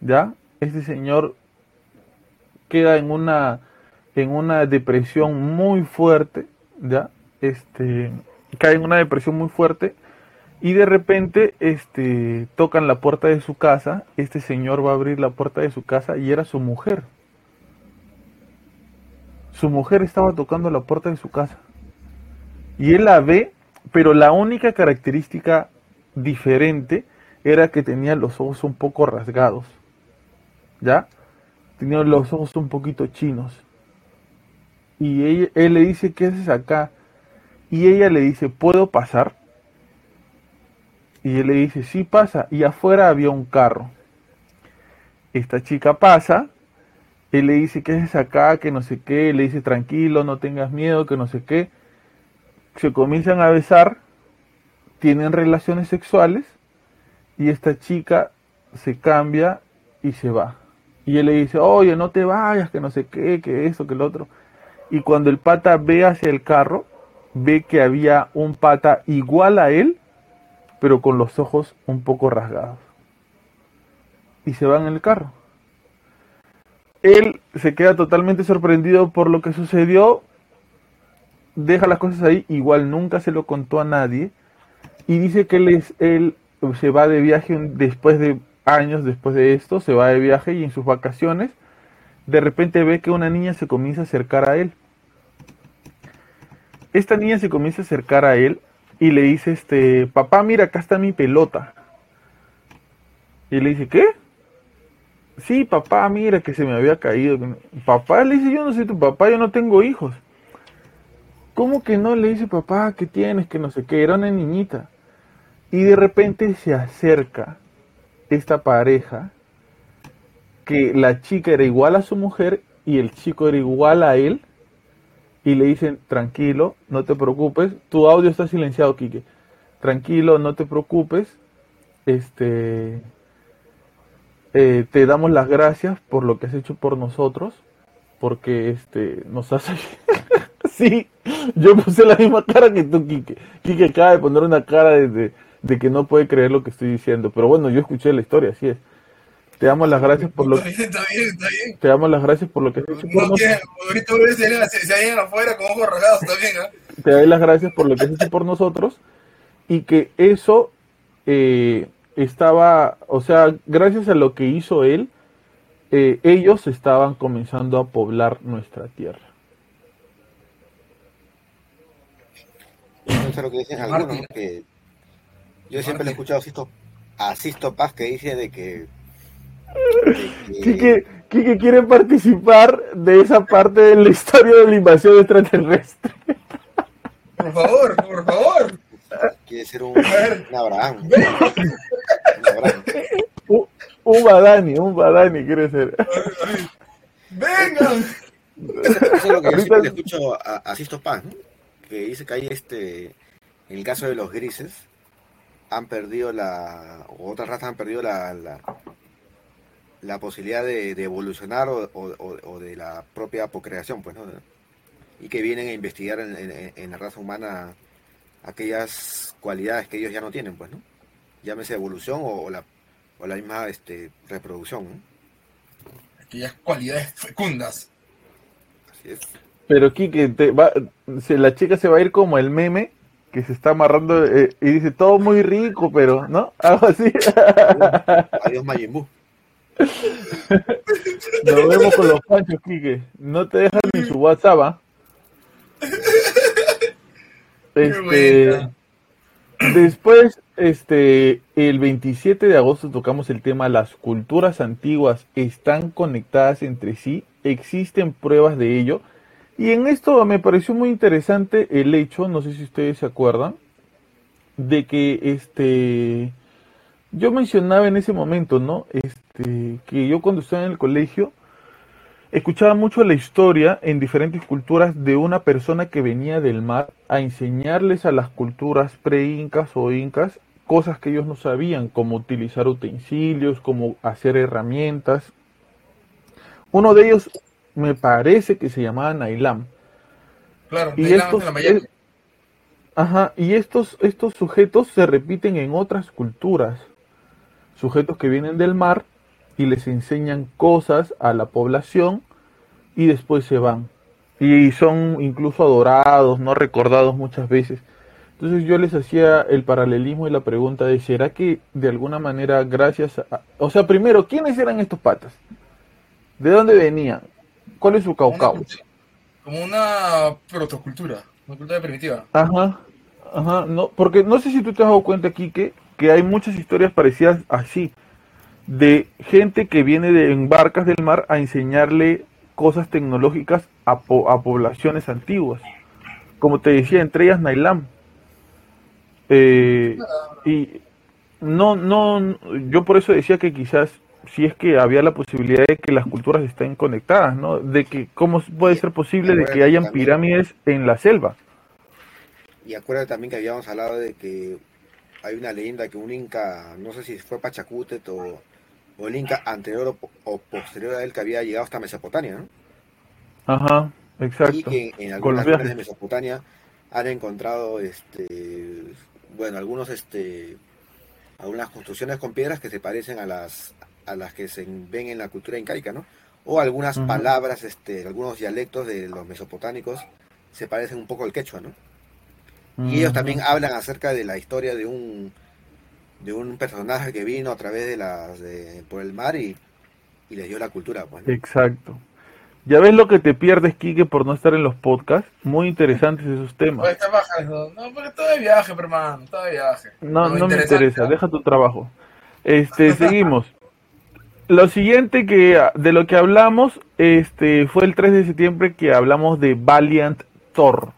¿ya? Este señor queda en una, en una depresión muy fuerte, ¿ya? Este, cae en una depresión muy fuerte y de repente este, tocan la puerta de su casa, este señor va a abrir la puerta de su casa y era su mujer. Su mujer estaba tocando la puerta de su casa. Y él la ve, pero la única característica diferente era que tenía los ojos un poco rasgados. ¿Ya? Tenía los ojos un poquito chinos. Y él le dice, ¿qué haces acá? Y ella le dice, ¿puedo pasar? Y él le dice, sí pasa. Y afuera había un carro. Esta chica pasa él le dice, ¿qué es acá? Que no sé qué. Le dice, tranquilo, no tengas miedo, que no sé qué. Se comienzan a besar, tienen relaciones sexuales y esta chica se cambia y se va. Y él le dice, oye, no te vayas, que no sé qué, que eso, que el otro. Y cuando el pata ve hacia el carro, ve que había un pata igual a él, pero con los ojos un poco rasgados. Y se va en el carro él se queda totalmente sorprendido por lo que sucedió, deja las cosas ahí, igual nunca se lo contó a nadie, y dice que él, se va de viaje después de años después de esto, se va de viaje y en sus vacaciones, de repente ve que una niña se comienza a acercar a él. Esta niña se comienza a acercar a él y le dice, este, papá, mira, acá está mi pelota. Y le dice, ¿qué? Sí, papá, mira que se me había caído. Papá le dice, yo no soy tu papá, yo no tengo hijos. ¿Cómo que no? Le dice, papá, ¿qué tienes? Que no sé qué, era una niñita. Y de repente se acerca esta pareja, que la chica era igual a su mujer y el chico era igual a él, y le dicen, tranquilo, no te preocupes, tu audio está silenciado, Quique. Tranquilo, no te preocupes, este, eh, te damos las gracias por lo que has hecho por nosotros, porque este nos hace... *laughs* sí, yo puse la misma cara que tú, Kike. Kike acaba de poner una cara de, de, que no puede creer lo que estoy diciendo, pero bueno, yo escuché la historia, así es. Te damos las gracias por lo que... Está bien, está bien. Te damos las gracias por lo que has hecho por nosotros. Ahorita se, se afuera con ojos rasgados, está bien, ¿eh? Te doy las gracias por lo que has hecho por nosotros y que eso... Eh, estaba, o sea, gracias a lo que hizo él, eh, ellos estaban comenzando a poblar nuestra tierra. Eso es lo que dicen algunos, que yo siempre le he escuchado a Sisto, Paz que dice de que... Quique, quiere participar de esa parte de la historia de la invasión extraterrestre. Por favor, por favor. Quiere ser un, Abraham. Un, Badani, un Badani quiere ser. ¡Venga! Eso, es lo que yo siempre le escucho a, a Sisto Paz, que dice que hay este, en el caso de los grises, han perdido la, o otras razas han perdido la, la, posibilidad de, evolucionar o, de la propia apocreación, pues, ¿no? Y que vienen a investigar en la raza humana aquellas cualidades que ellos ya no tienen, pues, ¿no? Llámese evolución o, la, o la misma este, reproducción, ¿no? Aquellas cualidades fecundas. Así es. Pero Kike, te va, se, la chica se va a ir como el meme que se está amarrando eh, y dice todo muy rico, pero, ¿no? *laughs* Algo así. Adiós Majin Buu. Nos vemos con los panchos, Kike. No te dejan ni su WhatsApp, ¿ah? *laughs* Este, después, este, el 27 de agosto tocamos el tema las culturas antiguas están conectadas entre sí, existen pruebas de ello. Y en esto me pareció muy interesante el hecho, no sé si ustedes se acuerdan, de que este yo mencionaba en ese momento, ¿no? Este, que yo cuando estaba en el colegio escuchaba mucho la historia en diferentes culturas de una persona que venía del mar a enseñarles a las culturas pre-incas o incas cosas que ellos no sabían, como utilizar utensilios, como hacer herramientas. Uno de ellos me parece que se llamaba Nailam. Claro, Y Nailam estos, es la es- ajá, y estos, estos sujetos se repiten en otras culturas. Sujetos que vienen del mar y les enseñan cosas a la población y después se van. Y son incluso adorados, no recordados muchas veces. Entonces yo les hacía el paralelismo y la pregunta de, ¿será que de alguna manera gracias a... O sea, primero, ¿quiénes eran estos patas? ¿De dónde venían? ¿Cuál es su caucao? como una protocultura, una cultura primitiva. Ajá, ajá, no, porque no sé si tú te has dado cuenta aquí que, que hay muchas historias parecidas así, de gente que viene de en barcas del mar a enseñarle cosas tecnológicas a, po- a poblaciones antiguas. Como te decía, entre ellas Nailam. Eh, y no, no, yo por eso decía que quizás si es que había la posibilidad de que las culturas estén conectadas, ¿no? De que cómo puede ser posible de que hayan pirámides en la selva. Y acuérdate también que habíamos hablado de que hay una leyenda que un inca, no sé si fue Pachacutet o, o el inca anterior o, po- o posterior a él que había llegado hasta Mesopotamia, ¿no? Ajá, Y exacto. que en algunas zonas de. Mesopotamia han encontrado, este, bueno, algunos, este, algunas construcciones con piedras que se parecen a las, a las que se ven en la cultura incaica, ¿no? O algunas palabras, este, algunos dialectos de los mesopotámicos se parecen un poco al quechua, ¿no? Y ellos también hablan acerca de la historia de un de un personaje que vino a través de las de, por el mar y, y les dio la cultura, pues. ¿no? Exacto. Ya ves lo que te pierdes, Quique, por no estar en los podcasts. Muy interesantes esos temas. está baja eso. No, porque todo de viaje, hermano, todo de viaje. No, no me interesa, deja tu trabajo. Este, *laughs* seguimos. Lo siguiente que de lo que hablamos, este, fue el 3 de septiembre que hablamos de Valiant Thor.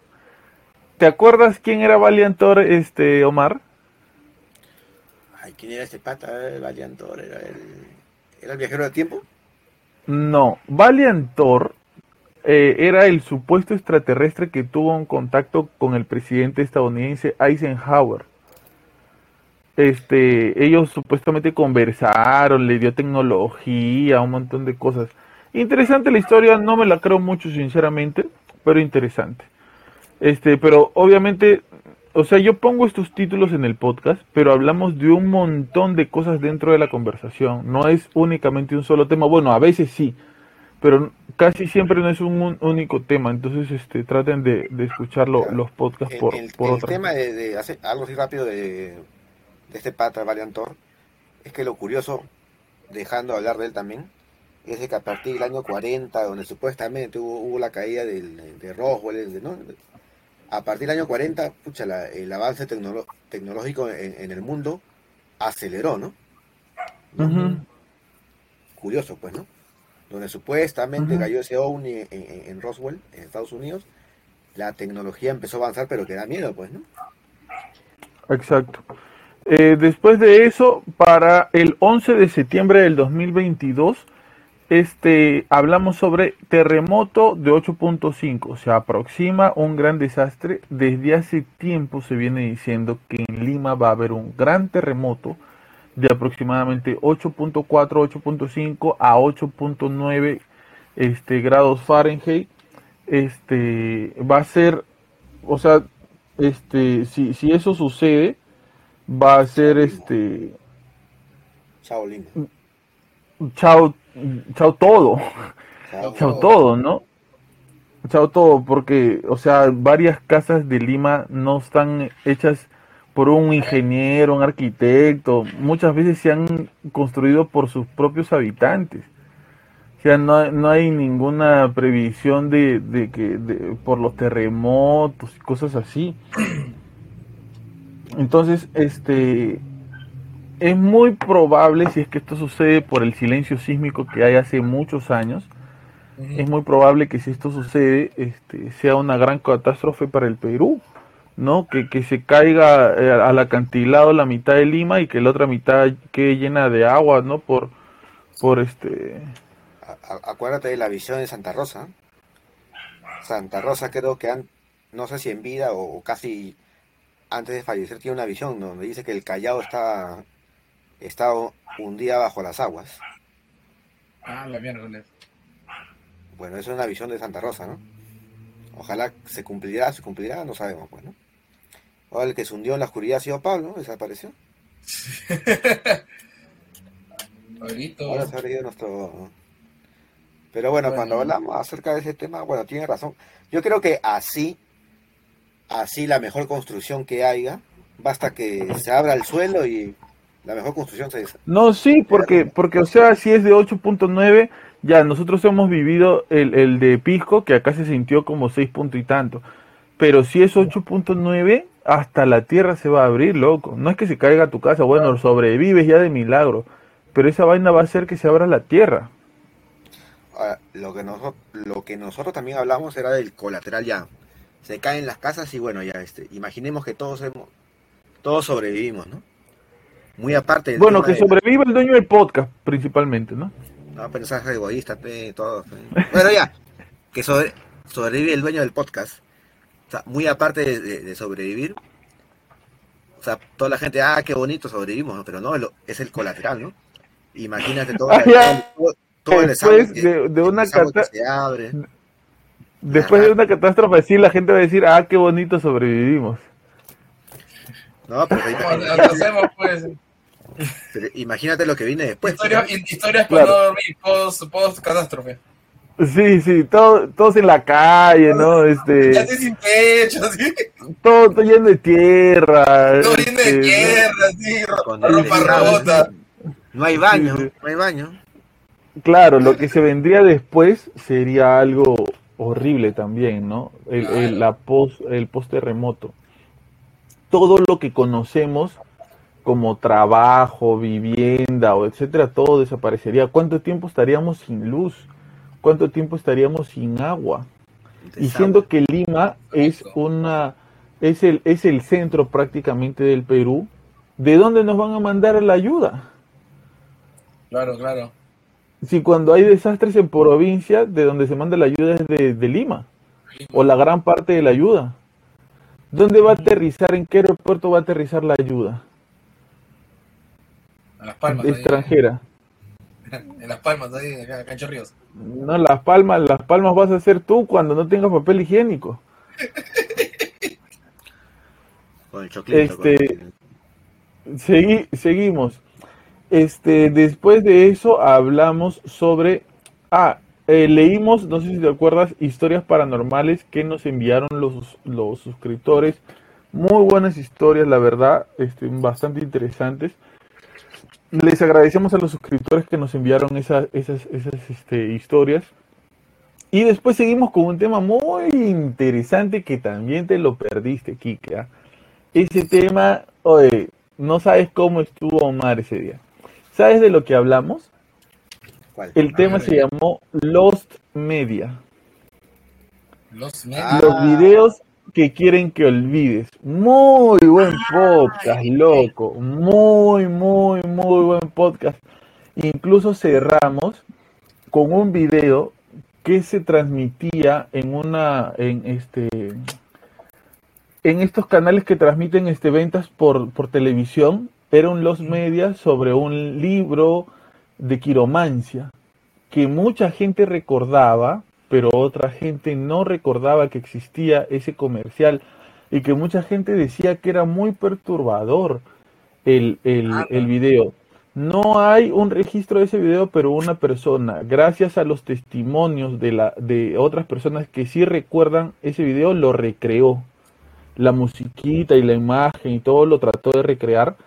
¿Te acuerdas quién era Valiant Thor, este, Omar? ¿Quién era este pata? El Valiantor, era el, era el viajero del tiempo. No, Valiant Thor eh, era el supuesto extraterrestre que tuvo un contacto con el presidente estadounidense Eisenhower. Este, ellos supuestamente conversaron, le dio tecnología, un montón de cosas. Interesante la historia, no me la creo mucho sinceramente, pero interesante. Este, pero obviamente, o sea, yo pongo estos títulos en el podcast, pero hablamos de un montón de cosas dentro de la conversación. No es únicamente un solo tema. Bueno, a veces sí, pero casi siempre no es un, un único tema. Entonces, este, traten de, de escuchar lo- los podcasts El, por, el- por el tema de, de hacer algo así rápido de, de este pata Valiantor es que lo curioso, dejando de hablar de él también, es que a partir del año 40, donde supuestamente hubo, hubo la caída del, de Roswell, de- ¿no? A partir del año 40, pucha, la- el avance tecnológico en, en el mundo aceleró, ¿no? Curioso, pues, ¿no? Donde supuestamente cayó ese ovni en, en- en Roswell, en Estados Unidos, la tecnología empezó a avanzar, pero que da miedo, pues, ¿no? Exacto. Eh, después de eso, para el 11 de septiembre del 2022, este, hablamos sobre terremoto de 8.5. Se aproxima un gran desastre. Desde hace tiempo se viene diciendo que en Lima va a haber un gran terremoto de aproximadamente 8.4, 8.5 a 8.9 este, grados Fahrenheit. Este, va a ser, o sea, este, si, si eso sucede, va a ser este, Chao, Lima. chao, chao todo, Chao. chao todo, ¿no? Chao todo, porque, o sea, varias casas de Lima no están hechas por un ingeniero, un arquitecto, muchas veces se han construido por sus propios habitantes. O sea, no, no hay ninguna previsión de, de que de, por los terremotos y cosas así. Entonces, este es muy probable, si es que esto sucede por el silencio sísmico que hay hace muchos años, es muy probable que si esto sucede, este, sea una gran catástrofe para el Perú, ¿no? Que, que se caiga eh, al acantilado la mitad de Lima y que la otra mitad quede llena de agua, ¿no? Por, por este... acuérdate de la visión de Santa Rosa. Santa Rosa creo que, han, no sé si en vida o, casi antes de fallecer, tiene una visión donde dice que el Callao está, está hundida bajo las aguas. Ah, la mierda. Bueno, eso es una visión de Santa Rosa, ¿no? Ojalá se cumplirá, se cumplirá, no sabemos, pues, ¿no? Ahora el que se hundió en la oscuridad ha sido Pablo, desapareció. *laughs* Ahora se ha nuestro... Pero bueno, cuando hablamos acerca de ese tema, bueno, tiene razón. Yo creo que así, así la mejor construcción que haya, basta que se abra el suelo y la mejor construcción se... No, sí, porque, porque o sea, si es de 8.9 ya, nosotros hemos vivido el, el de Pisco, que acá se sintió como 6 puntos y tanto. Pero si es 8.9, hasta la tierra se va a abrir, loco. No es que se caiga tu casa, bueno, sobrevives ya de milagro. Pero esa vaina va a hacer que se abra la tierra. lo, que nosotros, lo que nosotros también hablamos era del colateral ya. Se caen las casas y bueno, ya este, imaginemos que todos hemos, todos sobrevivimos, ¿no? Muy aparte. bueno, que sobreviva el dueño del podcast, principalmente, ¿no? No, pero es egoísta, todo. Bueno, ya, que sobrevive el dueño del podcast. O sea, muy aparte de, sobrevivir, o sea, toda la gente, ah, qué bonito sobrevivimos, pero no, es el colateral, ¿no? Imagínate todo, todo, el Después de, de una catástrofe. Después de una catástrofe así, la gente va a decir, ah, qué bonito sobrevivimos. No, pero pues imagínate lo que viene después. historias para no dormir, post, catástrofe. Sí, sí, todo, todos en la calle, ¿no? Este, *laughs* ya sin techo, ¿sí? Todo, todo lleno de tierra. Todo lleno de este, tierra, sí, ropa rota. No hay baño, no hay baño. Claro, lo que se vendría después sería algo horrible también, ¿no? El, el, la post, el post terremoto. Todo lo que conocemos como trabajo, vivienda o etcétera, todo desaparecería. ¿Cuánto tiempo estaríamos sin luz? ¿Cuánto tiempo estaríamos sin agua? Y siendo que Lima es una es el es el centro prácticamente del Perú, ¿de dónde nos van a mandar la ayuda? Claro, claro. Si cuando hay desastres en provincia, de donde se manda la ayuda es de, de Lima, o la gran parte de la ayuda. ¿Dónde va a aterrizar? ¿En qué aeropuerto va a aterrizar la ayuda? Las Palmas. Extranjera. en Las Palmas, ahí, acá, en Ríos. No, Las Palmas, Las Palmas vas a hacer tú cuando no tengas papel higiénico. *laughs* con el este, seguimos. Este, después de eso hablamos sobre. Ah, eh, leímos, no sé si te acuerdas, historias paranormales que nos enviaron los, los suscriptores. Muy buenas historias, la verdad, este, bastante interesantes les agradecemos a los suscriptores que nos enviaron esas, esas, esas este, historias. Y después seguimos con un tema muy interesante que también te lo perdiste, Kike. ¿ah? Ese tema, oye, no sabes cómo estuvo Omar ese día. ¿Sabes de lo que hablamos? El tema se llamó Lost Media. Lost Media. Los videos que quieren que olvides. Muy buen podcast, loco. Muy, muy, muy buen podcast. Incluso cerramos con un video que se transmitía en una, en este, en estos canales que transmiten este ventas por, por televisión. Era un Los Media sobre un libro de quiromancia que mucha gente recordaba pero otra gente no recordaba que existía ese comercial y que mucha gente decía que era muy perturbador el, el, el video. No hay un registro de ese video, pero una persona, gracias a los testimonios de, la, de otras personas que sí recuerdan ese video, lo recreó. La musiquita y la imagen y todo lo trató de recrear.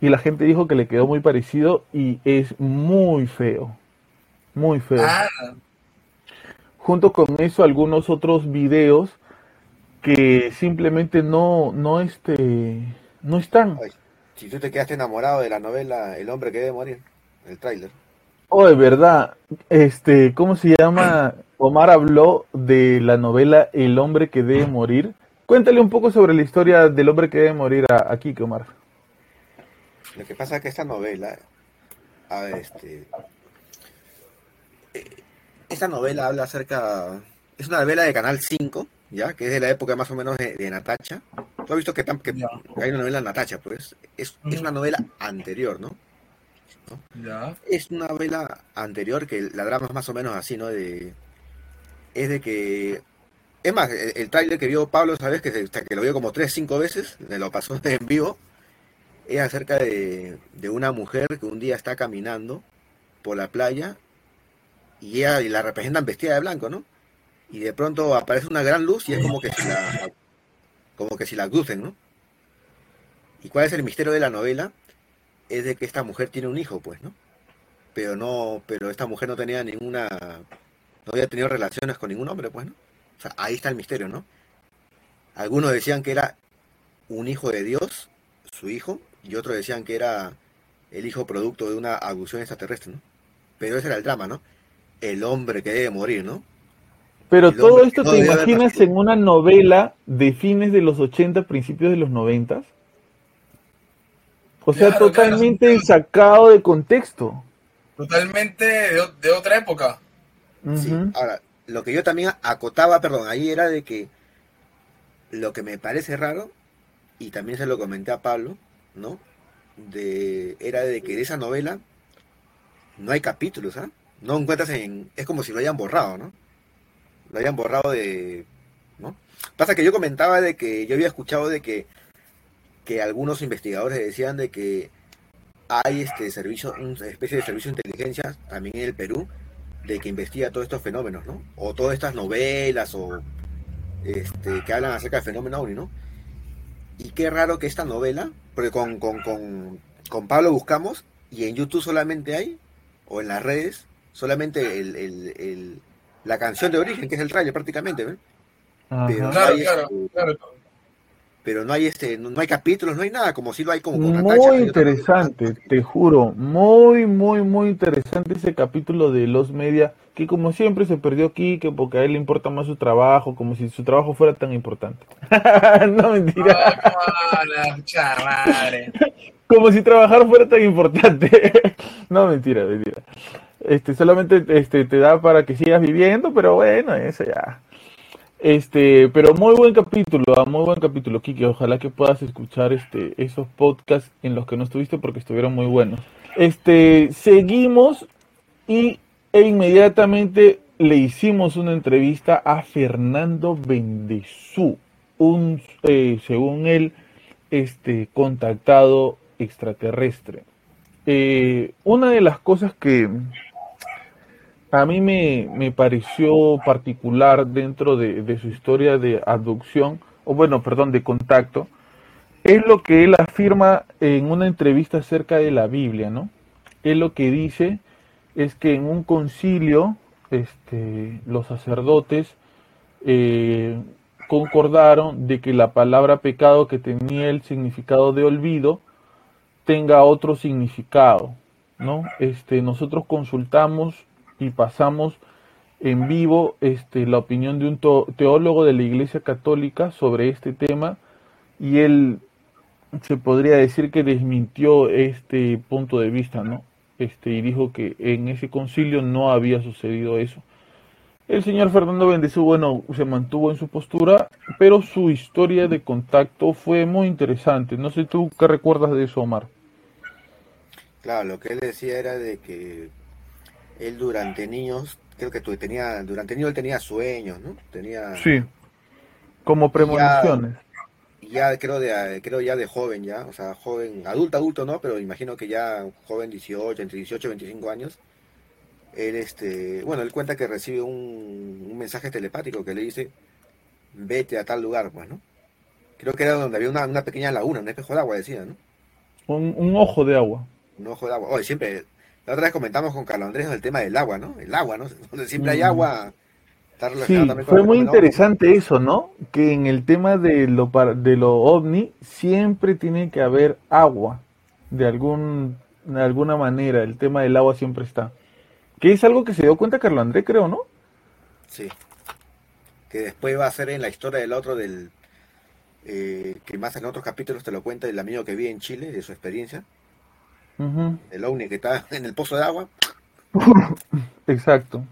Y la gente dijo que le quedó muy parecido y es muy feo. Muy feo. Ah, Junto con eso, algunos otros videos que simplemente no, no, este, no están. Ay, si tú te quedaste enamorado de la novela El hombre que debe morir, el tráiler. Oh, de verdad, este, ¿cómo se llama? *clears throat* Omar habló de la novela El hombre que debe morir. Cuéntale un poco sobre la historia del hombre que debe morir a, a Kike, Omar. Lo que pasa es que esta novela, a ver, este, esta novela habla acerca, es una novela de Canal 5, ya, que es de la época más o menos de, de Natacha. Tú has visto que, hay una novela de Natacha, pues es, es una novela anterior, ¿no? ya. Es una novela anterior que la drama es más o menos así, ¿no? De, es de que. Es más, el, el tráiler que vio Pablo, ¿sabes? Que, se- que lo vio como tres, cinco veces, me lo pasó *laughs* en vivo. Es acerca de, de una mujer que un día está caminando por la playa y ella la representan vestida de blanco, ¿no? Y de pronto aparece una gran luz y es como que si la, como que si la ¿no? ¿Y cuál es el misterio de la novela? es de que esta mujer tiene un hijo, pues, ¿no? Pero no, pero esta mujer no tenía ninguna, no había tenido relaciones con ningún hombre, pues, ¿no? O sea, ahí está el misterio, ¿no? Algunos decían que era un hijo de Dios, su hijo, y otros decían que era el hijo producto de una abducción extraterrestre, ¿no? Pero ese era el drama, ¿no? El hombre que debe morir, ¿no? Pero El todo esto no te imaginas en una novela de fines de los 80, principios de los 90. O sea, Claro, totalmente claro. sacado de contexto. Totalmente de, otra época. Sí, ahora, lo que yo también acotaba, perdón, ahí era de que lo que me parece raro, y también se lo comenté a Pablo, ¿no? De, era de que de esa novela no hay capítulos, ¿ah? No encuentras en... Es como si lo hayan borrado, ¿no? Lo hayan borrado de... ¿no? Pasa que yo comentaba de que yo había escuchado de que, que algunos investigadores decían de que hay este servicio, una especie de servicio de inteligencia también en el Perú, de que investiga todos estos fenómenos, ¿no? O todas estas novelas o este, que hablan acerca del fenómeno ovni, ¿no? Y qué raro que esta novela, porque con, con, con, con Pablo buscamos y en YouTube solamente hay, o en las redes, solamente el, el- el- la canción de origen, que es el trailer prácticamente. Pero- Claro, hay, claro, este, claro. Pero no hay este, no, no hay capítulos, no hay nada, como si lo hay como con Muy hay interesante, te juro, muy, muy, muy interesante ese capítulo de Los Media, que como siempre se perdió aquí, que porque a él le importa más su trabajo, como si su trabajo fuera tan importante. *laughs* no, mentira, Ah, la chamadre. como si trabajar fuera tan importante. *laughs* no, mentira, mentira. Este, solamente este, te da para que sigas viviendo, pero bueno, eso ya. Este, pero muy buen capítulo, ah, muy buen capítulo, Kike. Ojalá que puedas escuchar este, esos podcasts en los que no estuviste porque estuvieron muy buenos. Este, seguimos y e inmediatamente le hicimos una entrevista a Fernando Bendezú, un, eh, según él, este, contactado extraterrestre. Eh, una de las cosas que a mí me, me pareció particular dentro de, de su historia de abducción, o bueno, perdón, de contacto, es lo que él afirma en una entrevista acerca de la Biblia, ¿no? Él lo que dice es que en un concilio, este, los sacerdotes eh, concordaron de que la palabra pecado que tenía el significado de olvido tenga otro significado, ¿no? Este, nosotros consultamos y pasamos en vivo este, la opinión de un teólogo de la Iglesia Católica sobre este tema y él se podría decir que desmintió este punto de vista, ¿no? Este, y dijo que en ese concilio no había sucedido eso. El señor Fernando Bendezú, bueno, se mantuvo en su postura, pero su historia de contacto fue muy interesante. No sé tú qué recuerdas de eso, Omar. Claro, lo que él decía era de que él durante niños, creo que tu- tenía, durante niños él tenía sueños, ¿no? Tenía, Sí, como premoniciones. ya creo de creo ya de joven ya, o sea, joven, adulto, adulto no, pero imagino que ya joven 18, entre 18 y 25 años, él este, bueno, él cuenta que recibe un, un mensaje telepático que le dice, vete a tal lugar, pues, ¿no? Creo que era donde había una, una pequeña laguna, un espejo de agua, decía, ¿no? Un, un ojo de agua. Un ojo de agua. Oye, siempre, la otra vez comentamos con Carlos Andrés el tema del agua, ¿no? El agua, ¿no? *laughs* Donde siempre hay agua. Sí, fue muy interesante eso, ¿no? Que en el tema de lo, de lo ovni siempre tiene que haber agua, de, algún, de alguna manera, el tema del agua siempre está. Que es algo que se dio cuenta Carlos Andrés, creo, ¿no? Sí. Que después va a ser en la historia del otro, del eh, que más en otros capítulos te lo cuenta el amigo que vive en Chile, de su experiencia. El ovni que está *laughs* en el pozo de agua. *laughs* Exacto.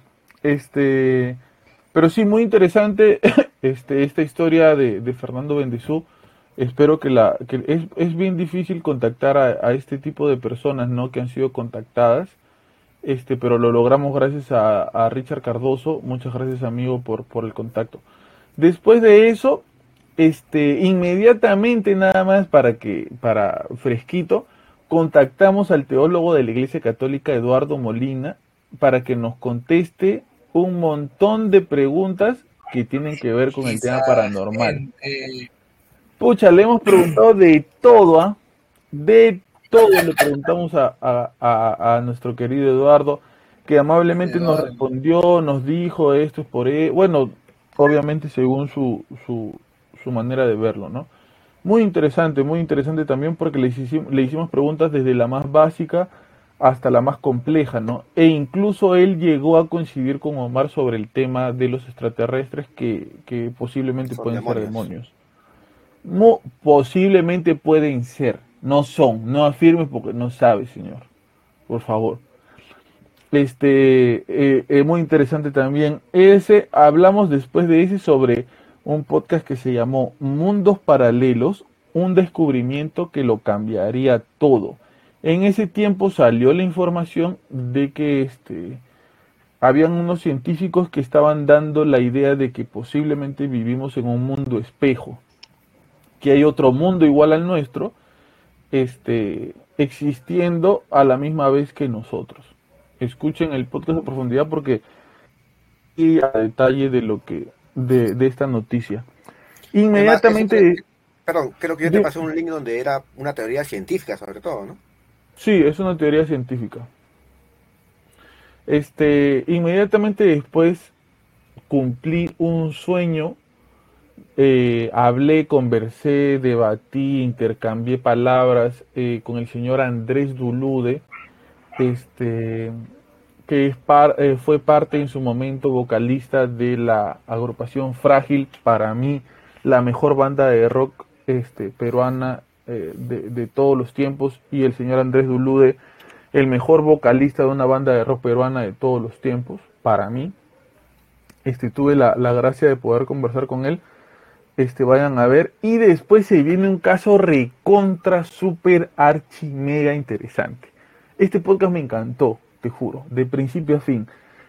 Este, pero sí, muy interesante *laughs* este, esta historia de, Fernando Bendezú. Espero que la, que es, es bien difícil contactar a, este tipo de personas, ¿no? Que han sido contactadas. Este, pero lo logramos gracias a, a Richard Cardoso. Muchas gracias, amigo, por, por el contacto. Después de eso, este, inmediatamente nada más para que, para fresquito, contactamos al teólogo de la Iglesia Católica Eduardo Molina para que nos conteste un montón de preguntas que tienen que ver con el tema paranormal. Pucha, le hemos preguntado de todo, ¿ah? De todo le preguntamos a, nuestro querido Eduardo, que amablemente nos respondió, nos dijo esto es por él. Bueno, obviamente según su, su, su manera de verlo, ¿no? Muy interesante, muy interesante también porque le hicimos, le hicimos preguntas desde la más básica hasta la más compleja, ¿no? E incluso él llegó a coincidir con Omar sobre el tema de los extraterrestres que, posiblemente pueden ser demonios. posiblemente pueden ser, no son, no afirmes porque no sabe, señor. Por favor. Este, es eh, eh, muy interesante también. Ese, hablamos después de ese sobre un podcast que se llamó Mundos Paralelos, un descubrimiento que lo cambiaría todo. En ese tiempo salió la información de que este, habían unos científicos que estaban dando la idea de que posiblemente vivimos en un mundo espejo, que hay otro mundo igual al nuestro, este, existiendo a la misma vez que nosotros. Escuchen el podcast de profundidad porque y a detalle de lo que de, esta noticia. Inmediatamente... perdón, creo que yo te pasé un link donde era una teoría científica sobre todo, ¿no? Sí, es una teoría científica. Este, inmediatamente después cumplí un sueño, eh, hablé, conversé, debatí, intercambié palabras eh, con el señor Andrés Dulude, este, que eh, fue parte en su momento vocalista de la agrupación Frágil, para mí la mejor banda de rock este, peruana eh, de, todos los tiempos, y el señor Andrés Dulude, el mejor vocalista de una banda de rock peruana de todos los tiempos, para mí. Este, tuve la, gracia de poder conversar con él. Este, vayan a ver. Y después se viene un caso recontra, super, archi, mega interesante. Este podcast me encantó te juro, de principio a fin.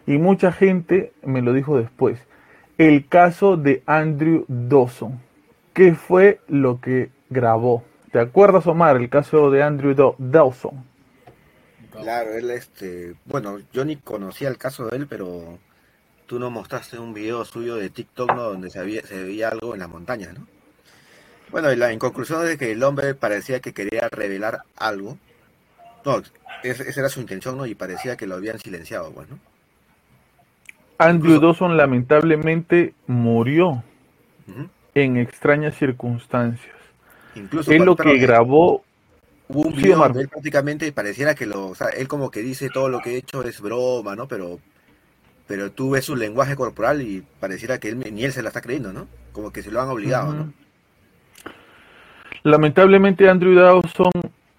Y mucha gente me lo dijo después. El caso de Andrew Dawson. ¿Qué fue lo que grabó? ¿Te acuerdas, Omar, el caso de Andrew Dawson? Claro, él, este, bueno, yo ni conocía el caso de él, pero tú nos mostraste un video suyo de TikTok, ¿no? Donde se, había, veía algo en la montaña, ¿no? Bueno, y la, en conclusión es que el hombre parecía que quería revelar algo, no, esa era su intención, ¿no? Y parecía que lo habían silenciado, bueno. Pues, Andrew Dawson lamentablemente murió en extrañas circunstancias. Incluso es lo que grabó. Hubo un video él prácticamente pareciera que lo, o sea, él como que dice todo lo que he hecho es broma, ¿no? Pero, pero tú ves su lenguaje corporal y pareciera que él, ni él se la está creyendo, ¿no? Como que se lo han obligado, ¿no? Lamentablemente Andrew Dawson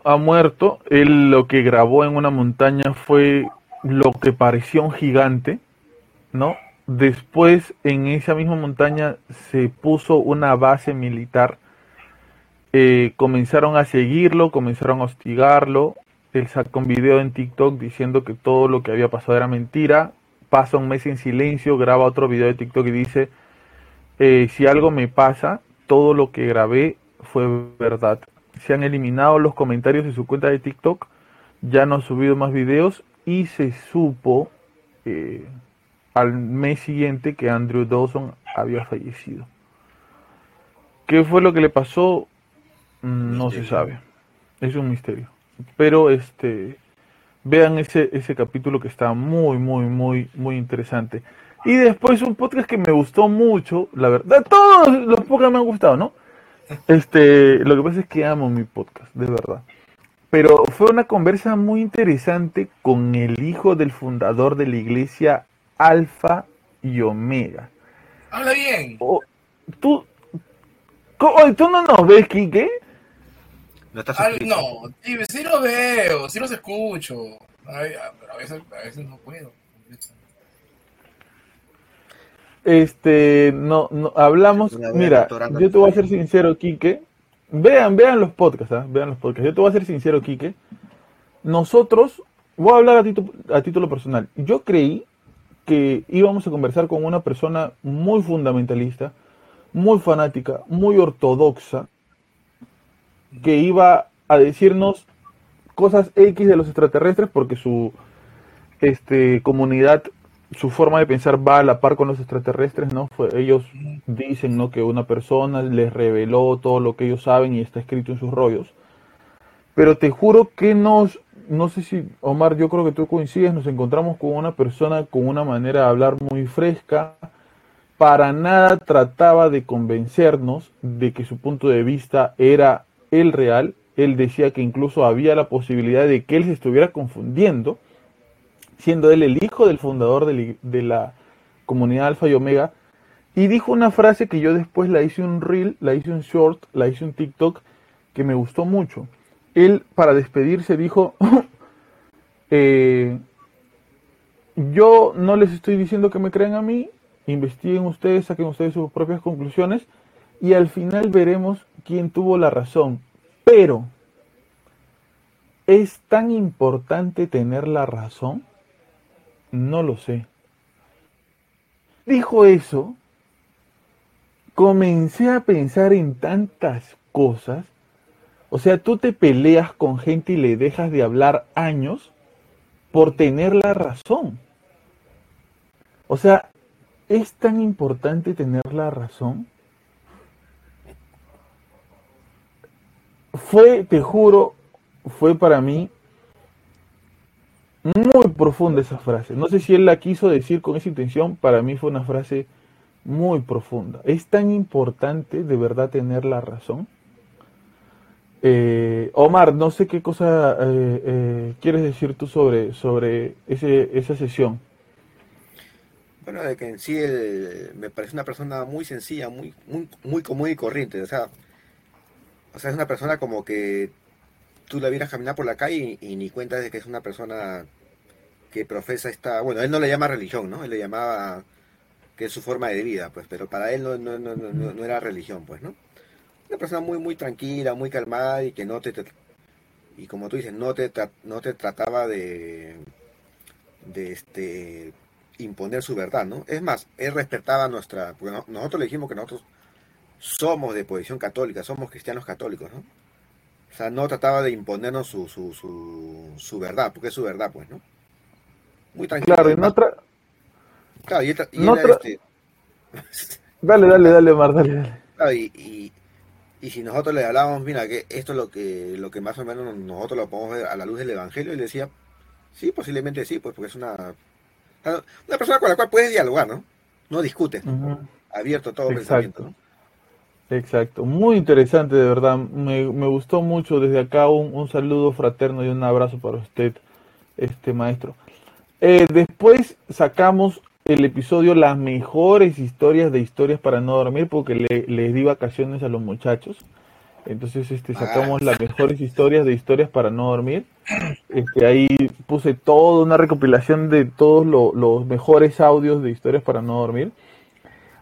ha muerto. Él lo que grabó en una montaña fue lo que parecía un gigante, ¿no? Después en esa misma montaña se puso una base militar. Eh, comenzaron a seguirlo, comenzaron a hostigarlo. Él sacó un video en TikTok diciendo que todo lo que había pasado era mentira. Pasa un mes en silencio, graba otro video de TikTok y dice, eh, si algo me pasa, todo lo que grabé fue verdad. Se han eliminado los comentarios de su cuenta de TikTok, ya no ha subido más videos y se supo eh, al mes siguiente que Andrew Dawson había fallecido. ¿Qué fue lo que le pasó? Mm, No se sabe. Es un misterio. Pero este vean ese, ese capítulo que está muy, muy, muy, muy interesante. Y después un podcast que me gustó mucho, la verdad, todos los podcasts me han gustado, ¿no? Este, lo que pasa es que amo mi podcast, de verdad. Pero fue una conversa muy interesante con el hijo del fundador de la iglesia Alfa y Omega. Habla bien. Oh, ¿Tú, ¿Tú no nos ves, Quique? No estás Al- suscrito. no, sí, sí los veo, sí los escucho. Ay, ah, pero a veces, a veces no puedo. Este, no, no, hablamos, mira, yo te voy a ser sincero, Quique. Vean, vean los podcasts, ¿ah? vean los podcasts. Yo te voy a ser sincero, Quique. Nosotros, voy a hablar a, título- a título personal. Yo creí que íbamos a conversar con una persona muy fundamentalista, muy fanática, muy ortodoxa, que iba a decirnos cosas X de los extraterrestres porque su este, comunidad, su forma de pensar va a la par con los extraterrestres, ¿no? Fue- ellos dicen, ¿no? Que una persona les reveló todo lo que ellos saben y está escrito en sus rollos. Pero te juro que nos, no sé si, Omar, yo creo que tú coincides, nos encontramos con una persona con una manera de hablar muy fresca, para nada trataba de convencernos de que su punto de vista era el real. Él decía que incluso había la posibilidad de que él se estuviera confundiendo, siendo él el hijo del fundador de la, comunidad Alfa y Omega. Y dijo una frase que yo después la hice un reel, la hice un short, la hice un TikTok, que me gustó mucho. Él, para despedirse, dijo, *laughs* eh, yo no les estoy diciendo que me crean a mí, investiguen ustedes, saquen ustedes sus propias conclusiones y al final veremos quién tuvo la razón. Pero, ¿es tan importante tener la razón? No lo sé. Dijo eso, comencé a pensar en tantas cosas. O sea, tú te peleas con gente y le dejas de hablar años por tener la razón. O sea, ¿es tan importante tener la razón? Fue, te juro, fue para mí profunda esa frase. No sé si él la quiso decir con esa intención, para mí fue una frase muy profunda. ¿Es tan importante de verdad tener la razón? Eh, Omar, no sé qué cosa eh, eh, quieres decir tú sobre, sobre ese, esa sesión. Bueno, de que en sí él me parece una persona muy sencilla, muy, muy, muy común y corriente. O sea, o sea, es una persona como que tú la vieras caminar por la calle y, y ni cuenta de que es una persona que profesa esta, bueno, él no le llama religión, ¿no? Él le llamaba que es su forma de vida, pues, pero para él no, no, no, no, era religión, pues, ¿no? Una persona muy, muy tranquila, muy calmada y que no te, te- y como tú dices, no te, no te trataba de, de este, imponer su verdad, ¿no? Es más, él respetaba nuestra, porque no- nosotros le dijimos que nosotros somos de posición católica, somos cristianos católicos, ¿no? O sea, no trataba de imponernos su, su, su, su verdad, porque es su verdad, pues, ¿no? Muy tranquilo. Claro, y no tra- Claro, y y no él, tra- este, *laughs* Dale, dale, dale, Omar, dale, dale. claro, y, y, y si nosotros le hablábamos, mira, que esto es lo que, lo que más o menos nosotros lo podemos ver a la luz del Evangelio, él decía, sí, posiblemente sí, pues porque es una, una persona con la cual puedes dialogar, ¿no? No discutes, Ujú. abierto a todo Exacto. pensamiento, ¿no? Exacto, muy interesante de verdad, me, me gustó mucho desde acá un, un saludo fraterno y un abrazo para usted, este maestro. Eh, después sacamos el episodio Las mejores historias de historias para no dormir porque le- les di vacaciones a los muchachos. Entonces este, sacamos las mejores historias de historias para no dormir. Este, ahí puse toda una recopilación de todos lo- los mejores audios de historias para no dormir.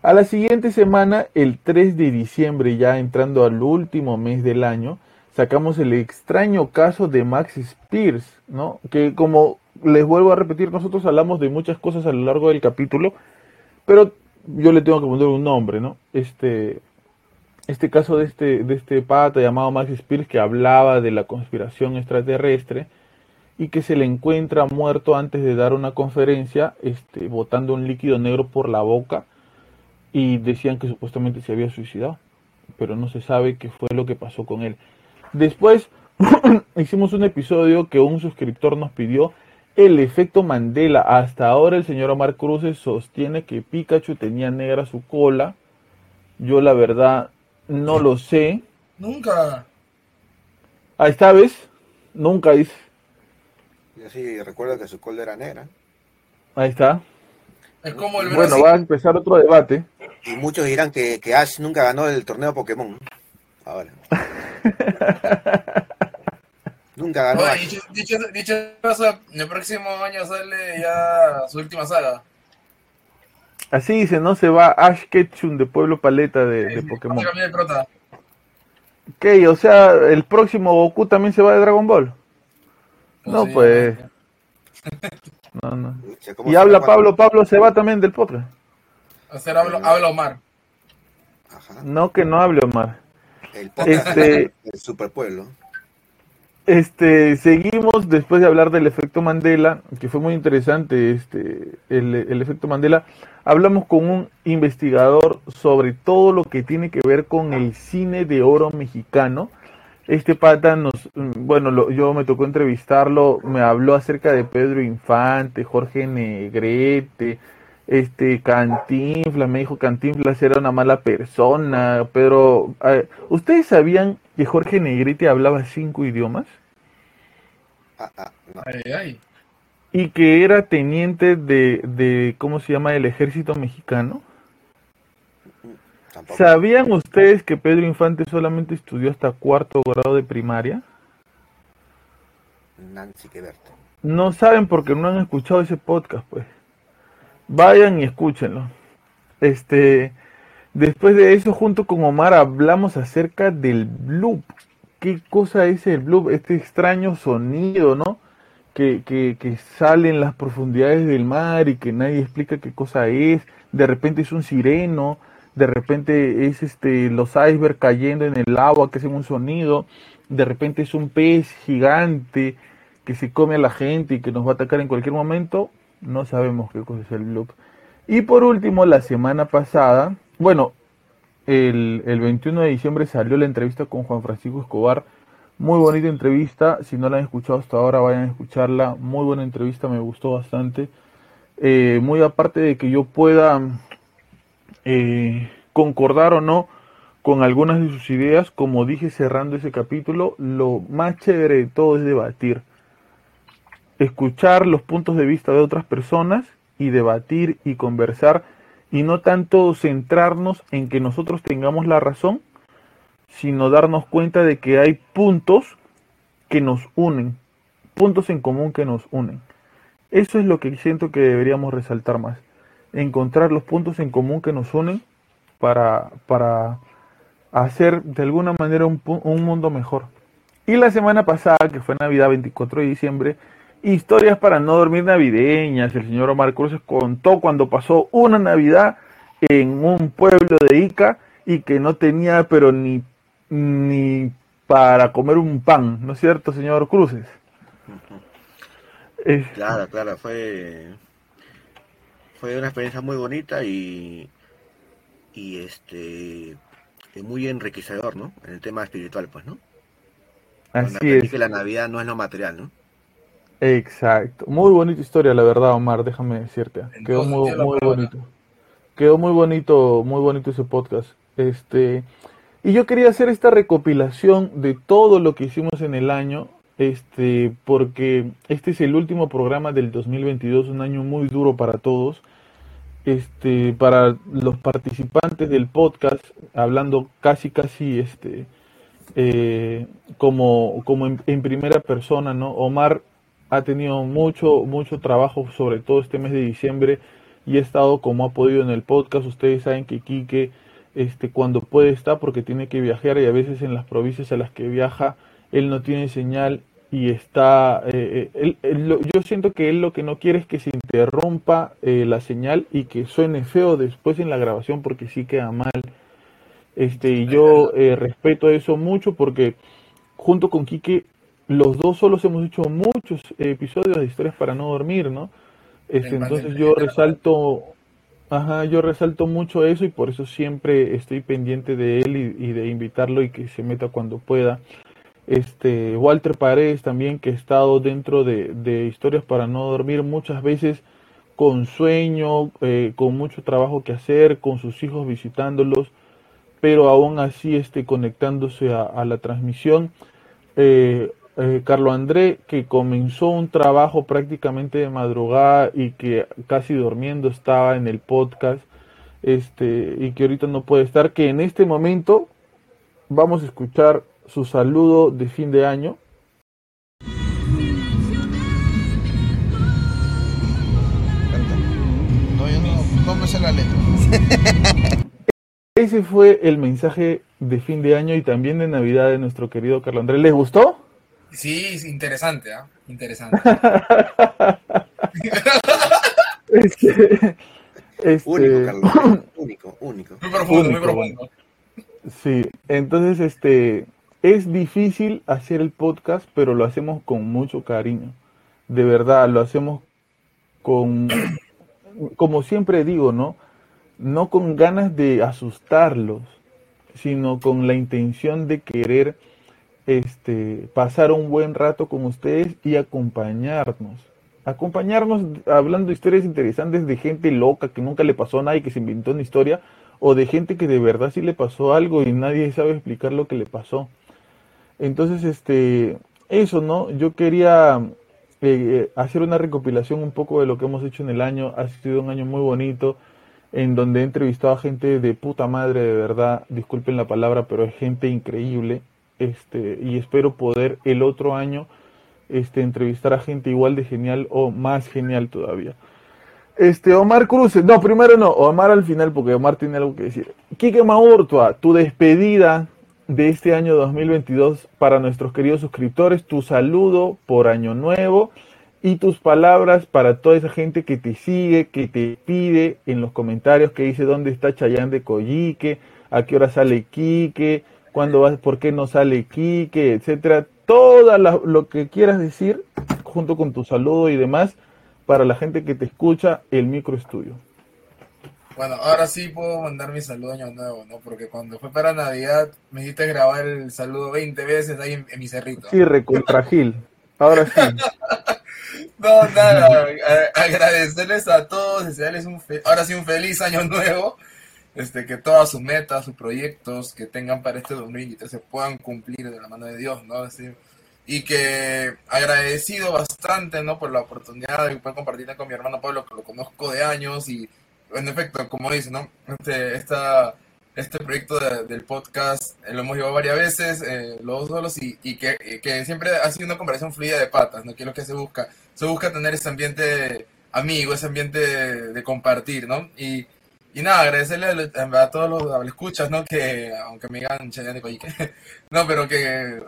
A la siguiente semana, el 3 de diciembre, ya entrando al último mes del año, sacamos el extraño caso de Max Spears, ¿no? Que como les vuelvo a repetir, nosotros hablamos de muchas cosas a lo largo del capítulo, pero yo le tengo que poner un nombre, ¿no? Este, este caso de este, de este pata llamado Max Spears que hablaba de la conspiración extraterrestre y que se le encuentra muerto antes de dar una conferencia, este, botando un líquido negro por la boca y decían que supuestamente se había suicidado, pero no se sabe qué fue lo que pasó con él. Después *clears throat* hicimos un episodio que un suscriptor nos pidió, el efecto Mandela. Hasta ahora el señor Omar Cruz sostiene que Pikachu tenía negra su cola. Yo la verdad no lo sé. Nunca. Ahí está, ¿ves? Nunca dice. Yo sí recuerdo que su cola era negra. Ahí está. Es como el Bueno, va a empezar otro debate. Y muchos dirán que, que Ash nunca ganó el torneo Pokémon. Ahora. *laughs* nunca ganó. Ash. dicho, dicho, dicho caso, el próximo año sale ya su última saga. Así dice, ¿no? Se va Ash Ketchum de Pueblo Paleta de, de Pokémon. ¿Qué? O sea, el próximo Goku también se va de Dragon Ball. No, Sí, pues. No, no. *laughs* Pucha, ¿cómo Y habla? Pablo, Pablo se va también del podcast. O sea, habla, habla Omar. Ajá. No que no hable Omar. El podcast Este- del superpueblo. Este, seguimos después de hablar del efecto Mandela, que fue muy interesante este, el, el efecto Mandela. Hablamos con un investigador sobre todo lo que tiene que ver con el cine de oro mexicano. Este pata nos, mm, bueno, yo me tocó entrevistarlo, me habló acerca de Pedro Infante, Jorge Negrete, este Cantinflas, me dijo Cantinflas era una mala persona, pero eh, ¿ustedes sabían que Jorge Negrete hablaba cinco idiomas? Ah, ah, no. Ay, ay. y que era teniente de, de ¿cómo se llama? el ejército mexicano. Tampoco. ¿Sabían ustedes que Pedro Infante solamente estudió hasta cuarto grado de primaria? Nancy Quebert. No saben porque no han escuchado ese podcast, pues. Vayan y escúchenlo. Este, después de eso, junto con Omar, hablamos acerca del bloop. ¿Qué cosa es el bloop? Este extraño sonido, ¿no? Que, que, que sale en las profundidades del mar y que nadie explica qué cosa es. De repente es un sireno, de repente es este los icebergs cayendo en el agua que hacen un sonido, de repente es un pez gigante que se come a la gente y que nos va a atacar en cualquier momento, no sabemos qué cosa es el bloop. Y por último, la semana pasada, bueno, el, el 21 de diciembre salió la entrevista con Juan Francisco Escobar. Muy bonita entrevista, si no la han escuchado hasta ahora, vayan a escucharla. Muy buena entrevista, me gustó bastante. Eh, muy aparte de que yo pueda eh, concordar o no con algunas de sus ideas, como dije cerrando ese capítulo, lo más chévere de todo es debatir escuchar los puntos de vista de otras personas y debatir y conversar y no tanto centrarnos en que nosotros tengamos la razón, sino darnos cuenta de que hay puntos que nos unen, puntos en común que nos unen. Eso es lo que siento que deberíamos resaltar más, encontrar los puntos en común que nos unen para, para hacer de alguna manera un, un mundo mejor. Y la semana pasada, que fue Navidad 24 de diciembre, Historias para no dormir navideñas. El señor Omar Cruz contó cuando pasó una Navidad en un pueblo de Ica y que no tenía pero ni, ni para comer un pan, ¿no es cierto, señor Cruces? Es- Claro, claro, fue fue una experiencia muy bonita y y este y muy enriquecedor, ¿no? En el tema espiritual, pues, ¿no? Así es, que la Navidad no es lo material, ¿no? Exacto. Muy bonita historia, la verdad, Omar, déjame decirte. Quedó muy, bonito. Quedó muy bonito, muy bonito ese podcast. Este, y yo quería hacer esta recopilación de todo lo que hicimos en el año, este, porque este es el último programa del 2022, un año muy duro para todos. Este, para los participantes del podcast, hablando casi, casi, este, eh, como, como en, en primera persona, ¿no? Omar ha tenido mucho, mucho trabajo, sobre todo este mes de diciembre, y ha estado como ha podido en el podcast. Ustedes saben que Quique, este, cuando puede está porque tiene que viajar y a veces en las provincias a las que viaja, él no tiene señal y está, eh, eh, él- yo siento que él lo que no quiere es que se interrumpa eh, la señal y que suene feo después en la grabación porque sí queda mal. Este, y yo respeto eso mucho porque junto con Quique, los dos solos hemos hecho muchos episodios de historias para no dormir, ¿no? Este, entonces yo resalto, ajá, yo resalto mucho eso y por eso siempre estoy pendiente de él y, de invitarlo y que se meta cuando pueda. Este, Walter Paredes también, que ha estado dentro de, historias para no dormir muchas veces con sueño, eh, con mucho trabajo que hacer, con sus hijos visitándolos, pero aún así este, conectándose a, la transmisión. Eh, eh, Carlos André, que comenzó un trabajo prácticamente de madrugada y que casi durmiendo estaba en el podcast, este, y que ahorita no puede estar, que en este momento vamos a escuchar su saludo de fin de año. *laughs* Ese fue el mensaje de fin de año y también de Navidad de nuestro querido Carlos Andrés. ¿Les gustó? Sí, es interesante, ¿ah? Interesante. este, este... Único, Carlos. único, único. Muy profundo, muy profundo. Sí, entonces este es difícil hacer el podcast, pero lo hacemos con mucho cariño. De verdad, lo hacemos con, como siempre digo, ¿no? No con ganas de asustarlos, sino con la intención de querer este, pasar un buen rato con ustedes y acompañarnos. Acompañarnos hablando historias interesantes de gente loca que nunca le pasó nada y que se inventó una historia, o de gente que de verdad sí le pasó algo y nadie sabe explicar lo que le pasó. Entonces, este, eso, ¿no? Yo quería eh, hacer una recopilación un poco de lo que hemos hecho en el año. Ha sido un año muy bonito en donde he entrevistado a gente de puta madre, de verdad, disculpen la palabra, pero es gente increíble este, y espero poder el otro año este, entrevistar a gente igual de genial o más genial todavía. Este, Omar Cruz, no, primero no, Omar al final, porque Omar tiene algo que decir. Kike Maurtua, tu despedida de este año 2022 para nuestros queridos suscriptores, tu saludo por año nuevo y tus palabras para toda esa gente que te sigue, que te pide en los comentarios, que dice dónde está Chayán de Coyique, a qué hora sale Quique, cuándo vas, por qué no sale Quique, etcétera. Todo lo que quieras decir, junto con tu saludo y demás, para la gente que te escucha, el micro estudio. Bueno, ahora sí puedo mandar mi saludo año nuevo, ¿no? Porque cuando fue para Navidad me hiciste grabar el saludo 20 veces ahí en, mi cerrito. Sí, recontragil. Ahora sí. *laughs* no, nada, agradecerles a todos, desearles un ahora sí un feliz año nuevo este, que todas sus metas, sus proyectos que tengan para este 2023 se puedan cumplir de la mano de Dios, ¿no? y que agradecido bastante, ¿no? Por la oportunidad de poder compartir con mi hermano Pablo, que lo conozco de años y, en efecto, como dice, ¿no? Este, esta, este proyecto del podcast eh, lo hemos llevado varias veces, eh, los solos, y, y que, que, siempre ha sido una conversación fluida de patas, ¿no? Que es lo que se busca. Se busca tener ese ambiente amigo, ese ambiente de, de compartir, ¿no? Y y nada, agradecerle a, todos los escuchas, ¿no? Que, aunque me digan de Coyique, *laughs* no, pero que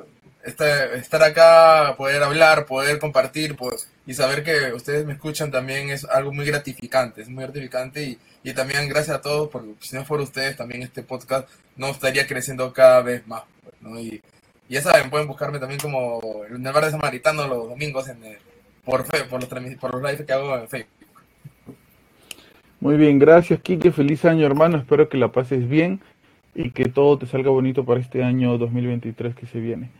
este, estar acá, poder hablar, poder compartir, pues, y saber que ustedes me escuchan también es algo muy gratificante, es muy gratificante y, y también gracias a todos, porque si no fuera ustedes, también este podcast no estaría creciendo cada vez más, pues, ¿no? Y, y ya saben, pueden buscarme también como en el bar de Samaritano los domingos en por, fe, por, los, por los lives que hago en Facebook. Muy bien, gracias Kike, feliz año hermano, espero que la pases bien y que todo te salga bonito para este año 2023 que se viene.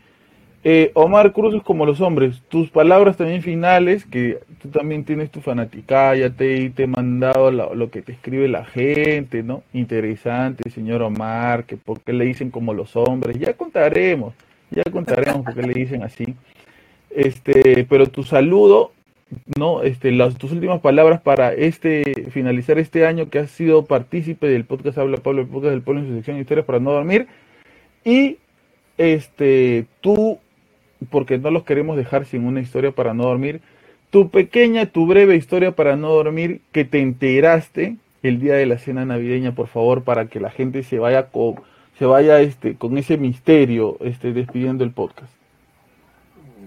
Eh, Omar Cruz como los hombres, tus palabras también finales, que tú también tienes tu fanaticada, ya te, te he mandado lo, que te escribe la gente, ¿no? Interesante, señor Omar, que por qué le dicen como los hombres, ya contaremos, ya contaremos por qué le dicen así. Este, pero tu saludo no, este, las, tus últimas palabras para este finalizar este año que has sido partícipe del podcast Habla Pablo, el podcast del pueblo en su sección de historias para no dormir. Y este, tú, porque no los queremos dejar sin una historia para no dormir, tu pequeña, tu breve historia para no dormir que te enteraste el día de la cena navideña, por favor, para que la gente se vaya con, se vaya este, con ese misterio este, despidiendo el podcast.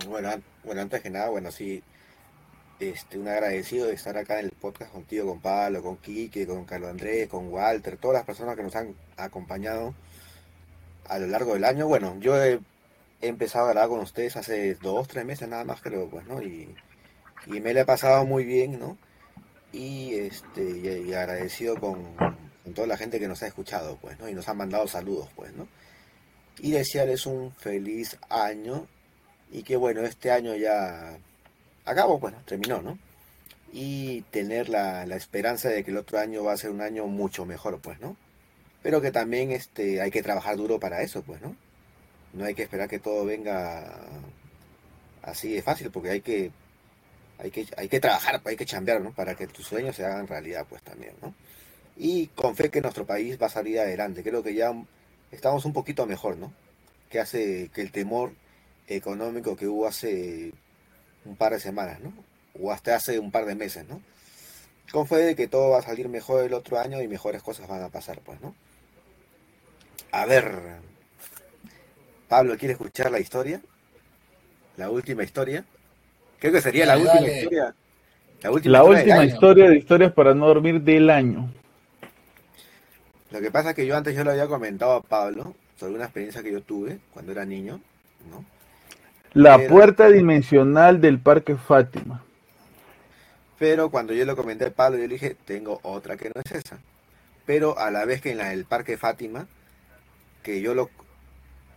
Bueno, bueno, antes que nada, bueno, sí, este, un agradecido de estar acá en el podcast contigo, con Pablo, con Quique, con Carlos Andrés, con Walter, todas las personas que nos han acompañado a lo largo del año. Bueno, yo he, empezado a grabar con ustedes hace dos, tres meses nada más, creo, pues, ¿no? Y, me le he pasado muy bien, ¿no? Y, este, y, agradecido con, toda la gente que nos ha escuchado, pues, ¿no? Y nos ha mandado saludos, pues, ¿no? Y desearles un feliz año y que, bueno, este año ya acabó, bueno, terminó, ¿no? Y tener la, la esperanza de que el otro año va a ser un año mucho mejor, pues, ¿no? pero que también este, hay que trabajar duro para eso, pues, ¿no? No hay que esperar que todo venga así de fácil, porque hay que, hay que, hay que trabajar, hay que chambear, ¿no? Para que tus sueños se hagan realidad, pues también, ¿no? Y con fe que nuestro país va a salir adelante. Creo que ya estamos un poquito mejor, ¿no? Que hace que el temor económico que hubo hace un par de semanas, ¿no? O hasta hace un par de meses, ¿no? Con fe de que todo va a salir mejor el otro año y mejores cosas van a pasar, pues, ¿no? A ver, Pablo, ¿quiere escuchar la historia? La última historia. Creo que sería la última historia. La última, historia, de historias para no dormir del año. Lo que pasa es que yo antes yo lo había comentado a Pablo sobre una experiencia que yo tuve cuando era niño, ¿no? La puerta dimensional del Parque Fátima. Pero cuando yo lo comenté a Pablo, yo le dije, tengo otra que no es esa. Pero a la vez que en la del Parque Fátima, que yo lo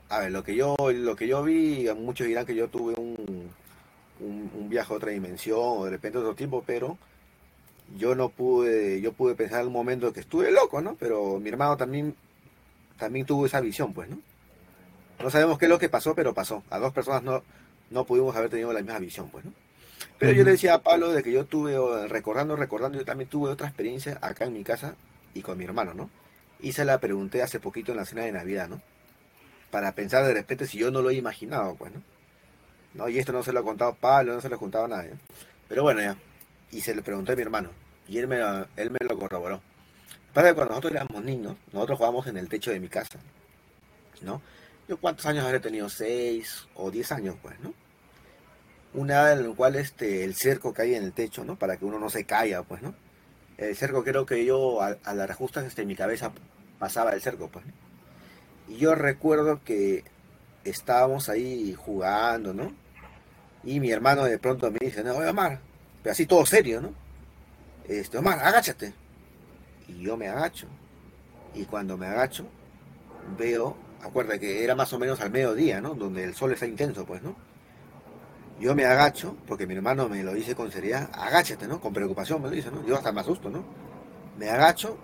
a ver, lo que yo lo que yo vi, muchos dirán que yo tuve un, un, viaje a otra dimensión o de repente otro tipo, pero yo no pude, yo pude pensar en un momento que estuve loco, ¿no? Pero mi hermano también también tuvo esa visión, pues, ¿no? No sabemos qué es lo que pasó, pero pasó. A dos personas no, no pudimos haber tenido la misma visión, pues, ¿no? Pero yo le decía a Pablo de que yo tuve, recordando, recordando, yo también tuve otra experiencia acá en mi casa y con mi hermano, ¿no? y se la pregunté hace poquito en la cena de Navidad, ¿no? Para pensar de repente si yo no lo he imaginado, pues, ¿no? ¿no? Y esto no se lo ha contado Pablo, no se lo ha contado a nadie. Pero bueno, ya. Y se le pregunté a mi hermano. Y él me, él me lo corroboró. Para que cuando nosotros éramos niños, nosotros jugábamos en el techo de mi casa. ¿No? Yo cuántos años habré tenido, seis o diez años, pues, ¿no? Una edad en la cual este, el cerco cae en el techo, ¿no? Para que uno no se caiga, pues, ¿no? el cerco creo que yo a, las justas este, mi cabeza pasaba el cerco, pues. Y yo recuerdo que estábamos ahí jugando, ¿no? Y mi hermano de pronto me dice, no, Omar, pero así todo serio, ¿no? Este, Omar, agáchate. Y yo me agacho. Y cuando me agacho, veo, acuerda que era más o menos al mediodía, ¿no? Donde el sol está intenso, pues, ¿no? Yo me agacho, porque mi hermano me lo dice con seriedad, agáchate, ¿no? Con preocupación me lo dice, ¿no? Yo hasta me asusto, ¿no? Me agacho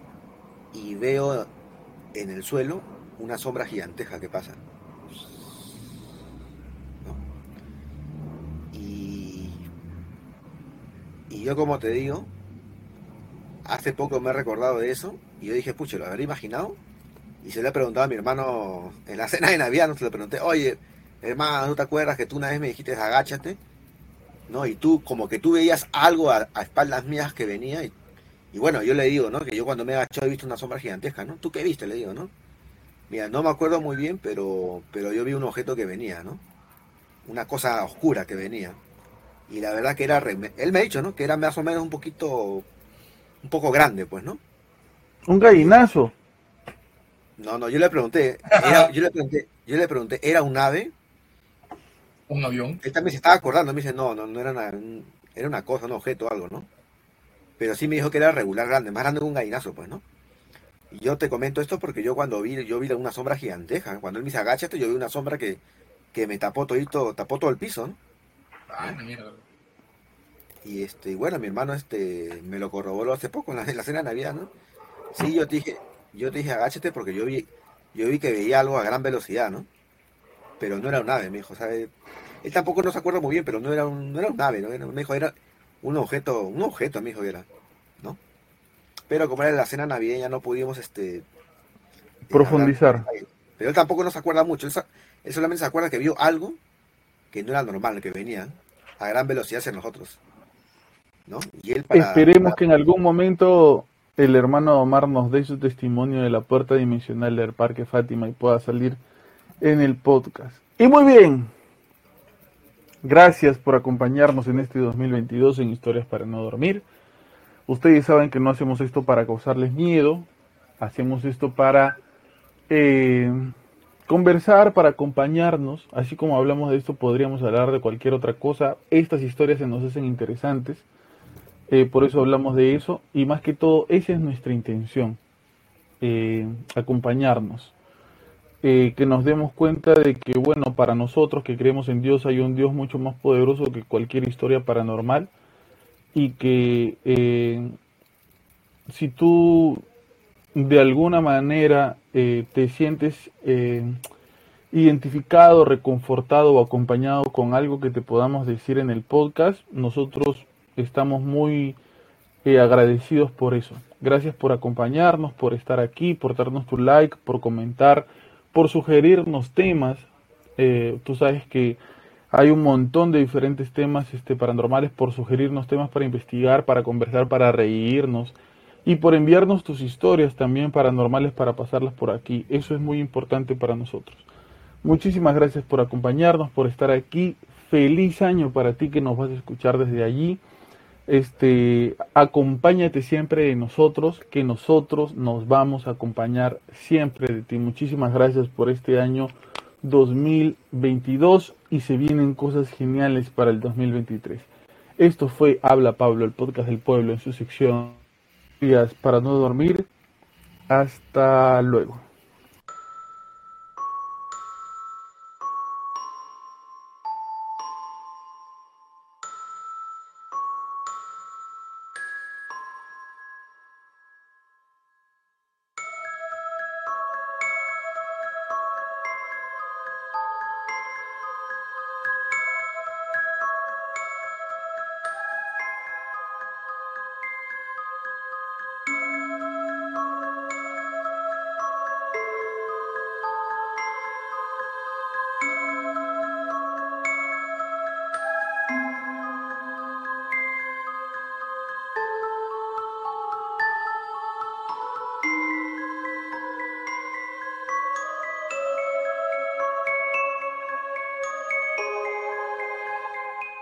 y veo en el suelo una sombra giganteja que pasa. Y, y yo como te digo, hace poco me he recordado de eso y yo dije, pucha, ¿lo habré imaginado? Y se le he preguntado a mi hermano en la cena de Navidad, no se le pregunté, oye, hermano, ¿no te acuerdas que tú una vez me dijiste agáchate? ¿No? Y tú, como que tú veías algo a, espaldas mías que venía. Y, bueno, yo le digo, ¿no? Que yo cuando me agacho he visto una sombra gigantesca, ¿no? ¿Tú qué viste? Le digo, ¿no? Mira, no me acuerdo muy bien, pero, pero yo vi un objeto que venía, ¿no? Una cosa oscura que venía. Y la verdad que era, él me ha dicho, ¿no? Que era más o menos un poquito, un poco grande, pues, ¿no? Un gallinazo. No, no, yo le pregunté, yo le pregunté, yo le pregunté, ¿era un ave? un avión. Él también se estaba acordando, me dice, no, no, no era una, era una cosa, un objeto, algo, ¿no? Pero sí me dijo que era regular grande, más grande que un gallinazo, pues, ¿no? Y yo te comento esto porque yo cuando vi, yo vi una sombra giganteja, cuando él me dice, agáchate, yo vi una sombra que, que me tapó todito, tapó todo el piso, ¿no? Ay, mierda. Y este, bueno, mi hermano este me lo corroboró hace poco en la, en la cena de Navidad, ¿no? Sí, yo te dije, yo te dije agáchate porque yo vi, yo vi que veía algo a gran velocidad, ¿no? Pero no era un ave, me dijo, ¿sabes? Él tampoco no se acuerda muy bien, pero no era un, no era un ave, ¿no? Era, me dijo, era un objeto, un objeto, me dijo era, ¿no? Pero como era la cena navideña, no pudimos, este... Profundizar. Pero él tampoco no se acuerda mucho, él, solamente se acuerda que vio algo que no era normal, que venía a gran velocidad hacia nosotros, ¿no? Y él Esperemos que en algún momento el hermano Omar nos dé su testimonio de la puerta dimensional del Parque Fátima y pueda salir en el podcast. Y muy bien, Gracias por acompañarnos en este 2022 en Historias para no dormir. Ustedes saben que no hacemos esto para causarles miedo, hacemos esto para eh, conversar, para acompañarnos, así como hablamos de esto, podríamos hablar de cualquier otra cosa. Estas historias se nos hacen interesantes, eh, por eso hablamos de eso, y más que todo, esa es nuestra intención, eh, acompañarnos. Eh, que nos demos cuenta de que, bueno, para nosotros que creemos en Dios hay un Dios mucho más poderoso que cualquier historia paranormal y que si tú de alguna manera te sientes identificado, reconfortado o acompañado con algo que te podamos decir en el podcast, nosotros estamos muy eh, agradecidos por eso. Gracias por acompañarnos, por estar aquí, por darnos tu like, por comentar, por sugerirnos temas. tú sabes que hay un montón de diferentes temas este, paranormales por sugerirnos temas para investigar, para conversar, para reírnos y por enviarnos tus historias también paranormales para pasarlas por aquí. Eso es muy importante para nosotros. Muchísimas gracias por acompañarnos, por estar aquí. Feliz año para ti que nos vas a escuchar desde allí. Este, acompáñate siempre de nosotros, que nosotros nos vamos a acompañar siempre de ti. Muchísimas gracias por este año 2022 y se vienen cosas geniales para el 2023. Esto fue Habla Pablo, el podcast del pueblo en su sección para no dormir. Hasta luego.